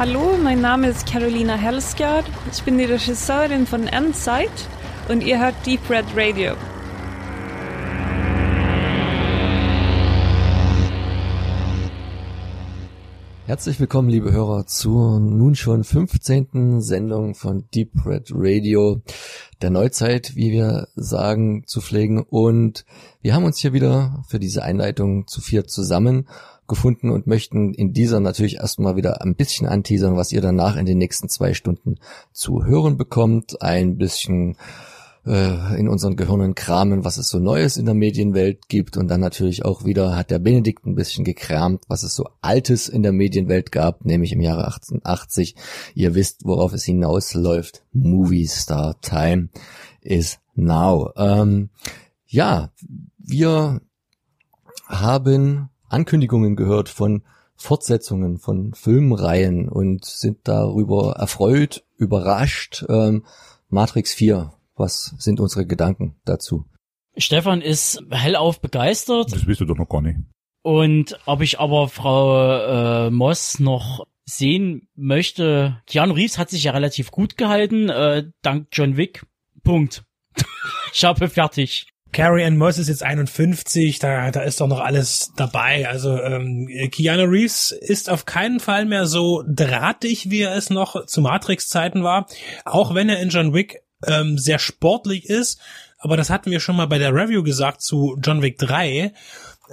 Hallo, mein Name ist Carolina Hellsgaard. Ich bin die Regisseurin von Endside und ihr hört Deep Red Radio. Herzlich willkommen, liebe Hörer, zur nun schon 15. Sendung von Deep Red Radio, der Neuzeit, wie wir sagen, zu pflegen. Und wir haben uns hier wieder für diese Einleitung zu vier zusammen gefunden und möchten in dieser natürlich erstmal wieder ein bisschen anteasern, was ihr danach in den nächsten zwei Stunden zu hören bekommt. Ein bisschen äh, in unseren Gehirnen kramen, was es so Neues in der Medienwelt gibt und dann natürlich auch wieder hat der Benedikt ein bisschen gekramt, was es so Altes in der Medienwelt gab, nämlich im Jahre 1880. Ihr wisst, worauf es hinausläuft. Movie Star Time is now. Ähm, ja, wir haben Ankündigungen gehört von Fortsetzungen von Filmreihen und sind darüber erfreut, überrascht. Ähm, Matrix 4 was sind unsere Gedanken dazu? Stefan ist hellauf begeistert. Das weißt du doch noch gar nicht. Und ob ich aber Frau äh, Moss noch sehen möchte, Keanu Reeves hat sich ja relativ gut gehalten, äh, dank John Wick. Punkt. ich habe fertig. Carrie Ann Moss ist jetzt 51, da, da ist doch noch alles dabei. Also ähm, Keanu Reeves ist auf keinen Fall mehr so drahtig, wie er es noch zu Matrix-Zeiten war. Auch wenn er in John Wick ähm, sehr sportlich ist, aber das hatten wir schon mal bei der Review gesagt zu John Wick 3,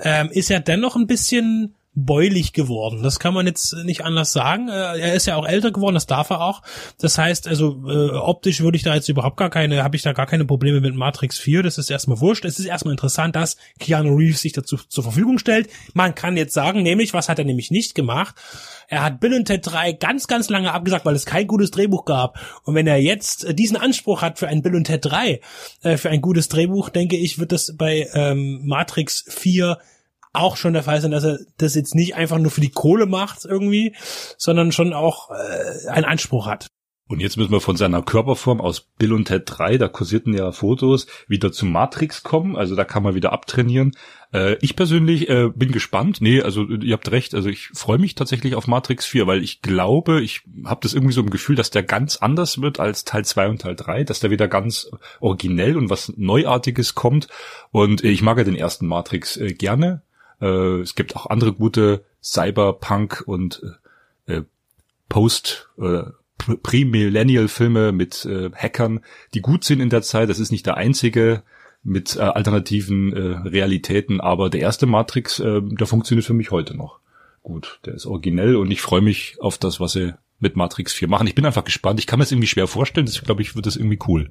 ähm, ist er dennoch ein bisschen bäulig geworden. Das kann man jetzt nicht anders sagen. Äh, er ist ja auch älter geworden, das darf er auch. Das heißt, also äh, optisch würde ich da jetzt überhaupt gar keine, habe ich da gar keine Probleme mit Matrix 4. Das ist erstmal wurscht. Es ist erstmal interessant, dass Keanu Reeves sich dazu zur Verfügung stellt. Man kann jetzt sagen, nämlich, was hat er nämlich nicht gemacht? Er hat Bill und Ted 3 ganz, ganz lange abgesagt, weil es kein gutes Drehbuch gab. Und wenn er jetzt äh, diesen Anspruch hat für ein Bill und Ted 3, äh, für ein gutes Drehbuch, denke ich, wird das bei ähm, Matrix 4 auch schon der Fall sein, dass er das jetzt nicht einfach nur für die Kohle macht irgendwie, sondern schon auch äh, einen Anspruch hat. Und jetzt müssen wir von seiner Körperform aus Bill und Ted 3, da kursierten ja Fotos, wieder zu Matrix kommen. Also da kann man wieder abtrainieren. Äh, ich persönlich äh, bin gespannt. Nee, also ihr habt recht. Also ich freue mich tatsächlich auf Matrix 4, weil ich glaube, ich habe das irgendwie so im Gefühl, dass der ganz anders wird als Teil 2 und Teil 3, dass der wieder ganz originell und was Neuartiges kommt. Und äh, ich mag ja den ersten Matrix äh, gerne. Äh, es gibt auch andere gute Cyberpunk und äh, Post- äh, Pre-Millennial-Filme mit äh, Hackern, die gut sind in der Zeit. Das ist nicht der einzige mit äh, alternativen äh, Realitäten, aber der erste Matrix, äh, der funktioniert für mich heute noch gut. Der ist originell und ich freue mich auf das, was sie mit Matrix 4 machen. Ich bin einfach gespannt. Ich kann mir das irgendwie schwer vorstellen. Das glaube ich, wird das irgendwie cool.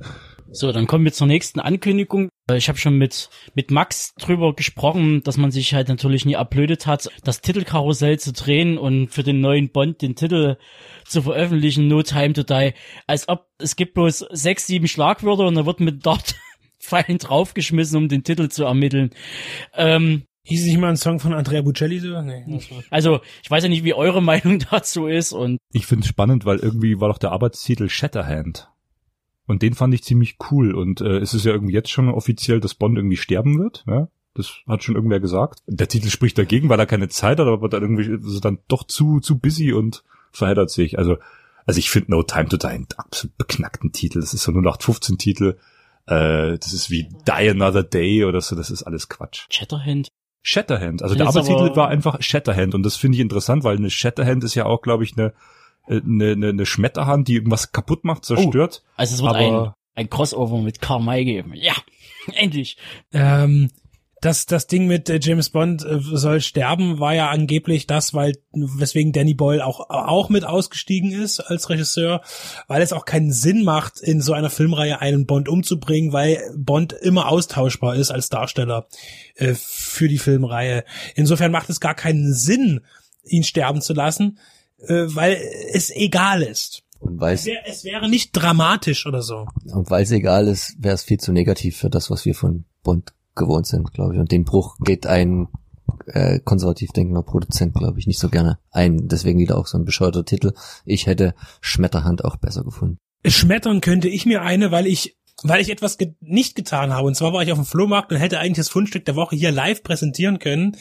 So, dann kommen wir zur nächsten Ankündigung. Ich habe schon mit mit Max drüber gesprochen, dass man sich halt natürlich nie erblödet hat, das Titelkarussell zu drehen und für den neuen Bond den Titel zu veröffentlichen, No Time to Die. Als ob es gibt bloß sechs, sieben Schlagwörter und da wird mit dort Pfeilen draufgeschmissen, um den Titel zu ermitteln. Ähm, Hieß es nicht mal ein Song von Andrea Bocelli so? Nee. Also, ich weiß ja nicht, wie eure Meinung dazu ist und. Ich finde es spannend, weil irgendwie war doch der Arbeitstitel Shatterhand. Und den fand ich ziemlich cool. Und äh, es ist ja irgendwie jetzt schon offiziell, dass Bond irgendwie sterben wird. Ja? Das hat schon irgendwer gesagt. Der Titel spricht dagegen, weil er keine Zeit hat, aber dann irgendwie ist er dann doch zu, zu busy und verheddert sich. Also, also ich finde No Time to Die einen absolut beknackten Titel. Das ist so nur 0815 Titel. Äh, das ist wie Die Another Day oder so. Das ist alles Quatsch. Shatterhand? Shatterhand. Also der Arbeitstitel war einfach Shatterhand und das finde ich interessant, weil eine Shatterhand ist ja auch, glaube ich, eine, eine, eine, eine Schmetterhand, die irgendwas kaputt macht, zerstört. Oh, also es wird ein, ein Crossover mit Carmine geben. Ja, endlich. Ähm, das, das Ding mit äh, James Bond äh, soll sterben, war ja angeblich das, weil, weswegen Danny Boyle auch, auch mit ausgestiegen ist als Regisseur, weil es auch keinen Sinn macht, in so einer Filmreihe einen Bond umzubringen, weil Bond immer austauschbar ist als Darsteller äh, für die Filmreihe. Insofern macht es gar keinen Sinn, ihn sterben zu lassen, äh, weil es egal ist. Und weil es, wär, es wäre nicht dramatisch oder so. Und weil es egal ist, wäre es viel zu negativ für das, was wir von Bond gewohnt sind, glaube ich. Und den Bruch geht ein äh, konservativ denkender Produzent, glaube ich, nicht so gerne ein. Deswegen wieder auch so ein bescheuerter Titel. Ich hätte Schmetterhand auch besser gefunden. Schmettern könnte ich mir eine, weil ich weil ich etwas ge nicht getan habe. Und zwar war ich auf dem Flohmarkt und hätte eigentlich das Fundstück der Woche hier live präsentieren können.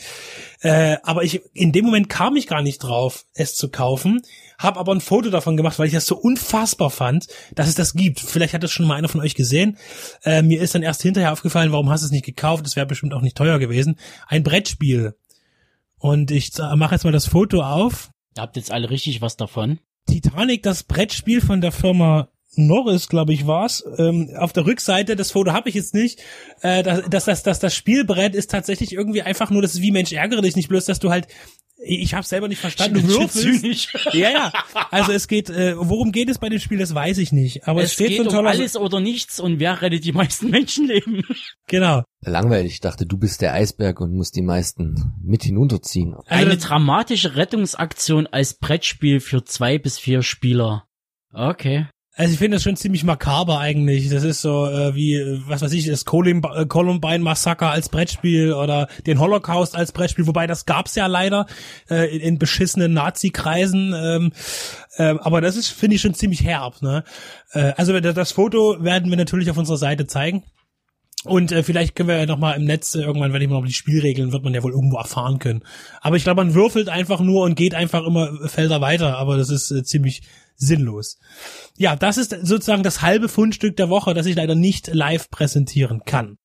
Äh, aber ich in dem Moment kam ich gar nicht drauf, es zu kaufen. Hab aber ein Foto davon gemacht, weil ich das so unfassbar fand, dass es das gibt. Vielleicht hat das schon mal einer von euch gesehen. Äh, mir ist dann erst hinterher aufgefallen, warum hast du es nicht gekauft? Das wäre bestimmt auch nicht teuer gewesen. Ein Brettspiel. Und ich mache jetzt mal das Foto auf. Ihr habt jetzt alle richtig was davon. Titanic, das Brettspiel von der Firma Norris, glaube ich, war's. Ähm, auf der Rückseite, das Foto habe ich jetzt nicht, äh, dass, dass, dass, dass das Spielbrett ist tatsächlich irgendwie einfach nur, das ist wie Mensch ärgere dich nicht, bloß dass du halt ich habe selber nicht verstanden. Du würfelst. Ja, ja. Also es geht, äh, worum geht es bei dem Spiel, das weiß ich nicht. Aber es, Es steht geht so um toller. alles oder nichts und wer rettet die meisten Menschenleben? Genau. Langweilig, ich dachte, du bist der Eisberg und musst die meisten mit hinunterziehen. Also Eine das- dramatische Rettungsaktion als Brettspiel für zwei bis vier Spieler. Okay. Also ich finde das schon ziemlich makaber eigentlich. Das ist so äh, wie, äh, was weiß ich, das äh, Columbine Massaker als Brettspiel oder den Holocaust als Brettspiel, wobei das gab's ja leider äh, in, in beschissenen Nazi-Kreisen. Ähm, ähm, aber das ist, finde ich, schon ziemlich herb. Ne? Äh, also das Foto werden wir natürlich auf unserer Seite zeigen. Und äh, vielleicht können wir ja noch mal im Netz äh, irgendwann, wenn ich mal noch die Spielregeln, wird man ja wohl irgendwo erfahren können. Aber ich glaube, man würfelt einfach nur und geht einfach immer Felder weiter. Aber das ist äh, ziemlich sinnlos. Ja, das ist sozusagen das halbe Fundstück der Woche, das ich leider nicht live präsentieren kann.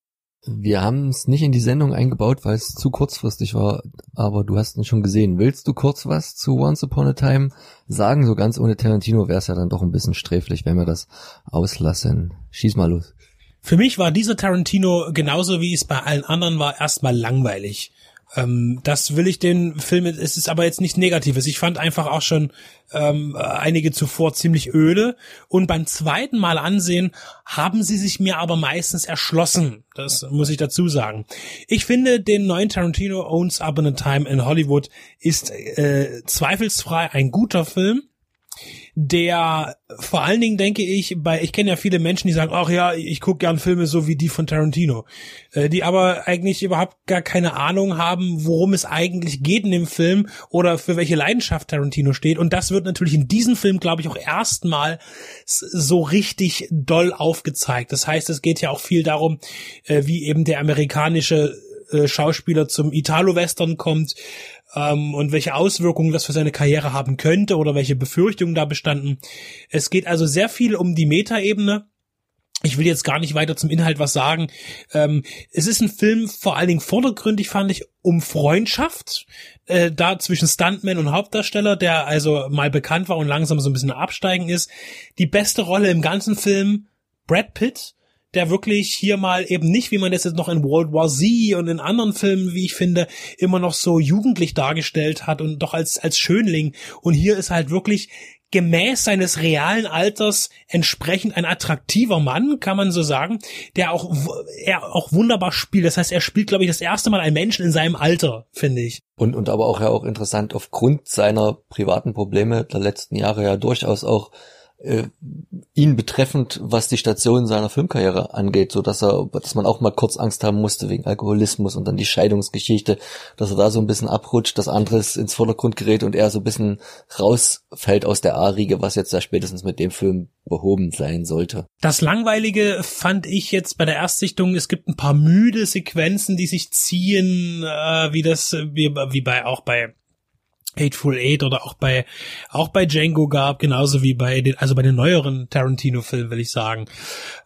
Wir haben es nicht in die Sendung eingebaut, weil es zu kurzfristig war, aber du hast ihn schon gesehen. Willst du kurz was zu Once Upon a Time sagen? So ganz ohne Tarantino wäre es ja dann doch ein bisschen sträflich, wenn wir das auslassen. Schieß mal los. Für mich war dieser Tarantino genauso wie es bei allen anderen war erstmal langweilig. Ähm, das will ich den Film, es ist aber jetzt nichts Negatives. Ich fand einfach auch schon ähm, einige zuvor ziemlich öde und beim zweiten Mal ansehen haben sie sich mir aber meistens erschlossen. Das muss ich dazu sagen. Ich finde, den neuen Tarantino Owns Up in a Time in Hollywood ist äh, zweifelsfrei ein guter Film der vor allen Dingen denke ich, bei ich kenne ja viele Menschen, die sagen, ach ja, ich gucke gern Filme so wie die von Tarantino, äh, die aber eigentlich überhaupt gar keine Ahnung haben, worum es eigentlich geht in dem Film oder für welche Leidenschaft Tarantino steht. Und das wird natürlich in diesem Film, glaube ich, auch erstmal so richtig doll aufgezeigt. Das heißt, es geht ja auch viel darum, äh, wie eben der amerikanische äh, Schauspieler zum Italo-Western kommt ähm, und welche Auswirkungen das für seine Karriere haben könnte oder welche Befürchtungen da bestanden. Es geht also sehr viel um die Metaebene. Ich will jetzt gar nicht weiter zum Inhalt was sagen. Ähm, es ist ein Film vor allen Dingen vordergründig, fand ich, um Freundschaft, äh, da zwischen Stuntman und Hauptdarsteller, der also mal bekannt war und langsam so ein bisschen absteigen ist. Die beste Rolle im ganzen Film, Brad Pitt, der wirklich hier mal eben nicht, wie man das jetzt noch in World War Z und in anderen Filmen, wie ich finde, immer noch so jugendlich dargestellt hat und doch als, als Schönling. Und hier ist halt wirklich gemäß seines realen Alters entsprechend ein attraktiver Mann, kann man so sagen, der auch, er auch wunderbar spielt. Das heißt, er spielt, glaube ich, das erste Mal einen Menschen in seinem Alter, finde ich. Und, und aber auch ja auch interessant, aufgrund seiner privaten Probleme der letzten Jahre ja durchaus auch äh, ihn betreffend, was die Station seiner Filmkarriere angeht, so dass er, dass man auch mal kurz Angst haben musste wegen Alkoholismus und dann die Scheidungsgeschichte, dass er da so ein bisschen abrutscht, das andere ist ins Vordergrund gerät und er so ein bisschen rausfällt aus der A-Riege, was jetzt ja spätestens mit dem Film behoben sein sollte. Das Langweilige fand ich jetzt bei der Erstsichtung, es gibt ein paar müde Sequenzen, die sich ziehen, äh, wie das, wie, wie bei, auch bei Hateful Eight oder auch bei auch bei Django gab, genauso wie bei den, also bei den neueren Tarantino-Filmen, will ich sagen.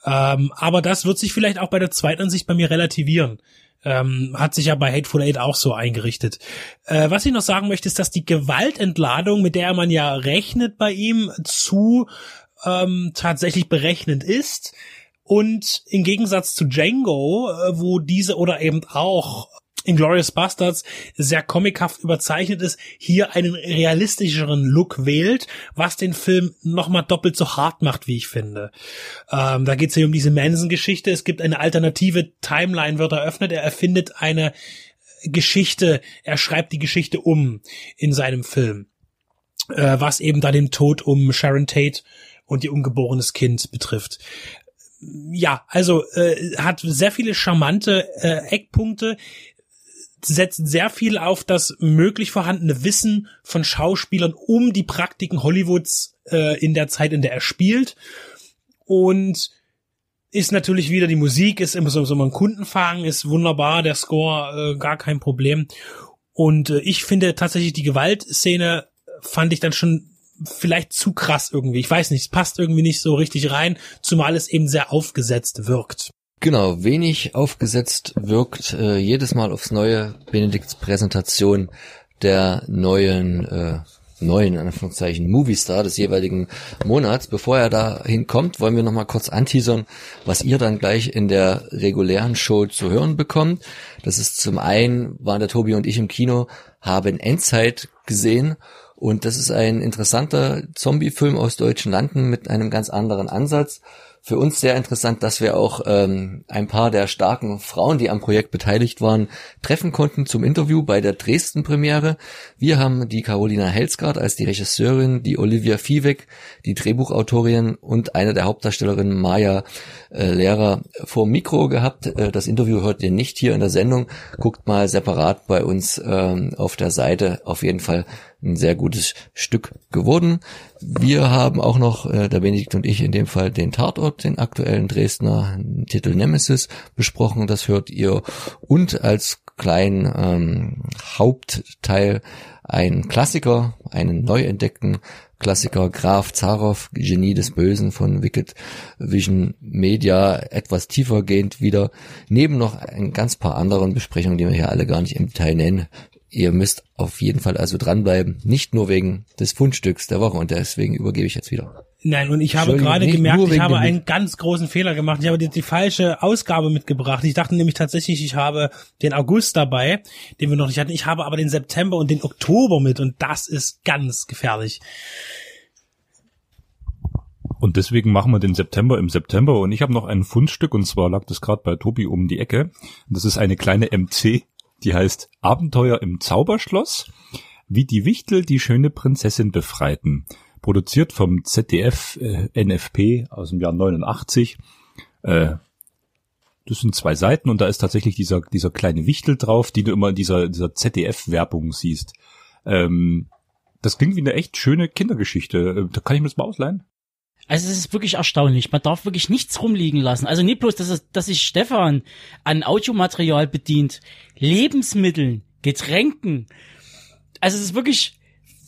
Ähm, aber das wird sich vielleicht auch bei der zweiten Ansicht bei mir relativieren. Ähm, hat sich ja bei Hateful Eight auch so eingerichtet. Äh, was ich noch sagen möchte, ist, dass die Gewaltentladung, mit der man ja rechnet bei ihm, zu ähm, tatsächlich berechnend ist. Und im Gegensatz zu Django, äh, wo diese oder eben auch Inglourious Bastards sehr comichaft überzeichnet ist, hier einen realistischeren Look wählt, was den Film nochmal doppelt so hart macht, wie ich finde. Ähm, da geht es hier um diese Manson-Geschichte. Es gibt eine alternative Timeline, wird eröffnet. Er erfindet eine Geschichte, er schreibt die Geschichte um in seinem Film, äh, was eben da den Tod um Sharon Tate und ihr ungeborenes Kind betrifft ja, also äh, hat sehr viele charmante äh, Eckpunkte, setzt sehr viel auf das möglich vorhandene Wissen von Schauspielern um die Praktiken Hollywoods äh, in der Zeit, in der er spielt. Und ist natürlich wieder die Musik, ist immer so, so ein Kundenfang, ist wunderbar, der Score, äh, gar kein Problem. Und äh, ich finde tatsächlich die Gewaltszene fand ich dann schon vielleicht zu krass irgendwie. Ich weiß nicht, es passt irgendwie nicht so richtig rein, zumal es eben sehr aufgesetzt wirkt. Genau, wenig aufgesetzt wirkt äh, jedes Mal aufs neue Benedikts Präsentation der neuen äh, neuen, in Anführungszeichen, Movie-Star des jeweiligen Monats. Bevor er dahin kommt, wollen wir noch mal kurz anteasern, was ihr dann gleich in der regulären Show zu hören bekommt. Das ist zum einen, waren der Tobi und ich im Kino, haben Endzeit gesehen und das ist ein interessanter Zombie-Film aus deutschen Landen mit einem ganz anderen Ansatz für uns sehr interessant, dass wir auch ähm, ein paar der starken Frauen, die am Projekt beteiligt waren, treffen konnten zum Interview bei der Dresden-Premiere. Wir haben die Carolina Helsgard als die Regisseurin, die Olivia Viehweg, die Drehbuchautorin und eine der Hauptdarstellerinnen, Maya äh, Lehrer, vor Mikro gehabt. Äh, das Interview hört ihr nicht hier in der Sendung. Guckt mal separat bei uns ähm, auf der Seite. Auf jeden Fall ein sehr gutes Stück geworden. Wir haben auch noch, äh, der Benedikt und ich in dem Fall, den Tatort, den aktuellen Dresdner Titel Nemesis besprochen. Das hört ihr. Und als kleinen ähm, Hauptteil ein Klassiker, einen neu entdeckten Klassiker Graf Zaroff, Genie des Bösen von Wicked Vision Media, etwas tiefergehend wieder, neben noch ein ganz paar anderen Besprechungen, die wir hier alle gar nicht im Detail nennen, Ihr müsst auf jeden Fall also dranbleiben, nicht nur wegen des Fundstücks der Woche und deswegen übergebe ich jetzt wieder. Nein, und ich habe gerade gemerkt, ich habe einen ganz großen Fehler gemacht. Ich habe die, die, falsche Ausgabe mitgebracht. Ich dachte nämlich tatsächlich, ich habe den August dabei, den wir noch nicht hatten. Ich habe aber den September und den Oktober mit und das ist ganz gefährlich. Und deswegen machen wir den September im September. Und ich habe noch ein Fundstück, und zwar lag das gerade bei Tobi um die Ecke. Das ist eine kleine MC die heißt Abenteuer im Zauberschloss, wie die Wichtel die schöne Prinzessin befreiten. Produziert vom ZDF äh, NFP aus dem Jahr 89. Äh, das sind zwei Seiten und da ist tatsächlich dieser, dieser kleine Wichtel drauf, die du immer in dieser, dieser ZDF-Werbung siehst. Ähm, das klingt wie eine echt schöne Kindergeschichte. Äh, da kann ich mir das mal ausleihen? Also es ist wirklich erstaunlich. Man darf wirklich nichts rumliegen lassen. Also nicht bloß, dass, es, dass sich Stefan an Audiomaterial bedient, Lebensmitteln, Getränken. Also es ist wirklich,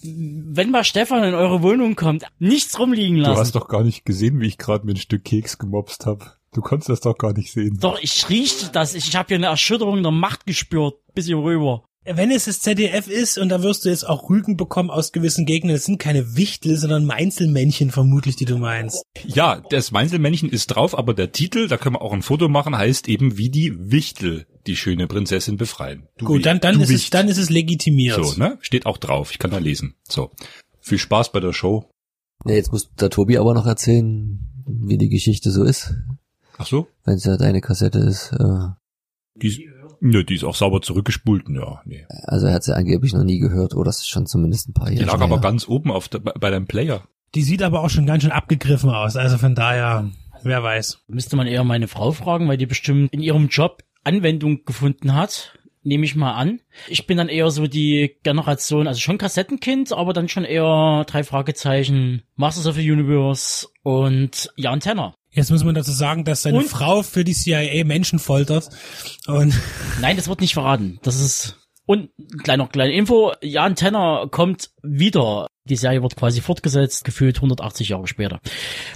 wenn mal Stefan in eure Wohnung kommt, nichts rumliegen lassen. Du hast doch gar nicht gesehen, wie ich gerade mir ein Stück Keks gemobst habe. Du konntest das doch gar nicht sehen. Doch, ich riechte das. Ich, ich habe hier eine Erschütterung der Macht gespürt, bis hier rüber wenn es das ZDF ist, und da wirst du jetzt auch Rügen bekommen aus gewissen Gegnern, es sind keine Wichtel, sondern Meinzelmännchen vermutlich, die du meinst. Ja, das Meinzelmännchen ist drauf, aber der Titel, da können wir auch ein Foto machen, heißt eben wie die Wichtel die schöne Prinzessin befreien. Du Gut, dann, dann, ist es, dann ist es legitimiert. So, ne? Steht auch drauf. Ich kann da lesen. So. Viel Spaß bei der Show. Ja, jetzt muss der Tobi aber noch erzählen, wie die Geschichte so ist. Ach so? Wenn es ja deine Kassette ist. Äh die, Nö, die ist auch sauber zurückgespult, ja, nee. Also er hat sie angeblich noch nie gehört, oder das ist schon zumindest ein paar Jahre. Die lag aber ganz oben auf der, bei deinem Player. Die sieht aber auch schon ganz schön abgegriffen aus, also von daher, wer weiß. Müsste man eher meine Frau fragen, weil die bestimmt in ihrem Job Anwendung gefunden hat, nehme ich mal an. Ich bin dann eher so die Generation, also schon Kassettenkind, aber dann schon eher drei Fragezeichen, Masters of the Universe und Jan Tenner. Jetzt muss man dazu sagen, dass seine und? Frau für die CIA Menschen foltert. Und Nein, das wird nicht verraten. Das ist und kleiner kleine Info: Jan Tenner kommt wieder. Die Serie wird quasi fortgesetzt, gefühlt 180 Jahre später,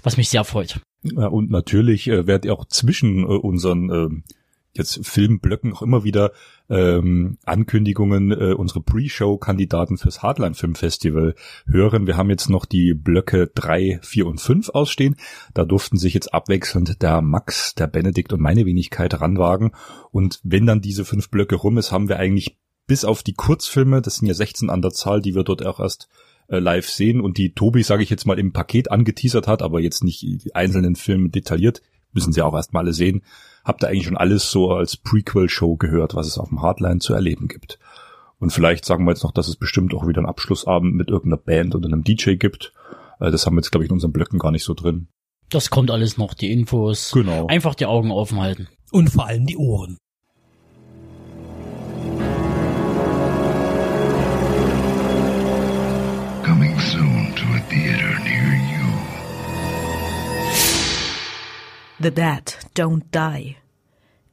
was mich sehr freut. Ja, und natürlich äh, werdet ihr auch zwischen äh, unseren äh, jetzt Filmblöcken auch immer wieder ähm, Ankündigungen äh, unsere Pre-Show-Kandidaten fürs Hardline Film Festival hören. Wir haben jetzt noch die Blöcke drei, vier und fünf ausstehen. Da durften sich jetzt abwechselnd der Max, der Benedikt und meine Wenigkeit ranwagen. Und wenn dann diese fünf Blöcke rum ist, haben wir eigentlich bis auf die Kurzfilme, das sind ja 16 an der Zahl, die wir dort auch erst äh, live sehen und die Tobi, sage ich jetzt mal, im Paket angeteasert hat, aber jetzt nicht die einzelnen Filme detailliert, müssen sie auch erst mal alle sehen habt ihr eigentlich schon alles so als Prequel-Show gehört, was es auf dem Hardline zu erleben gibt. Und vielleicht sagen wir jetzt noch, dass es bestimmt auch wieder einen Abschlussabend mit irgendeiner Band oder einem DJ gibt. Äh, das haben wir jetzt, glaube ich, in unseren Blöcken gar nicht so drin. Das kommt alles noch, die Infos. Genau. Einfach die Augen offen halten. Und vor allem die Ohren. Coming soon The Dead Don't Die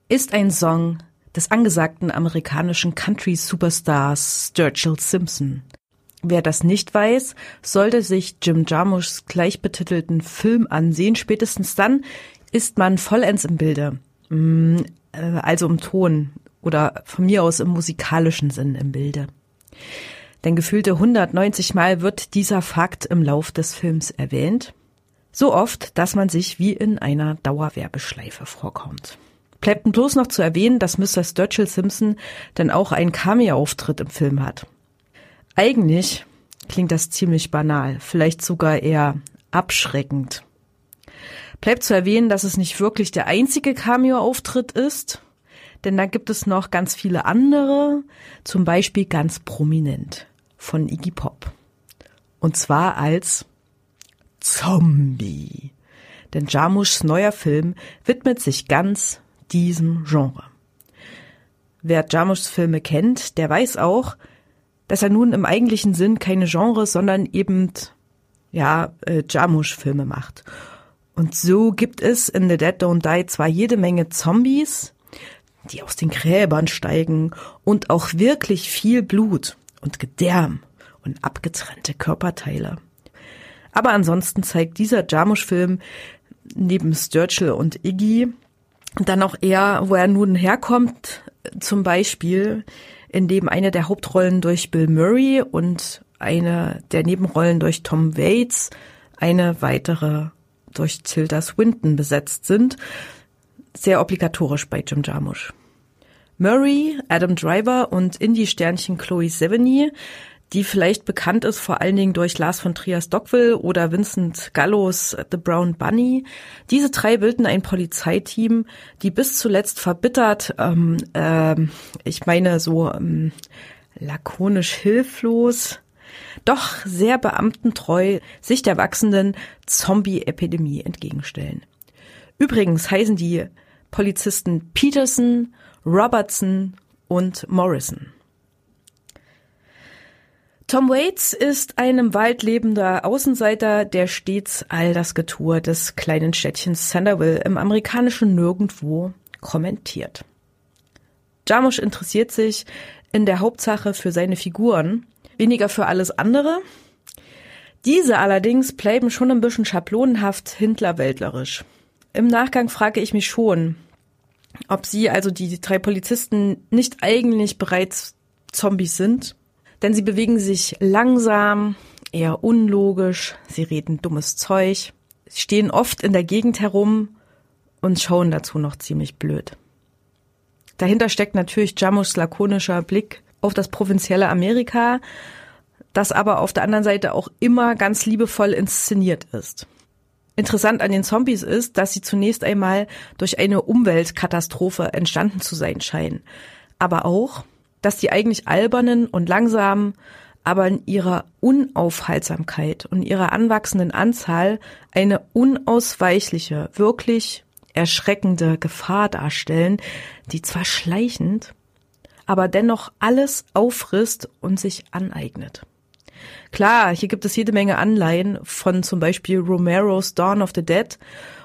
ist ein Song des angesagten amerikanischen Country-Superstars Sturgill Simpson. Wer das nicht weiß, sollte sich Jim Jarmuschs gleichbetitelten Film ansehen. Spätestens dann ist man vollends im Bilde. Mm, äh, also im Ton oder von mir aus im musikalischen Sinn im Bilde. Denn gefühlte 190 Mal wird dieser Fakt im Lauf des Films erwähnt. So oft, dass man sich wie in einer Dauerwerbeschleife vorkommt. Bleibt bloß noch zu erwähnen, dass Mr. Sturgill Simpson dann auch einen Cameo-Auftritt im Film hat. Eigentlich klingt das ziemlich banal, vielleicht sogar eher abschreckend. Bleibt zu erwähnen, dass es nicht wirklich der einzige Cameo-Auftritt ist, denn da gibt es noch ganz viele andere, zum Beispiel ganz prominent von Iggy Pop. Und zwar als Zombie. Denn Jarmuschs neuer Film widmet sich ganz diesem Genre. Wer Jarmuschs Filme kennt, der weiß auch, dass er nun im eigentlichen Sinn keine Genres, sondern eben ja äh, Jarmusch-Filme macht. Und so gibt es in The Dead Don't Die zwar jede Menge Zombies, die aus den Gräbern steigen und auch wirklich viel Blut und Gedärm und abgetrennte Körperteile. Aber ansonsten zeigt dieser Jarmusch-Film neben Sturgill und Iggy dann auch eher, wo er nun herkommt, zum Beispiel, in dem eine der Hauptrollen durch Bill Murray und eine der Nebenrollen durch Tom Waits, eine weitere durch Tilda Swinton besetzt sind. Sehr obligatorisch bei Jim Jarmusch. Murray, Adam Driver und Indie-Sternchen Chloe Sevigny die vielleicht bekannt ist vor allen Dingen durch Lars von Trias Dockville oder Vincent Gallos The Brown Bunny. Diese drei bilden ein Polizeiteam, die bis zuletzt verbittert, ähm, äh, ich meine so ähm, lakonisch hilflos, doch sehr beamtentreu sich der wachsenden Zombie-Epidemie entgegenstellen. Übrigens heißen die Polizisten Peterson, Robertson und Morrison. Tom Waits ist ein im Wald lebender Außenseiter, der stets all das Getue des kleinen Städtchens Sanderville im amerikanischen Nirgendwo kommentiert. Jarmusch interessiert sich in der Hauptsache für seine Figuren, weniger für alles andere. Diese allerdings bleiben schon ein bisschen schablonenhaft hindlerwäldlerisch. Im Nachgang frage ich mich schon, ob sie, also die drei Polizisten, nicht eigentlich bereits Zombies sind denn sie bewegen sich langsam, eher unlogisch, sie reden dummes Zeug, stehen oft in der Gegend herum und schauen dazu noch ziemlich blöd. Dahinter steckt natürlich Jamushs lakonischer Blick auf das provinzielle Amerika, das aber auf der anderen Seite auch immer ganz liebevoll inszeniert ist. Interessant an den Zombies ist, dass sie zunächst einmal durch eine Umweltkatastrophe entstanden zu sein scheinen, aber auch, dass die eigentlich albernen und langsamen, aber in ihrer Unaufhaltsamkeit und ihrer anwachsenden Anzahl eine unausweichliche, wirklich erschreckende Gefahr darstellen, die zwar schleichend, aber dennoch alles auffrisst und sich aneignet. Klar, hier gibt es jede Menge Anleihen von zum Beispiel Romero's Dawn of the Dead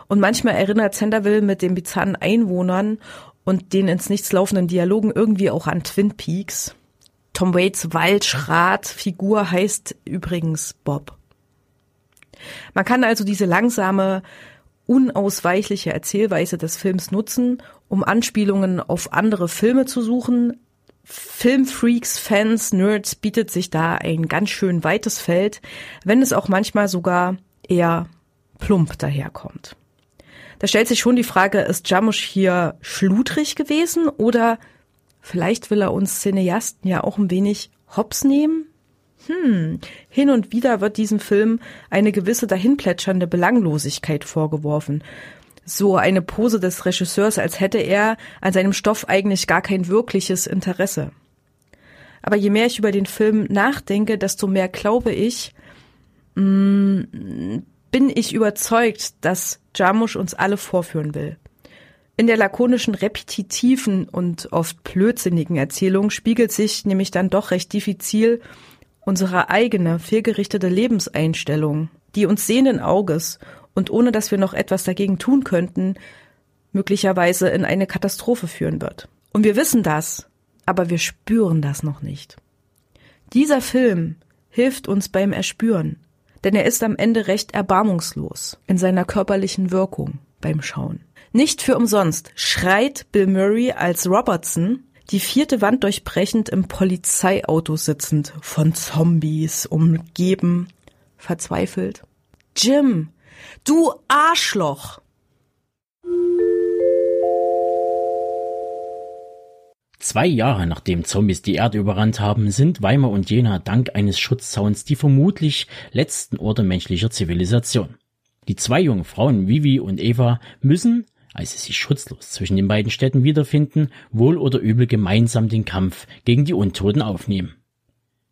und manchmal erinnert Centerville mit den bizarren Einwohnern und den ins Nichts laufenden Dialogen irgendwie auch an Twin Peaks. Tom Waits Waldschrat-Figur heißt übrigens Bob. Man kann also diese langsame, unausweichliche Erzählweise des Films nutzen, um Anspielungen auf andere Filme zu suchen. Filmfreaks, Fans, Nerds bietet sich da ein ganz schön weites Feld, wenn es auch manchmal sogar eher plump daherkommt. Da stellt sich schon die Frage, ist Jamusch hier schludrig gewesen oder vielleicht will er uns Cineasten ja auch ein wenig hops nehmen? Hm, hin und wieder wird diesem Film eine gewisse dahinplätschernde Belanglosigkeit vorgeworfen. So eine Pose des Regisseurs, als hätte er an seinem Stoff eigentlich gar kein wirkliches Interesse. Aber je mehr ich über den Film nachdenke, desto mehr glaube ich, mh, mm, bin ich überzeugt, dass Jarmusch uns alle vorführen will. In der lakonischen, repetitiven und oft blödsinnigen Erzählung spiegelt sich nämlich dann doch recht diffizil unsere eigene, fehlgerichtete Lebenseinstellung, die uns sehenden Auges und ohne dass wir noch etwas dagegen tun könnten, möglicherweise in eine Katastrophe führen wird. Und wir wissen das, aber wir spüren das noch nicht. Dieser Film hilft uns beim Erspüren, denn er ist am Ende recht erbarmungslos in seiner körperlichen Wirkung beim Schauen. Nicht für umsonst schreit Bill Murray als Robertson, die vierte Wand durchbrechend im Polizeiauto sitzend, von Zombies umgeben, verzweifelt. Jim, du Arschloch! Zwei Jahre nachdem Zombies die Erde überrannt haben, sind Weimar und Jena dank eines Schutzzauns die vermutlich letzten Orte menschlicher Zivilisation. Die zwei jungen Frauen Vivi und Eva müssen, als sie sich schutzlos zwischen den beiden Städten wiederfinden, wohl oder übel gemeinsam den Kampf gegen die Untoten aufnehmen.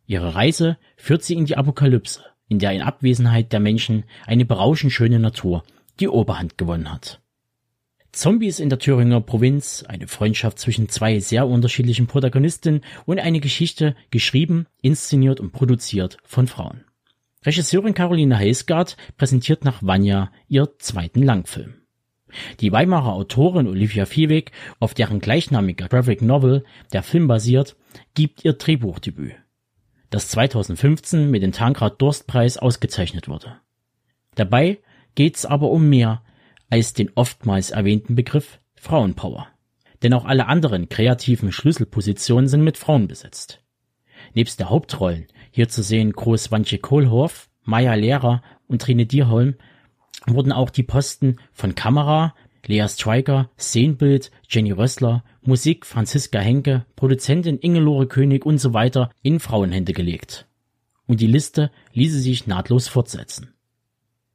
Ihre Reise führt sie in die Apokalypse, in der in Abwesenheit der Menschen eine berauschend schöne Natur die Oberhand gewonnen hat. Zombies in der Thüringer Provinz, eine Freundschaft zwischen zwei sehr unterschiedlichen Protagonisten und eine Geschichte geschrieben, inszeniert und produziert von Frauen. Regisseurin Caroline Heisgard präsentiert nach Vanya ihr zweiten Langfilm. Die Weimarer Autorin Olivia Viehweg, auf deren gleichnamiger Graphic Novel der Film basiert, gibt ihr Drehbuchdebüt, das 2015 mit dem Tankred Durstpreis ausgezeichnet wurde. Dabei geht's aber um mehr als den oftmals erwähnten Begriff Frauenpower. Denn auch alle anderen kreativen Schlüsselpositionen sind mit Frauen besetzt. Nebst der Hauptrollen, hier zu sehen Groß Wantje Kohlhoff, Maya Lehrer und Trine Dierholm, wurden auch die Posten von Kamera, Lea Stryker, Szenenbild, Jenny Rössler, Musik Franziska Henke, Produzentin Ingelore König und so weiter in Frauenhände gelegt. Und die Liste ließe sich nahtlos fortsetzen.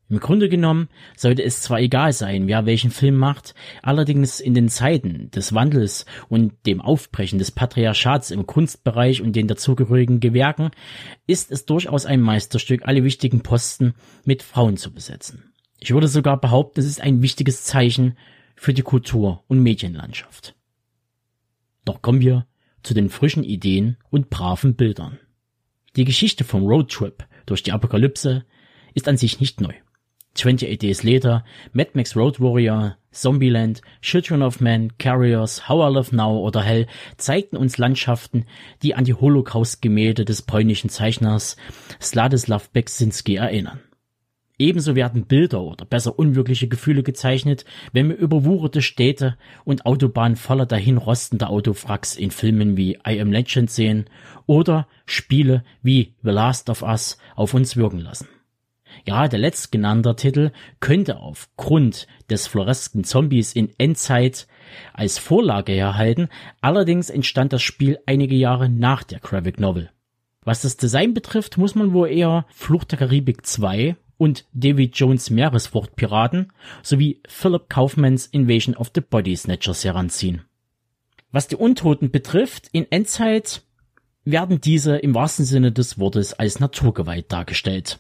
Im Grunde genommen sollte es zwar egal sein, wer welchen Film macht, allerdings in den Zeiten des Wandels und dem Aufbrechen des Patriarchats im Kunstbereich und den dazugehörigen Gewerken ist es durchaus ein Meisterstück, alle wichtigen Posten mit Frauen zu besetzen. Ich würde sogar behaupten, es ist ein wichtiges Zeichen für die Kultur- und Medienlandschaft. Doch kommen wir zu den frischen Ideen und braven Bildern. Die Geschichte vom Roadtrip durch die Apokalypse ist an sich nicht neu. 28 Days Later, Mad Max Road Warrior, Zombieland, Children of Men, Carriers, How I Love Now oder Hell zeigten uns Landschaften, die an die Holocaust-Gemälde des polnischen Zeichners Sladislav Beksinski erinnern. Ebenso werden Bilder oder besser unwirkliche Gefühle gezeichnet, wenn wir überwucherte Städte und Autobahnen voller dahinrostender Autowracks in Filmen wie I Am Legend sehen oder Spiele wie The Last of Us auf uns wirken lassen. Gerade letztgenannter Titel könnte aufgrund des floresken Zombies in Endzeit als Vorlage herhalten, allerdings entstand das Spiel einige Jahre nach der Graphic Novel. Was das Design betrifft, muss man wohl eher Flucht der Karibik 2 und David Jones Meeresfruchtpiraten sowie Philip Kaufmans Invasion of the Body Snatchers heranziehen. Was die Untoten betrifft, in Endzeit werden diese im wahrsten Sinne des Wortes als Naturgewalt dargestellt.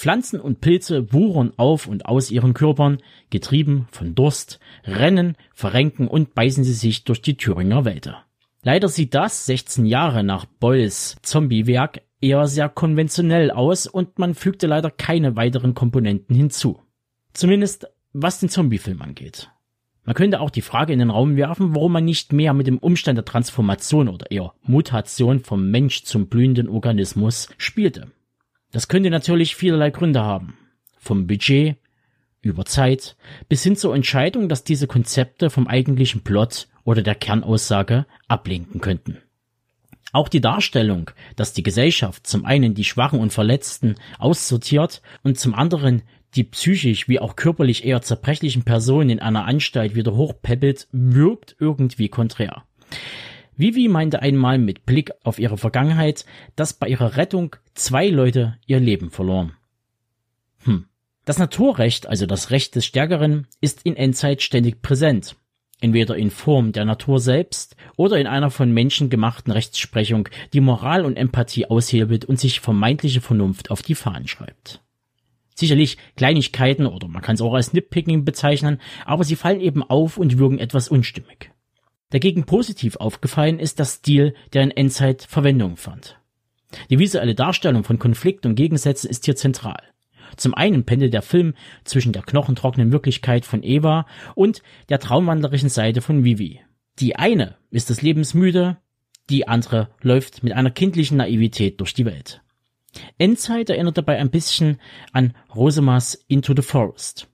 Pflanzen und Pilze wuchern auf und aus ihren Körpern, getrieben von Durst, rennen, verrenken und beißen sie sich durch die Thüringer Wälder. Leider sieht das 16 Jahre nach Bolls Zombiewerk eher sehr konventionell aus und man fügte leider keine weiteren Komponenten hinzu. Zumindest was den Zombiefilm angeht. Man könnte auch die Frage in den Raum werfen, warum man nicht mehr mit dem Umstand der Transformation oder eher Mutation vom Mensch zum blühenden Organismus spielte. Das könnte natürlich vielerlei Gründe haben. Vom Budget, über Zeit, bis hin zur Entscheidung, dass diese Konzepte vom eigentlichen Plot oder der Kernaussage ablenken könnten. Auch die Darstellung, dass die Gesellschaft zum einen die Schwachen und Verletzten aussortiert und zum anderen die psychisch wie auch körperlich eher zerbrechlichen Personen in einer Anstalt wieder hochpeppelt, wirkt irgendwie konträr. Vivi meinte einmal mit Blick auf ihre Vergangenheit, dass bei ihrer Rettung zwei Leute ihr Leben verloren. Hm. Das Naturrecht, also das Recht des Stärkeren, ist in Endzeit ständig präsent. Entweder in Form der Natur selbst oder in einer von Menschen gemachten Rechtsprechung, die Moral und Empathie aushebelt und sich vermeintliche Vernunft auf die Fahnen schreibt. Sicherlich Kleinigkeiten oder man kann es auch als Nitpicking bezeichnen, aber sie fallen eben auf und wirken etwas unstimmig. Dagegen positiv aufgefallen ist der Stil, der in Endzeit Verwendung fand. Die visuelle Darstellung von Konflikt und Gegensätzen ist hier zentral. Zum einen pendelt der Film zwischen der knochentrockenen Wirklichkeit von Eva und der traumwandlerischen Seite von Vivi. Die eine ist des Lebens müde, die andere läuft mit einer kindlichen Naivität durch die Welt. Endzeit erinnert dabei ein bisschen an Rosemas Into the Forest.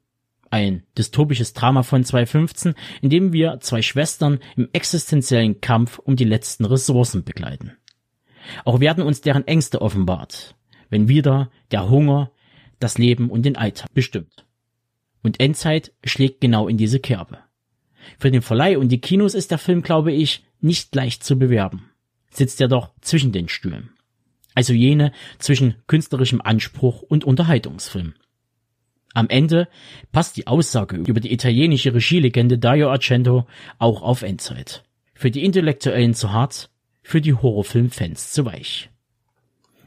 Ein dystopisches Drama von 2015, in dem wir zwei Schwestern im existenziellen Kampf um die letzten Ressourcen begleiten. Auch werden uns deren Ängste offenbart, wenn wieder der Hunger das Leben und den Alltag bestimmt. Und Endzeit schlägt genau in diese Kerbe. Für den Verleih und die Kinos ist der Film, glaube ich, nicht leicht zu bewerben. Sitzt er doch zwischen den Stühlen. Also jene zwischen künstlerischem Anspruch und Unterhaltungsfilm. Am Ende passt die Aussage über die italienische Regielegende Dario Argento auch auf Endzeit. Für die Intellektuellen zu hart, für die Horrorfilmfans zu weich.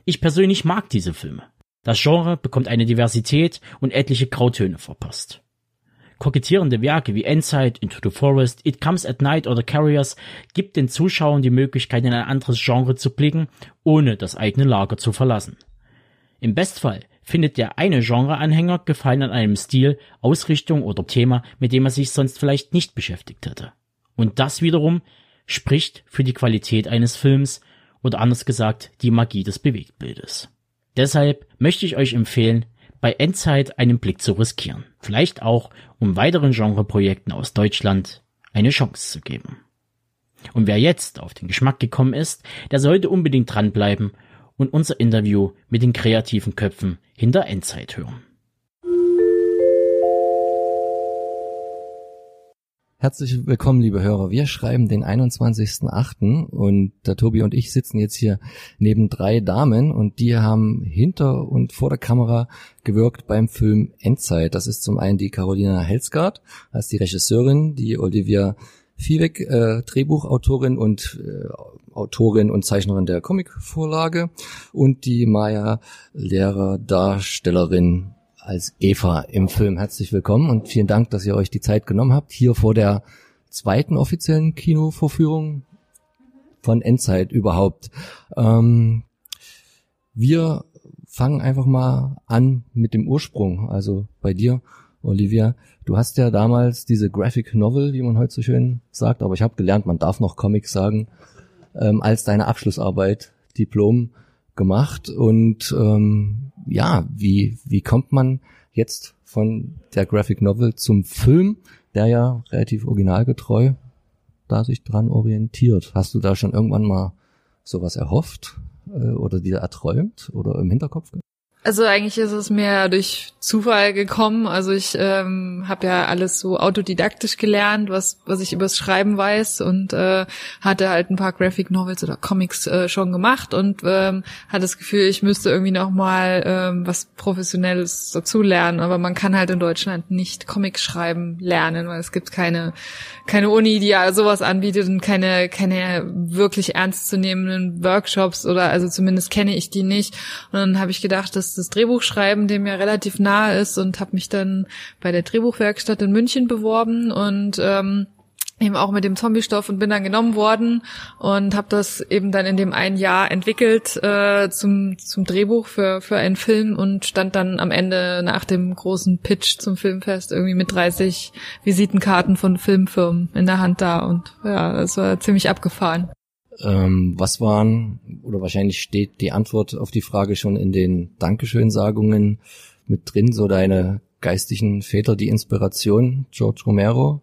Ich persönlich mag diese Filme. Das Genre bekommt eine Diversität und etliche Grautöne verpasst. Kokettierende Werke wie Endzeit, Into the Forest, It Comes at Night oder Carriers gibt den Zuschauern die Möglichkeit, in ein anderes Genre zu blicken, ohne das eigene Lager zu verlassen. Im Bestfall findet der eine Genreanhänger Gefallen an einem Stil, Ausrichtung oder Thema, mit dem er sich sonst vielleicht nicht beschäftigt hätte. Und das wiederum spricht für die Qualität eines Films oder anders gesagt die Magie des Bewegtbildes. Deshalb möchte ich euch empfehlen, bei Endzeit einen Blick zu riskieren. Vielleicht auch, um weiteren Genreprojekten aus Deutschland eine Chance zu geben. Und wer jetzt auf den Geschmack gekommen ist, der sollte unbedingt dranbleiben und unser Interview mit den kreativen Köpfen hinter Endzeit hören. Herzlich willkommen, liebe Hörer. Wir schreiben den 21.08. und der Tobi und ich sitzen jetzt hier neben drei Damen und die haben hinter und vor der Kamera gewirkt beim Film Endzeit. Das ist zum einen die Carolina Helsgaard als die Regisseurin, die Olivia Viehweg, äh, Drehbuchautorin und äh, Autorin und Zeichnerin der Comicvorlage und die Maya Lehrer Darstellerin als Eva im Film. Herzlich willkommen und vielen Dank, dass ihr euch die Zeit genommen habt, hier vor der zweiten offiziellen Kinovorführung von Endzeit überhaupt. Ähm, wir fangen einfach mal an mit dem Ursprung, also bei dir, Olivia. Du hast ja damals diese Graphic Novel, wie man heute so schön sagt, aber ich habe gelernt, man darf noch Comics sagen, ähm, als deine Abschlussarbeit, Diplom gemacht und ähm, ja, wie, wie kommt man jetzt von der Graphic Novel zum Film, der ja relativ originalgetreu da sich dran orientiert? Hast du da schon irgendwann mal sowas erhofft äh, oder dir erträumt oder im Hinterkopf? Also eigentlich ist es mehr durch Zufall gekommen. Also ich ähm, habe ja alles so autodidaktisch gelernt, was was ich übers Schreiben weiß und äh, hatte halt ein paar Graphic Novels oder Comics äh, schon gemacht und ähm, hatte das Gefühl, ich müsste irgendwie noch mal ähm, was Professionelles dazu lernen. Aber man kann halt in Deutschland nicht Comics schreiben lernen, weil es gibt keine keine Uni, die ja sowas anbietet und keine keine wirklich ernstzunehmenden Workshops oder also zumindest kenne ich die nicht. Und dann habe ich gedacht, dass das Drehbuchschreiben dem ja relativ nahe ist und habe mich dann bei der Drehbuchwerkstatt in München beworben und ähm, eben auch mit dem Zombie-Stoff und bin dann genommen worden und habe das eben dann in dem einen Jahr entwickelt äh, zum zum Drehbuch für für einen Film und stand dann am Ende nach dem großen Pitch zum Filmfest irgendwie mit 30 Visitenkarten von Filmfirmen in der Hand da und ja, das war ziemlich abgefahren. Ähm, was waren, oder wahrscheinlich steht die Antwort auf die Frage schon in den Dankeschönsagungen mit drin, so deine geistigen Väter, die Inspiration, George Romero,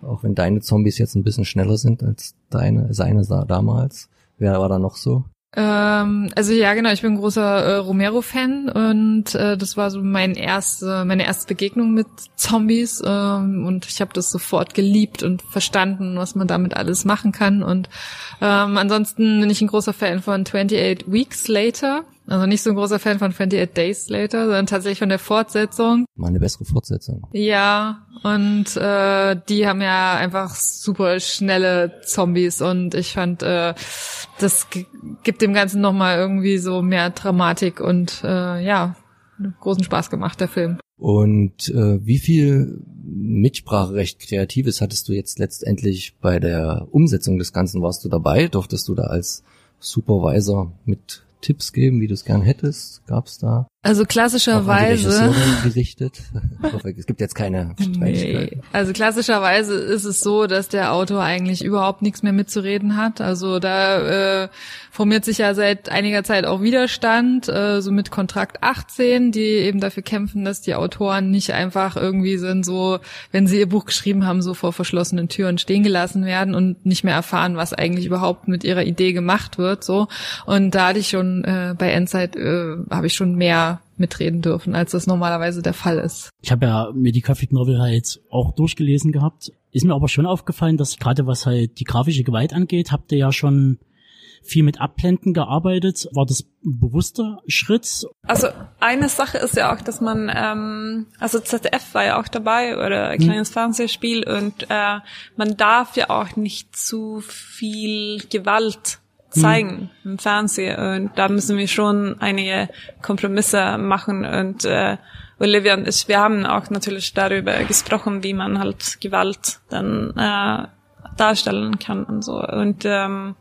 auch wenn deine Zombies jetzt ein bisschen schneller sind als deine, seine damals. Wer war da noch so? Ähm, also ja, genau, ich bin ein großer äh, Romero-Fan und äh, das war so mein erste, meine erste Begegnung mit Zombies ähm, und ich habe das sofort geliebt und verstanden, was man damit alles machen kann. Und ähm, ansonsten bin ich ein großer Fan von 28 Weeks Later. Also nicht so ein großer Fan von 28 Days Later, sondern tatsächlich von der Fortsetzung. Mal eine bessere Fortsetzung. Ja, und äh, die haben ja einfach super schnelle Zombies und ich fand, äh, das gibt dem Ganzen nochmal irgendwie so mehr Dramatik und äh, ja, großen Spaß gemacht, der Film. Und äh, wie viel Mitspracherecht Kreatives hattest du jetzt letztendlich bei der Umsetzung des Ganzen? Warst du dabei? Durftest du da als Supervisor mit Tipps geben, wie du es gern hättest? Gab's da? Also klassischerweise. Gerichtet. Es gibt jetzt keine Streitigkeiten. Nee. Also klassischerweise ist es so, dass der Autor eigentlich überhaupt nichts mehr mitzureden hat. Also da äh, formiert sich ja seit einiger Zeit auch Widerstand, äh, so mit Kontrakt 18, die eben dafür kämpfen, dass die Autoren nicht einfach irgendwie sind, so, wenn sie ihr Buch geschrieben haben, so vor verschlossenen Türen stehen gelassen werden und nicht mehr erfahren, was eigentlich überhaupt mit ihrer Idee gemacht wird. So. Und da hatte ich schon äh, bei Endzeit äh, habe ich schon mehr mitreden dürfen, als das normalerweise der Fall ist. Ich habe ja mir die Graphic Novel halt auch durchgelesen gehabt. Ist mir aber schon aufgefallen, dass gerade was halt die grafische Gewalt angeht, habt ihr ja schon viel mit Abblenden gearbeitet. War das ein bewusster Schritt? Also eine Sache ist ja auch, dass man, ähm, also ZDF war ja auch dabei oder ein kleines Fernsehspiel und äh, man darf ja auch nicht zu viel Gewalt zeigen im Fernsehen und da müssen wir schon einige Kompromisse machen und äh, Olivia und ich, wir haben auch natürlich darüber gesprochen, wie man halt Gewalt dann äh, darstellen kann und so und ähm,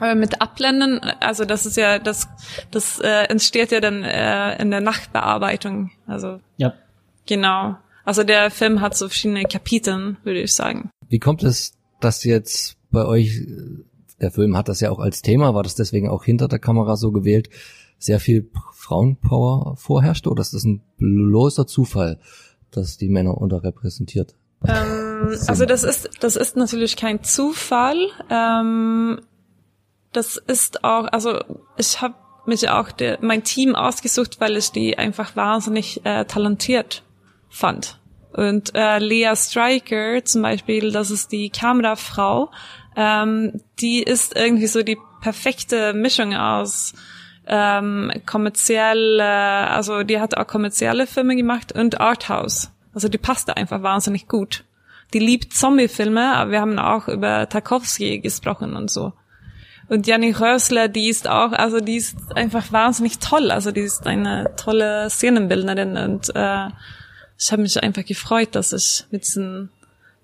aber mit Abblenden, also das ist ja, das, das äh, entsteht ja dann äh, in der Nachtbearbeitung. Also Ja. genau. Also der Film hat so verschiedene Kapiteln, würde ich sagen. Wie kommt es, dass jetzt bei euch, der Film hat das ja auch als Thema, war das deswegen auch hinter der Kamera so gewählt, sehr viel Frauenpower vorherrscht oder ist das ein bloßer Zufall, dass die Männer unterrepräsentiert? Ähm, also das ist, das ist natürlich kein Zufall. Ähm, das ist auch, also ich habe mich auch der, mein Team ausgesucht, weil ich die einfach wahnsinnig äh, talentiert fand. Und äh, Lea Stryker zum Beispiel, das ist die Kamerafrau, ähm, die ist irgendwie so die perfekte Mischung aus ähm, kommerziell, äh, also die hat auch kommerzielle Filme gemacht und Arthouse. Also die passte einfach wahnsinnig gut. Die liebt Zombie-Filme, aber wir haben auch über Tarkovsky gesprochen und so. Und Janni Rösler, die ist auch, also die ist einfach wahnsinnig toll. Also die ist eine tolle Szenenbildnerin und äh, ich habe mich einfach gefreut, dass ich mit diesen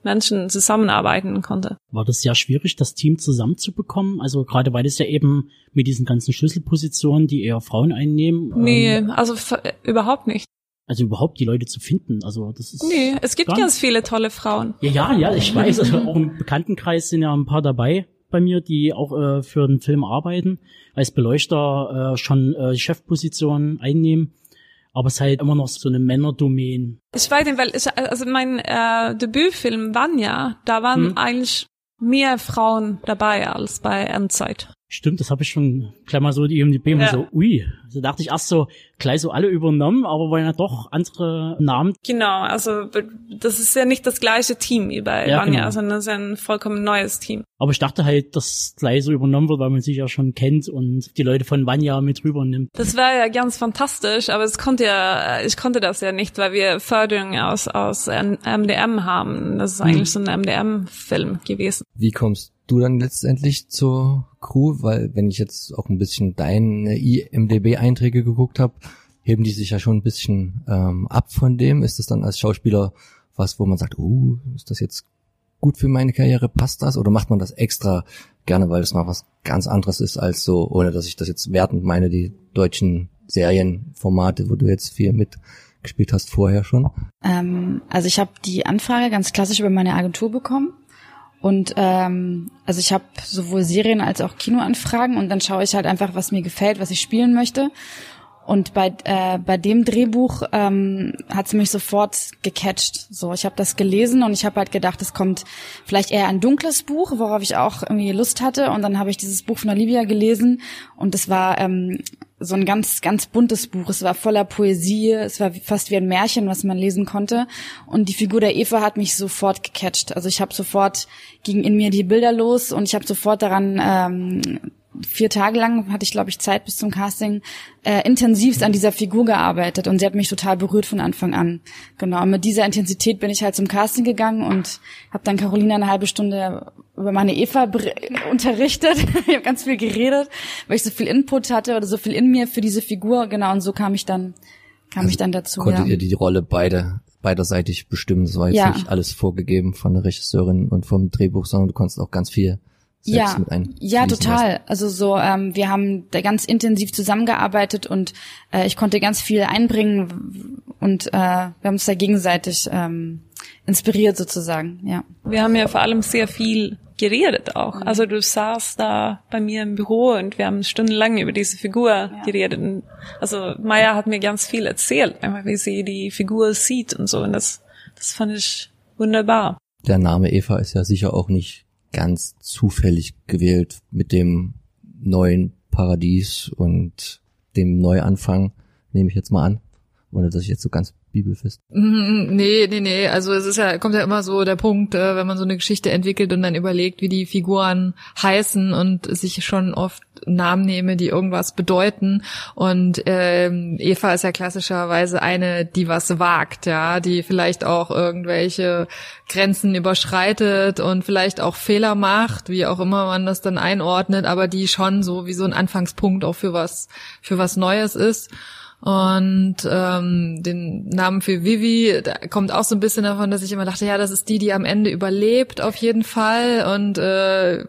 Menschen zusammenarbeiten konnte. War das sehr schwierig, das Team zusammenzubekommen? Also gerade weil es ja eben mit diesen ganzen Schlüsselpositionen, die eher Frauen einnehmen, Nee, ähm, also f- überhaupt nicht. also überhaupt die Leute zu finden. Also das ist Nee, es gibt ganz viele tolle Frauen. Ja, ja, ja, ich weiß. Also auch im Bekanntenkreis sind ja ein paar dabei bei mir, die auch äh, für den Film arbeiten, als Beleuchter äh, schon äh, Chefpositionen einnehmen. Aber es ist halt immer noch so eine Männerdomain. Ich weiß nicht, weil ich, also mein äh, Debütfilm Vanya, da waren Hm. eigentlich mehr Frauen dabei als bei Endzeit. Stimmt, das habe ich schon gleich mal so die IMDb Ja. so, ui. Also dachte ich erst so, gleich so alle übernommen, aber waren ja doch andere Namen. Genau, also das ist ja nicht das gleiche Team wie bei Ja, Vanya, genau. sondern es ist ein vollkommen neues Team. Aber ich dachte halt, dass gleich so übernommen wird, weil man sich ja schon kennt und die Leute von Vanya mit rübernimmt. Das wäre ja ganz fantastisch, aber es konnte ja, ich konnte das ja nicht, weil wir Förderung aus, aus MDM haben. Das ist eigentlich so ein MDM-Film gewesen. Wie kommst du dann letztendlich zur Crew? Weil wenn ich jetzt auch ein bisschen deine IMDB-Einträge geguckt habe, heben die sich ja schon ein bisschen ähm, ab von dem. Ist das dann als Schauspieler was, wo man sagt, uh, ist das jetzt gut für meine Karriere? Passt das? Oder macht man das extra gerne, weil es mal was ganz anderes ist als so, ohne dass ich das jetzt wertend meine, die deutschen Serienformate, wo du jetzt viel mitgespielt hast vorher schon? Ähm, also ich habe die Anfrage ganz klassisch über meine Agentur bekommen. Und ähm, also ich habe sowohl Serien als auch Kinoanfragen und dann schaue ich halt einfach, was mir gefällt, was ich spielen möchte. Und bei äh, bei dem Drehbuch ähm, hat es mich sofort gecatcht. So, ich habe das gelesen und ich habe halt gedacht, es kommt vielleicht eher ein dunkles Buch, worauf ich auch irgendwie Lust hatte. Und dann habe ich dieses Buch von Olivia gelesen und es war ähm, so ein ganz ganz buntes Buch. Es war voller Poesie, es war fast wie ein Märchen, was man lesen konnte. Und die Figur der Eva hat mich sofort gecatcht. Also ich habe sofort gingen in mir die Bilder los und ich habe sofort daran ähm, vier Tage lang hatte ich, glaube ich, Zeit bis zum Casting, äh, intensivst an dieser Figur gearbeitet und sie hat mich total berührt von Anfang an. Genau, und mit dieser Intensität bin ich halt zum Casting gegangen und habe dann Carolina eine halbe Stunde über meine Eva unterrichtet. ich habe ganz viel geredet, weil ich so viel Input hatte oder so viel in mir für diese Figur. Genau, und so kam ich dann, kam ich dann dazu. Konntet ja. ihr die Rolle beide beiderseitig bestimmen? Das war jetzt Ja. nicht alles vorgegeben von der Regisseurin und vom Drehbuch, sondern du konntest auch ganz viel ja, mit ein. Ja, total. Also so, ähm, wir haben da ganz intensiv zusammengearbeitet und äh, ich konnte ganz viel einbringen und äh, wir haben uns da gegenseitig ähm, inspiriert sozusagen, ja. Wir haben ja vor allem sehr viel geredet auch. Also du saßt da bei mir im Büro und wir haben stundenlang über diese Figur ja. geredet. Und also Maya hat mir ganz viel erzählt, einfach wie sie die Figur sieht und so. Und das, das fand ich wunderbar. Der Name Eva ist ja sicher auch nicht ganz zufällig gewählt mit dem neuen Paradies und dem Neuanfang, nehme ich jetzt mal an. Ohne dass ich jetzt so ganz bibelfest. Nee, nee, nee. Also es ist ja, kommt ja immer so der Punkt, äh, wenn man so eine Geschichte entwickelt und dann überlegt, wie die Figuren heißen und sich schon oft Namen nehme, die irgendwas bedeuten. Und ähm, Eva ist ja klassischerweise eine, die was wagt, ja, die vielleicht auch irgendwelche Grenzen überschreitet und vielleicht auch Fehler macht, wie auch immer man das dann einordnet, aber die schon so wie so ein Anfangspunkt auch für was, für was Neues ist. Und ähm, den Namen für Vivi, da kommt auch so ein bisschen davon, dass ich immer dachte, ja, das ist die, die am Ende überlebt, auf jeden Fall. Und äh,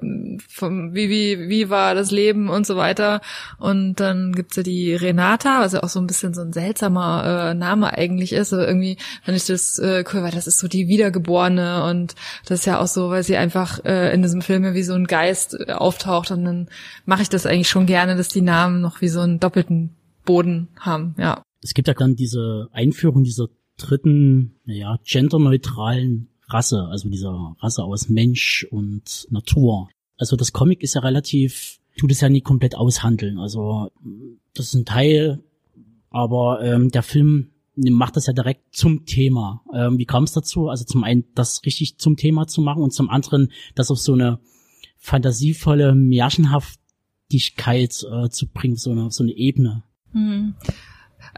vom Vivi, wie war das Leben und so weiter. Und dann gibt's ja die Renata, was ja auch so ein bisschen so ein seltsamer äh, Name eigentlich ist. Aber irgendwie fand ich das äh, cool, weil das ist so die Wiedergeborene und das ist ja auch so, weil sie einfach äh, in diesem Film ja wie so ein Geist äh, auftaucht. Und dann mache ich das eigentlich schon gerne, dass die Namen noch wie so einen doppelten Boden haben, ja. Es gibt ja dann diese Einführung dieser dritten, naja, genderneutralen Rasse, also dieser Rasse aus Mensch und Natur. Also das Comic ist ja relativ, tut es ja nie komplett aushandeln. Also das ist ein Teil, aber ähm, der Film macht das ja direkt zum Thema. Ähm, wie kam es dazu? Also zum einen, das richtig zum Thema zu machen und zum anderen, das auf so eine fantasievolle Märchenhaftigkeit äh, zu bringen, so eine, so eine Ebene. Mhm.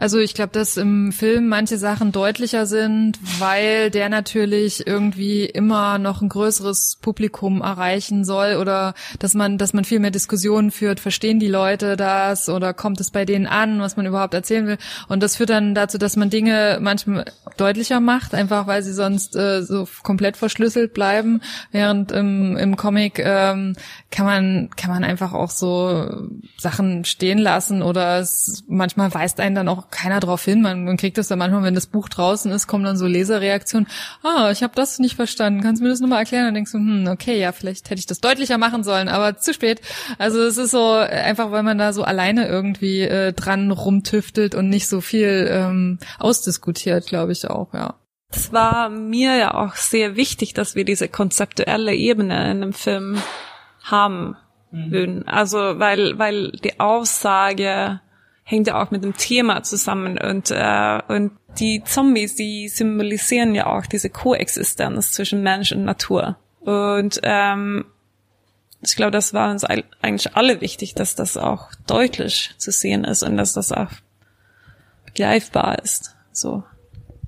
Also ich glaube, dass im Film manche Sachen deutlicher sind, weil der natürlich irgendwie immer noch ein größeres Publikum erreichen soll oder dass man, dass man viel mehr Diskussionen führt. Verstehen die Leute das oder kommt es bei denen an, was man überhaupt erzählen will? Und das führt dann dazu, dass man Dinge manchmal deutlicher macht, einfach weil sie sonst äh, so komplett verschlüsselt bleiben. Während im, im Comic ähm, kann man kann man einfach auch so Sachen stehen lassen oder es manchmal weist einen dann auch keiner drauf hin. Man, man kriegt das dann manchmal, wenn das Buch draußen ist, kommen dann so Leserreaktionen. Ah, ich habe das nicht verstanden. Kannst du mir das nochmal erklären? Dann denkst du, hm, okay, ja, vielleicht hätte ich das deutlicher machen sollen, aber zu spät. Also es ist so einfach, weil man da so alleine irgendwie äh, dran rumtüftelt und nicht so viel ähm, ausdiskutiert, glaube ich auch, ja. Es war mir ja auch sehr wichtig, dass wir diese konzeptuelle Ebene in dem Film haben mhm. würden. Also weil weil die Aussage hängt ja auch mit dem Thema zusammen und äh, und die Zombies, die symbolisieren ja auch diese Koexistenz zwischen Mensch und Natur. Und ähm, ich glaube, das war uns eigentlich alle wichtig, dass das auch deutlich zu sehen ist und dass das auch begreifbar ist. So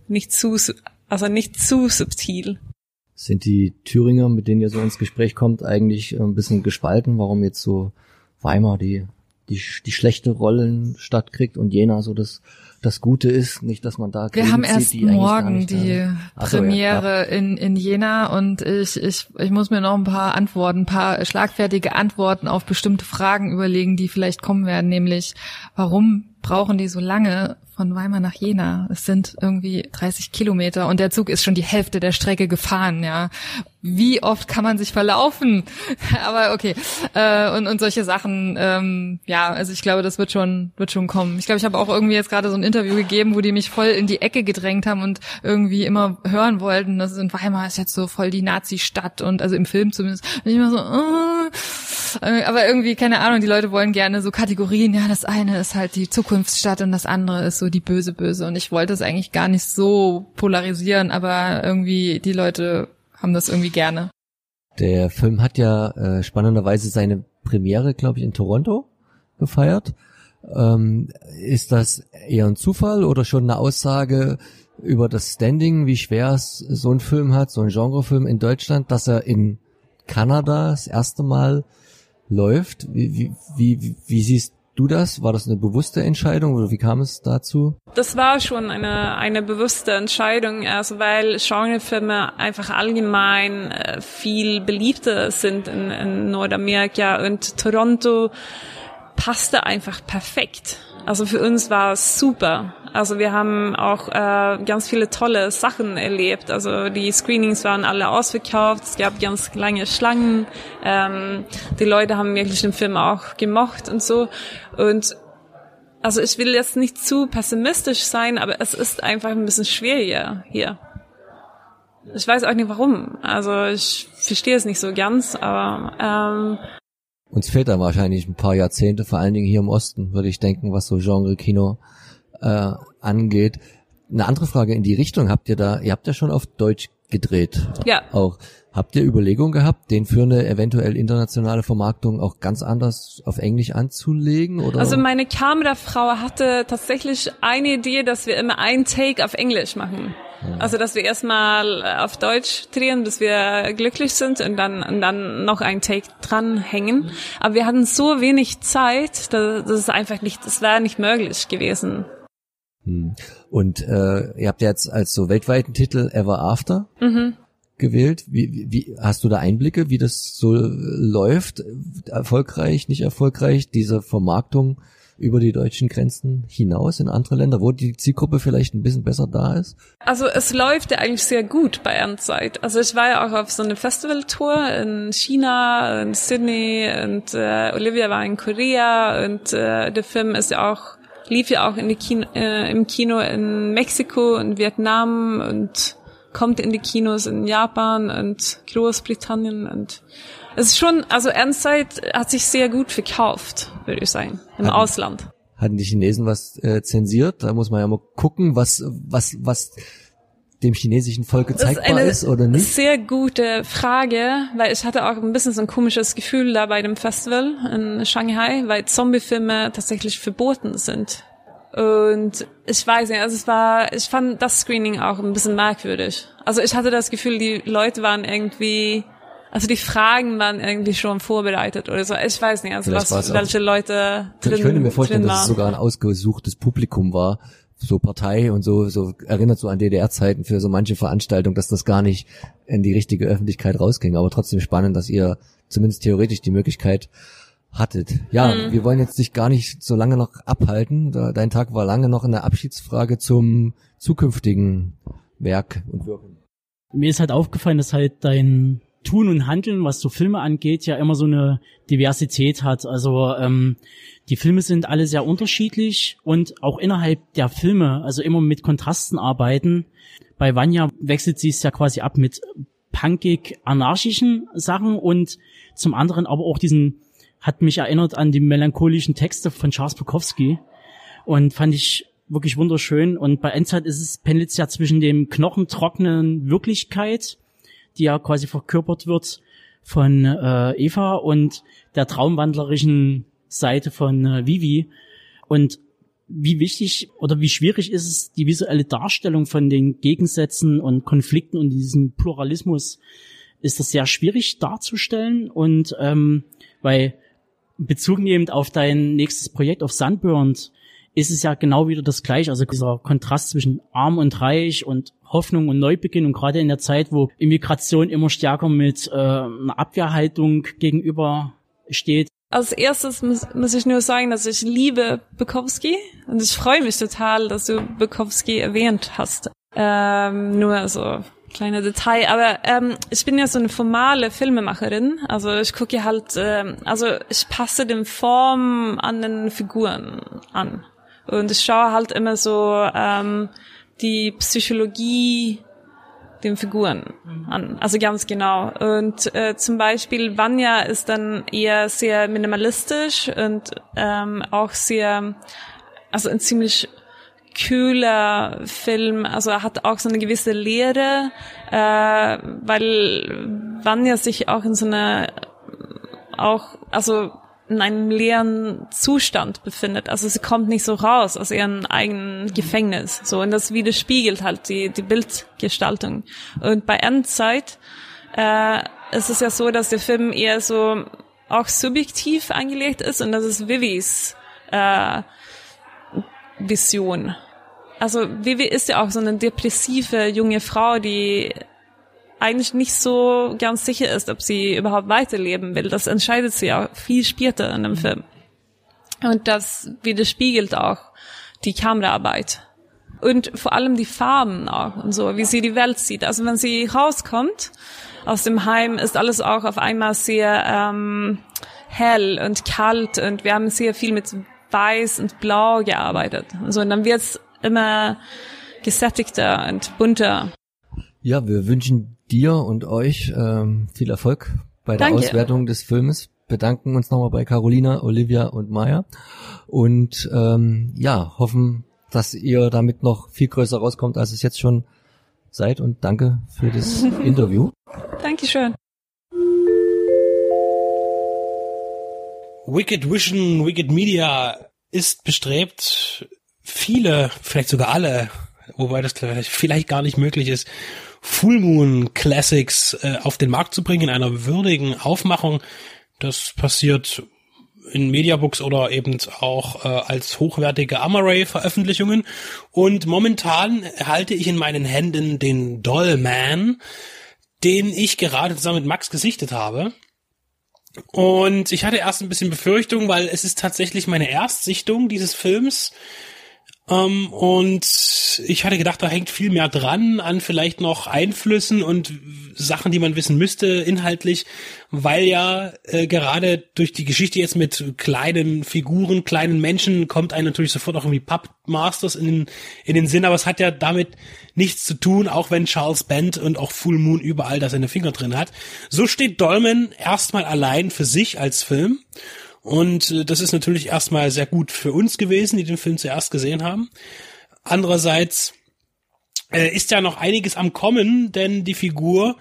nicht zu, also nicht zu subtil. Sind die Thüringer, mit denen ihr so ins Gespräch kommt, eigentlich ein bisschen gespalten? Warum jetzt so Weimar die die, die schlechte Rollen stattkriegt und Jena so das, das Gute ist, nicht, dass man da Wir haben erst die morgen die Ach Premiere so, ja, in, in Jena und ich, ich, ich muss mir noch ein paar Antworten, ein paar schlagfertige Antworten auf bestimmte Fragen überlegen, die vielleicht kommen werden, nämlich warum brauchen die so lange von Weimar nach Jena. Es sind irgendwie 30 Kilometer und der Zug ist schon die Hälfte der Strecke gefahren, ja. Wie oft kann man sich verlaufen? Aber okay. Äh, und, und solche Sachen, ähm, ja, also ich glaube, das wird schon, wird schon kommen. Ich glaube, ich habe auch irgendwie jetzt gerade so ein Interview gegeben, wo die mich voll in die Ecke gedrängt haben und irgendwie immer hören wollten, dass in Weimar ist jetzt so voll die Nazi-Stadt und also im Film zumindest. Und ich immer so, äh, aber irgendwie, keine Ahnung, die Leute wollen gerne so Kategorien, ja, das eine ist halt die Zukunftsstadt und das andere ist so die böse Böse und ich wollte es eigentlich gar nicht so polarisieren, aber irgendwie die Leute haben das irgendwie gerne. Der Film hat ja äh, spannenderweise seine Premiere, glaube ich, in Toronto gefeiert. Ähm, ist das eher ein Zufall oder schon eine Aussage über das Standing, wie schwer es so ein Film hat, so ein Genrefilm in Deutschland, dass er in Kanada das erste Mal läuft? Wie, wie, wie, wie siehst du das? War das eine bewusste Entscheidung oder wie kam es dazu? Das war schon eine, eine bewusste Entscheidung, also weil Genrefilme einfach allgemein äh, viel beliebter sind in, in Nordamerika und Toronto passte einfach perfekt. Also für uns war es super. Also wir haben auch äh, ganz viele tolle Sachen erlebt. Also die Screenings waren alle ausverkauft, es gab ganz lange Schlangen. Ähm, die Leute haben wirklich den Film auch gemocht und so. Und also ich will jetzt nicht zu pessimistisch sein, aber es ist einfach ein bisschen schwieriger hier. Ich weiß auch nicht warum. Also ich verstehe es nicht so ganz, aber ähm, uns fehlt da wahrscheinlich ein paar Jahrzehnte, vor allen Dingen hier im Osten, würde ich denken, was so Genre-Kino äh, angeht. Eine andere Frage in die Richtung habt ihr da, ihr habt ja schon auf Deutsch gedreht. Ja. Auch. Habt ihr Überlegungen gehabt, den für eine eventuell internationale Vermarktung auch ganz anders auf Englisch anzulegen? Oder? Also meine Kamerafrau hatte tatsächlich eine Idee, dass wir immer einen Take auf Englisch machen. Also dass wir erstmal auf Deutsch drehen, bis wir glücklich sind und dann und dann noch ein Take dranhängen. Aber wir hatten so wenig Zeit, dass das ist einfach nicht, das wäre nicht möglich gewesen. Hm. Und äh, ihr habt jetzt als so weltweiten Titel Ever After mhm. gewählt. Wie, wie hast du da Einblicke, wie das so läuft? Erfolgreich, nicht erfolgreich, diese Vermarktung? über die deutschen Grenzen hinaus in andere Länder, wo die Zielgruppe vielleicht ein bisschen besser da ist? Also es läuft ja eigentlich sehr gut bei Ernstzeit. Also ich war ja auch auf so einer Festivaltour in China, in Sydney und äh, Olivia war in Korea und äh, der Film ist ja auch lief ja auch in die Kino, äh, im Kino in Mexiko und Vietnam und kommt in die Kinos in Japan und Großbritannien und es ist schon, also Ernstzeit hat sich sehr gut verkauft, würde ich sagen, im hatten, Ausland. Hatten die Chinesen was äh, zensiert? Da muss man ja mal gucken, was, was, was dem chinesischen Volk gezeigbar ist, ist oder nicht? Sehr gute Frage, weil ich hatte auch ein bisschen so ein komisches Gefühl da bei dem Festival in Shanghai, weil Zombiefilme tatsächlich verboten sind. Und ich weiß nicht, also es war, ich fand das Screening auch ein bisschen merkwürdig. Also ich hatte das Gefühl, die Leute waren irgendwie also die Fragen waren irgendwie schon vorbereitet oder so. Ich weiß nicht, also was, welche Leute drin Ich könnte mir vorstellen, dass es sogar ein ausgesuchtes Publikum war, so Partei und so, so erinnert so an DDR-Zeiten für so manche Veranstaltungen, dass das gar nicht in die richtige Öffentlichkeit rausging. Aber trotzdem spannend, dass ihr zumindest theoretisch die Möglichkeit hattet. Ja, mhm. wir wollen jetzt dich gar nicht so lange noch abhalten. Dein Tag war lange noch in der Abschiedsfrage zum zukünftigen Werk und Wirken. Mir ist halt aufgefallen, dass halt dein Tun und Handeln, was so Filme angeht, ja immer so eine Diversität hat. Also ähm, die Filme sind alle sehr unterschiedlich und auch innerhalb der Filme, also immer mit Kontrasten arbeiten. Bei Vanya wechselt sie es ja quasi ab mit punkig anarchischen Sachen und zum anderen aber auch diesen, hat mich erinnert an die melancholischen Texte von Charles Bukowski und fand ich wirklich wunderschön. Und bei Endzeit ist es, pendelt ja zwischen dem knochentrockenen Wirklichkeit die ja quasi verkörpert wird von äh, Eva und der traumwandlerischen Seite von äh, Vivi. Und wie wichtig oder wie schwierig ist es, die visuelle Darstellung von den Gegensätzen und Konflikten und diesem Pluralismus ist das sehr schwierig darzustellen und ähm, weil Bezug nehmend auf dein nächstes Projekt auf Sunburned ist es ja genau wieder das gleiche. Also dieser Kontrast zwischen arm und reich und Hoffnung und Neubeginn und gerade in der Zeit, wo Immigration immer stärker mit äh, einer Abwehrhaltung gegenüber steht. Als erstes muss, muss ich nur sagen, dass ich liebe Bukowski und ich freue mich total, dass du Bukowski erwähnt hast. Ähm, nur so kleine Detail, aber ähm, ich bin ja so eine formale Filmemacherin, also ich gucke halt, ähm, also ich passe den Form an den Figuren an. Und ich schaue halt immer so ähm, die Psychologie den Figuren an. Also ganz genau. Und äh, zum Beispiel Vanya ist dann eher sehr minimalistisch und ähm, auch sehr, also ein ziemlich kühler Film. Also er hat auch so eine gewisse Leere, äh, weil Vanya sich auch in so einer auch, also in einem leeren Zustand befindet. Also sie kommt nicht so raus aus ihrem eigenen Gefängnis. So, und das widerspiegelt halt die, die Bildgestaltung. Und bei Endzeit äh, ist es ja so, dass der Film eher so auch subjektiv angelegt ist und das ist Vivis äh, Vision. Also Vivi ist ja auch so eine depressive junge Frau, die eigentlich nicht so ganz sicher ist, ob sie überhaupt weiterleben will. Das entscheidet sie auch viel später in dem Film. Und das widerspiegelt auch die Kameraarbeit. Und vor allem die Farben auch und so, wie sie die Welt sieht. Also wenn sie rauskommt aus dem Heim, ist alles auch auf einmal sehr ähm, hell und kalt und wir haben sehr viel mit Weiß und Blau gearbeitet. Also, und dann wird's immer gesättigter und bunter. Ja, wir wünschen dir und euch ähm, viel Erfolg bei der Danke. Auswertung des Filmes. Bedanken uns nochmal bei Carolina, Olivia und Maya und ähm, ja, hoffen, dass ihr damit noch viel größer rauskommt, als es jetzt schon seid und danke für das Interview. Dankeschön. Wicked Vision, Wicked Media ist bestrebt, viele, vielleicht sogar alle, wobei das vielleicht gar nicht möglich ist, Full Moon Classics äh, auf den Markt zu bringen in einer würdigen Aufmachung. Das passiert in Mediabooks oder eben auch äh, als hochwertige Amaray-Veröffentlichungen. Und momentan halte ich in meinen Händen den Dollman, den ich gerade zusammen mit Max gesichtet habe. Und ich hatte erst ein bisschen Befürchtung, weil es ist tatsächlich meine Erstsichtung dieses Films. Ähm, und ich hatte gedacht, da hängt viel mehr dran an vielleicht noch Einflüssen und Sachen, die man wissen müsste inhaltlich, weil ja äh, gerade durch die Geschichte jetzt mit kleinen Figuren, kleinen Menschen kommt einem natürlich sofort auch irgendwie Puppet Masters in den, in den Sinn, aber es hat ja damit nichts zu tun, auch wenn Charles Band und auch Full Moon überall da seine Finger drin hat. So steht Dolman erstmal allein für sich als Film. Und äh, das ist natürlich erstmal sehr gut für uns gewesen, die den Film zuerst gesehen haben. Andererseits äh, ist ja noch einiges am Kommen, denn die Figur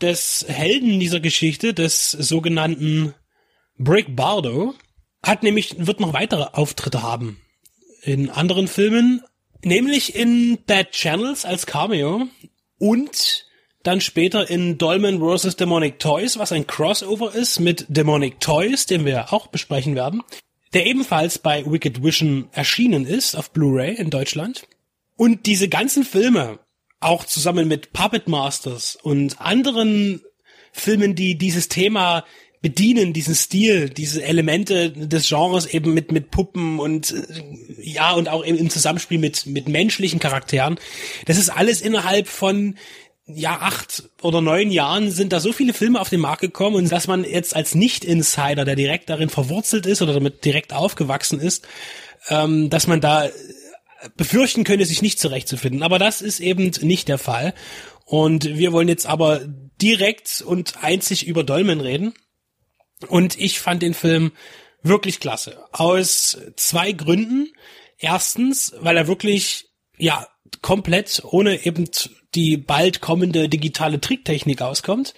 des Helden dieser Geschichte, des sogenannten Brick Bardo, hat nämlich, wird noch weitere Auftritte haben in anderen Filmen, nämlich in Bad Channels als Cameo und dann später in Dolman vs. Demonic Toys, was ein Crossover ist mit Demonic Toys, den wir auch besprechen werden, der ebenfalls bei Wicked Vision erschienen ist auf Blu-ray in Deutschland. Und diese ganzen Filme, auch zusammen mit Puppet Masters und anderen Filmen, die dieses Thema bedienen, diesen Stil, diese Elemente des Genres eben mit, mit Puppen und äh, ja, und auch eben im Zusammenspiel mit, mit menschlichen Charakteren. Das ist alles innerhalb von ja, acht oder neun Jahren sind da so viele Filme auf den Markt gekommen und dass man jetzt als Nicht-Insider, der direkt darin verwurzelt ist oder damit direkt aufgewachsen ist, ähm, dass man da befürchten könnte, sich nicht zurechtzufinden. Aber das ist eben nicht der Fall. Und wir wollen jetzt aber direkt und einzig über Dolmen reden. Und ich fand den Film wirklich klasse. Aus zwei Gründen. Erstens, weil er wirklich, ja, komplett ohne eben die bald kommende digitale Tricktechnik auskommt.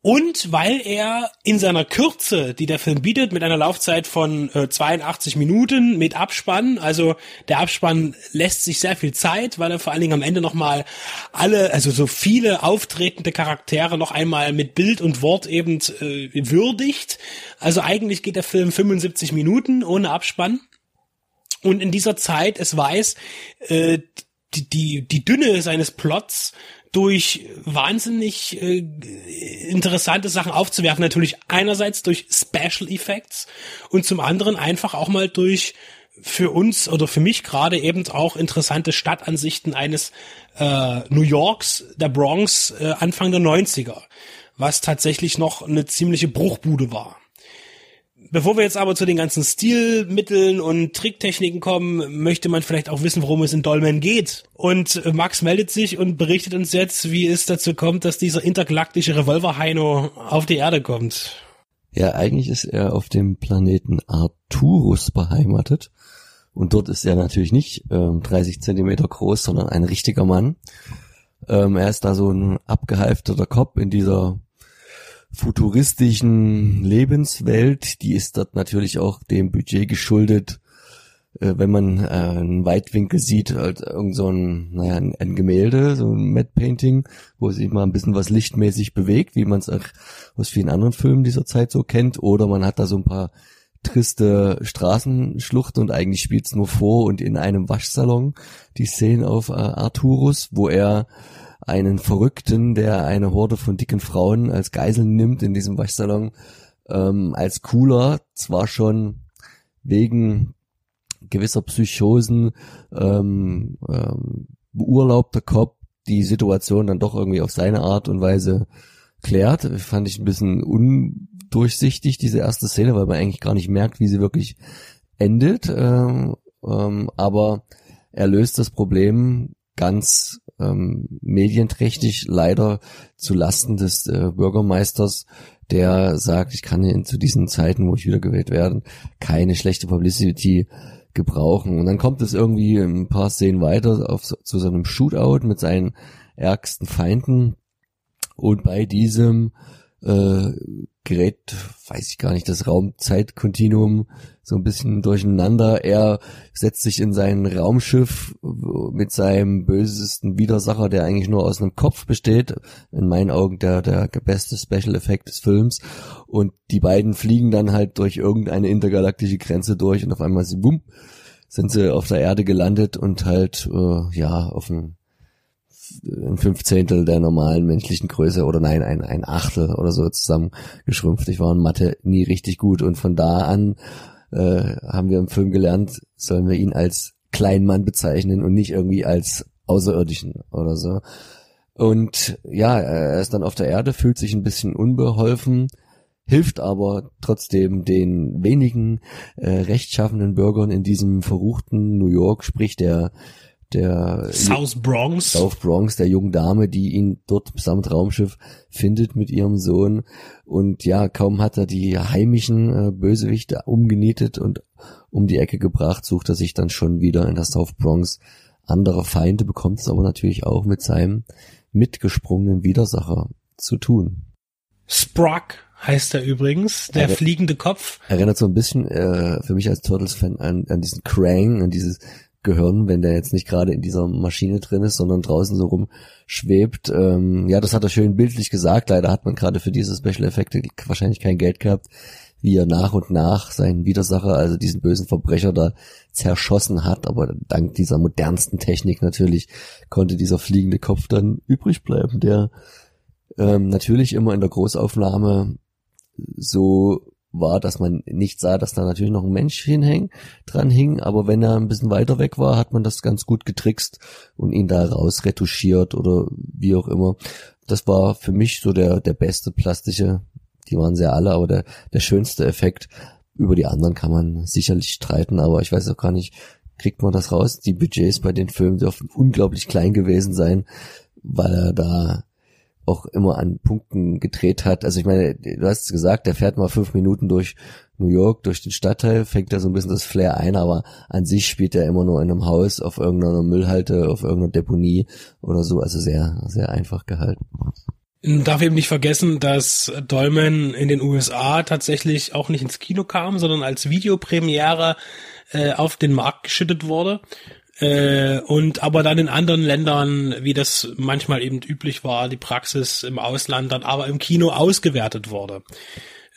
Und weil er in seiner Kürze, die der Film bietet, mit einer Laufzeit von äh, 82 Minuten mit Abspann, also der Abspann lässt sich sehr viel Zeit, weil er vor allen Dingen am Ende nochmal alle, also so viele auftretende Charaktere noch einmal mit Bild und Wort eben äh, würdigt. Also eigentlich geht der Film 75 Minuten ohne Abspann. Und in dieser Zeit es weiß, äh, die, die, die Dünne seines Plots durch wahnsinnig äh, interessante Sachen aufzuwerfen. Natürlich einerseits durch Special Effects und zum anderen einfach auch mal durch für uns oder für mich gerade eben auch interessante Stadtansichten eines äh, New Yorks, der Bronx, äh, Anfang der 90er, was tatsächlich noch eine ziemliche Bruchbude war. Bevor wir jetzt aber zu den ganzen Stilmitteln und Tricktechniken kommen, möchte man vielleicht auch wissen, worum es in Dolmen geht. Und Max meldet sich und berichtet uns jetzt, wie es dazu kommt, dass dieser intergalaktische Revolver-Heino auf die Erde kommt. Ja, eigentlich ist er auf dem Planeten Arturus beheimatet. Und dort ist er natürlich nicht ähm, 30 Zentimeter groß, sondern ein richtiger Mann. Ähm, er ist da so ein abgehalfterter Kopf in dieser futuristischen Lebenswelt, die ist dort natürlich auch dem Budget geschuldet, äh, wenn man äh, einen Weitwinkel sieht, als irgend so ein, naja, ein, Gemälde, so ein Matte Painting, wo sich mal ein bisschen was lichtmäßig bewegt, wie man es auch aus vielen anderen Filmen dieser Zeit so kennt, oder man hat da so ein paar triste Straßenschlucht und eigentlich spielt's nur vor und in einem Waschsalon die Szenen auf äh, Arturus, wo er einen Verrückten, der eine Horde von dicken Frauen als Geiseln nimmt in diesem Waschsalon, ähm, als cooler, zwar schon wegen gewisser Psychosen ähm, ähm, beurlaubter Cop die Situation dann doch irgendwie auf seine Art und Weise klärt. Fand ich ein bisschen undurchsichtig, diese erste Szene, weil man eigentlich gar nicht merkt, wie sie wirklich endet. Ähm, ähm, aber er löst das Problem ganz ähm, medienträchtig, leider zu Lasten des äh, Bürgermeisters, der sagt, ich kann in, zu diesen Zeiten, wo ich wiedergewählt werde, keine schlechte Publicity gebrauchen. Und dann kommt es irgendwie ein paar Szenen weiter auf, zu so einem Shootout mit seinen ärgsten Feinden. Und bei diesem äh, gerät, weiß ich gar nicht, das Raumzeitkontinuum so ein bisschen durcheinander. Er setzt sich in sein Raumschiff mit seinem bösesten Widersacher, der eigentlich nur aus einem Kopf besteht. In meinen Augen der, der beste Special Effekt des Films. Und die beiden fliegen dann halt durch irgendeine intergalaktische Grenze durch und auf einmal sie, bumm, sind sie auf der Erde gelandet und halt, äh, ja, auf einem ein Fünfzehntel der normalen menschlichen Größe oder nein, ein, ein Achtel oder so zusammengeschrumpft. Ich war in Mathe nie richtig gut und von da an äh, haben wir im Film gelernt, sollen wir ihn als kleinen Mann bezeichnen und nicht irgendwie als Außerirdischen oder so. Und ja, er ist dann auf der Erde, fühlt sich ein bisschen unbeholfen, hilft aber trotzdem den wenigen äh, rechtschaffenden Bürgern in diesem verruchten New York, sprich der der South Bronx. South Bronx, der jungen Dame, die ihn dort samt Raumschiff findet mit ihrem Sohn. Und ja, kaum hat er die heimischen äh, Bösewichte umgenietet und um die Ecke gebracht, sucht er sich dann schon wieder in der South Bronx andere Feinde, bekommt es aber natürlich auch mit seinem mitgesprungenen Widersacher zu tun. Sprock heißt er übrigens, der er, fliegende Kopf. Erinnert so ein bisschen äh, für mich als Turtles-Fan an, an diesen Krang, an dieses Gehirn, wenn der jetzt nicht gerade in dieser Maschine drin ist, sondern draußen so rumschwebt. Ähm, ja, das hat er schön bildlich gesagt. Leider hat man gerade für diese Special Effekte wahrscheinlich kein Geld gehabt, wie er nach und nach seinen Widersacher, also diesen bösen Verbrecher da zerschossen hat. Aber dank dieser modernsten Technik natürlich konnte dieser fliegende Kopf dann übrig bleiben, der ähm, natürlich immer in der Großaufnahme so war, dass man nicht sah, dass da natürlich noch ein Mensch hinhängt, dran hing, aber wenn er ein bisschen weiter weg war, hat man das ganz gut getrickst und ihn da raus retuschiert oder wie auch immer. Das war für mich so der, der beste plastische, die waren sehr alle, aber der, der schönste Effekt. Über die anderen kann man sicherlich streiten, aber ich weiß auch gar nicht, kriegt man das raus? Die Budgets bei den Filmen dürfen unglaublich klein gewesen sein, weil er da auch immer an Punkten gedreht hat. Also ich meine, du hast gesagt, der fährt mal fünf Minuten durch New York, durch den Stadtteil, fängt da so ein bisschen das Flair ein, aber an sich spielt er immer nur in einem Haus, auf irgendeiner Müllhalte, auf irgendeiner Deponie oder so. Also sehr, sehr einfach gehalten. Man darf eben nicht vergessen, dass Dolmen in den USA tatsächlich auch nicht ins Kino kam, sondern als Videopremiere äh, auf den Markt geschüttet wurde. Äh, und aber dann in anderen Ländern, wie das manchmal eben üblich war, die Praxis im Ausland dann aber im Kino ausgewertet wurde.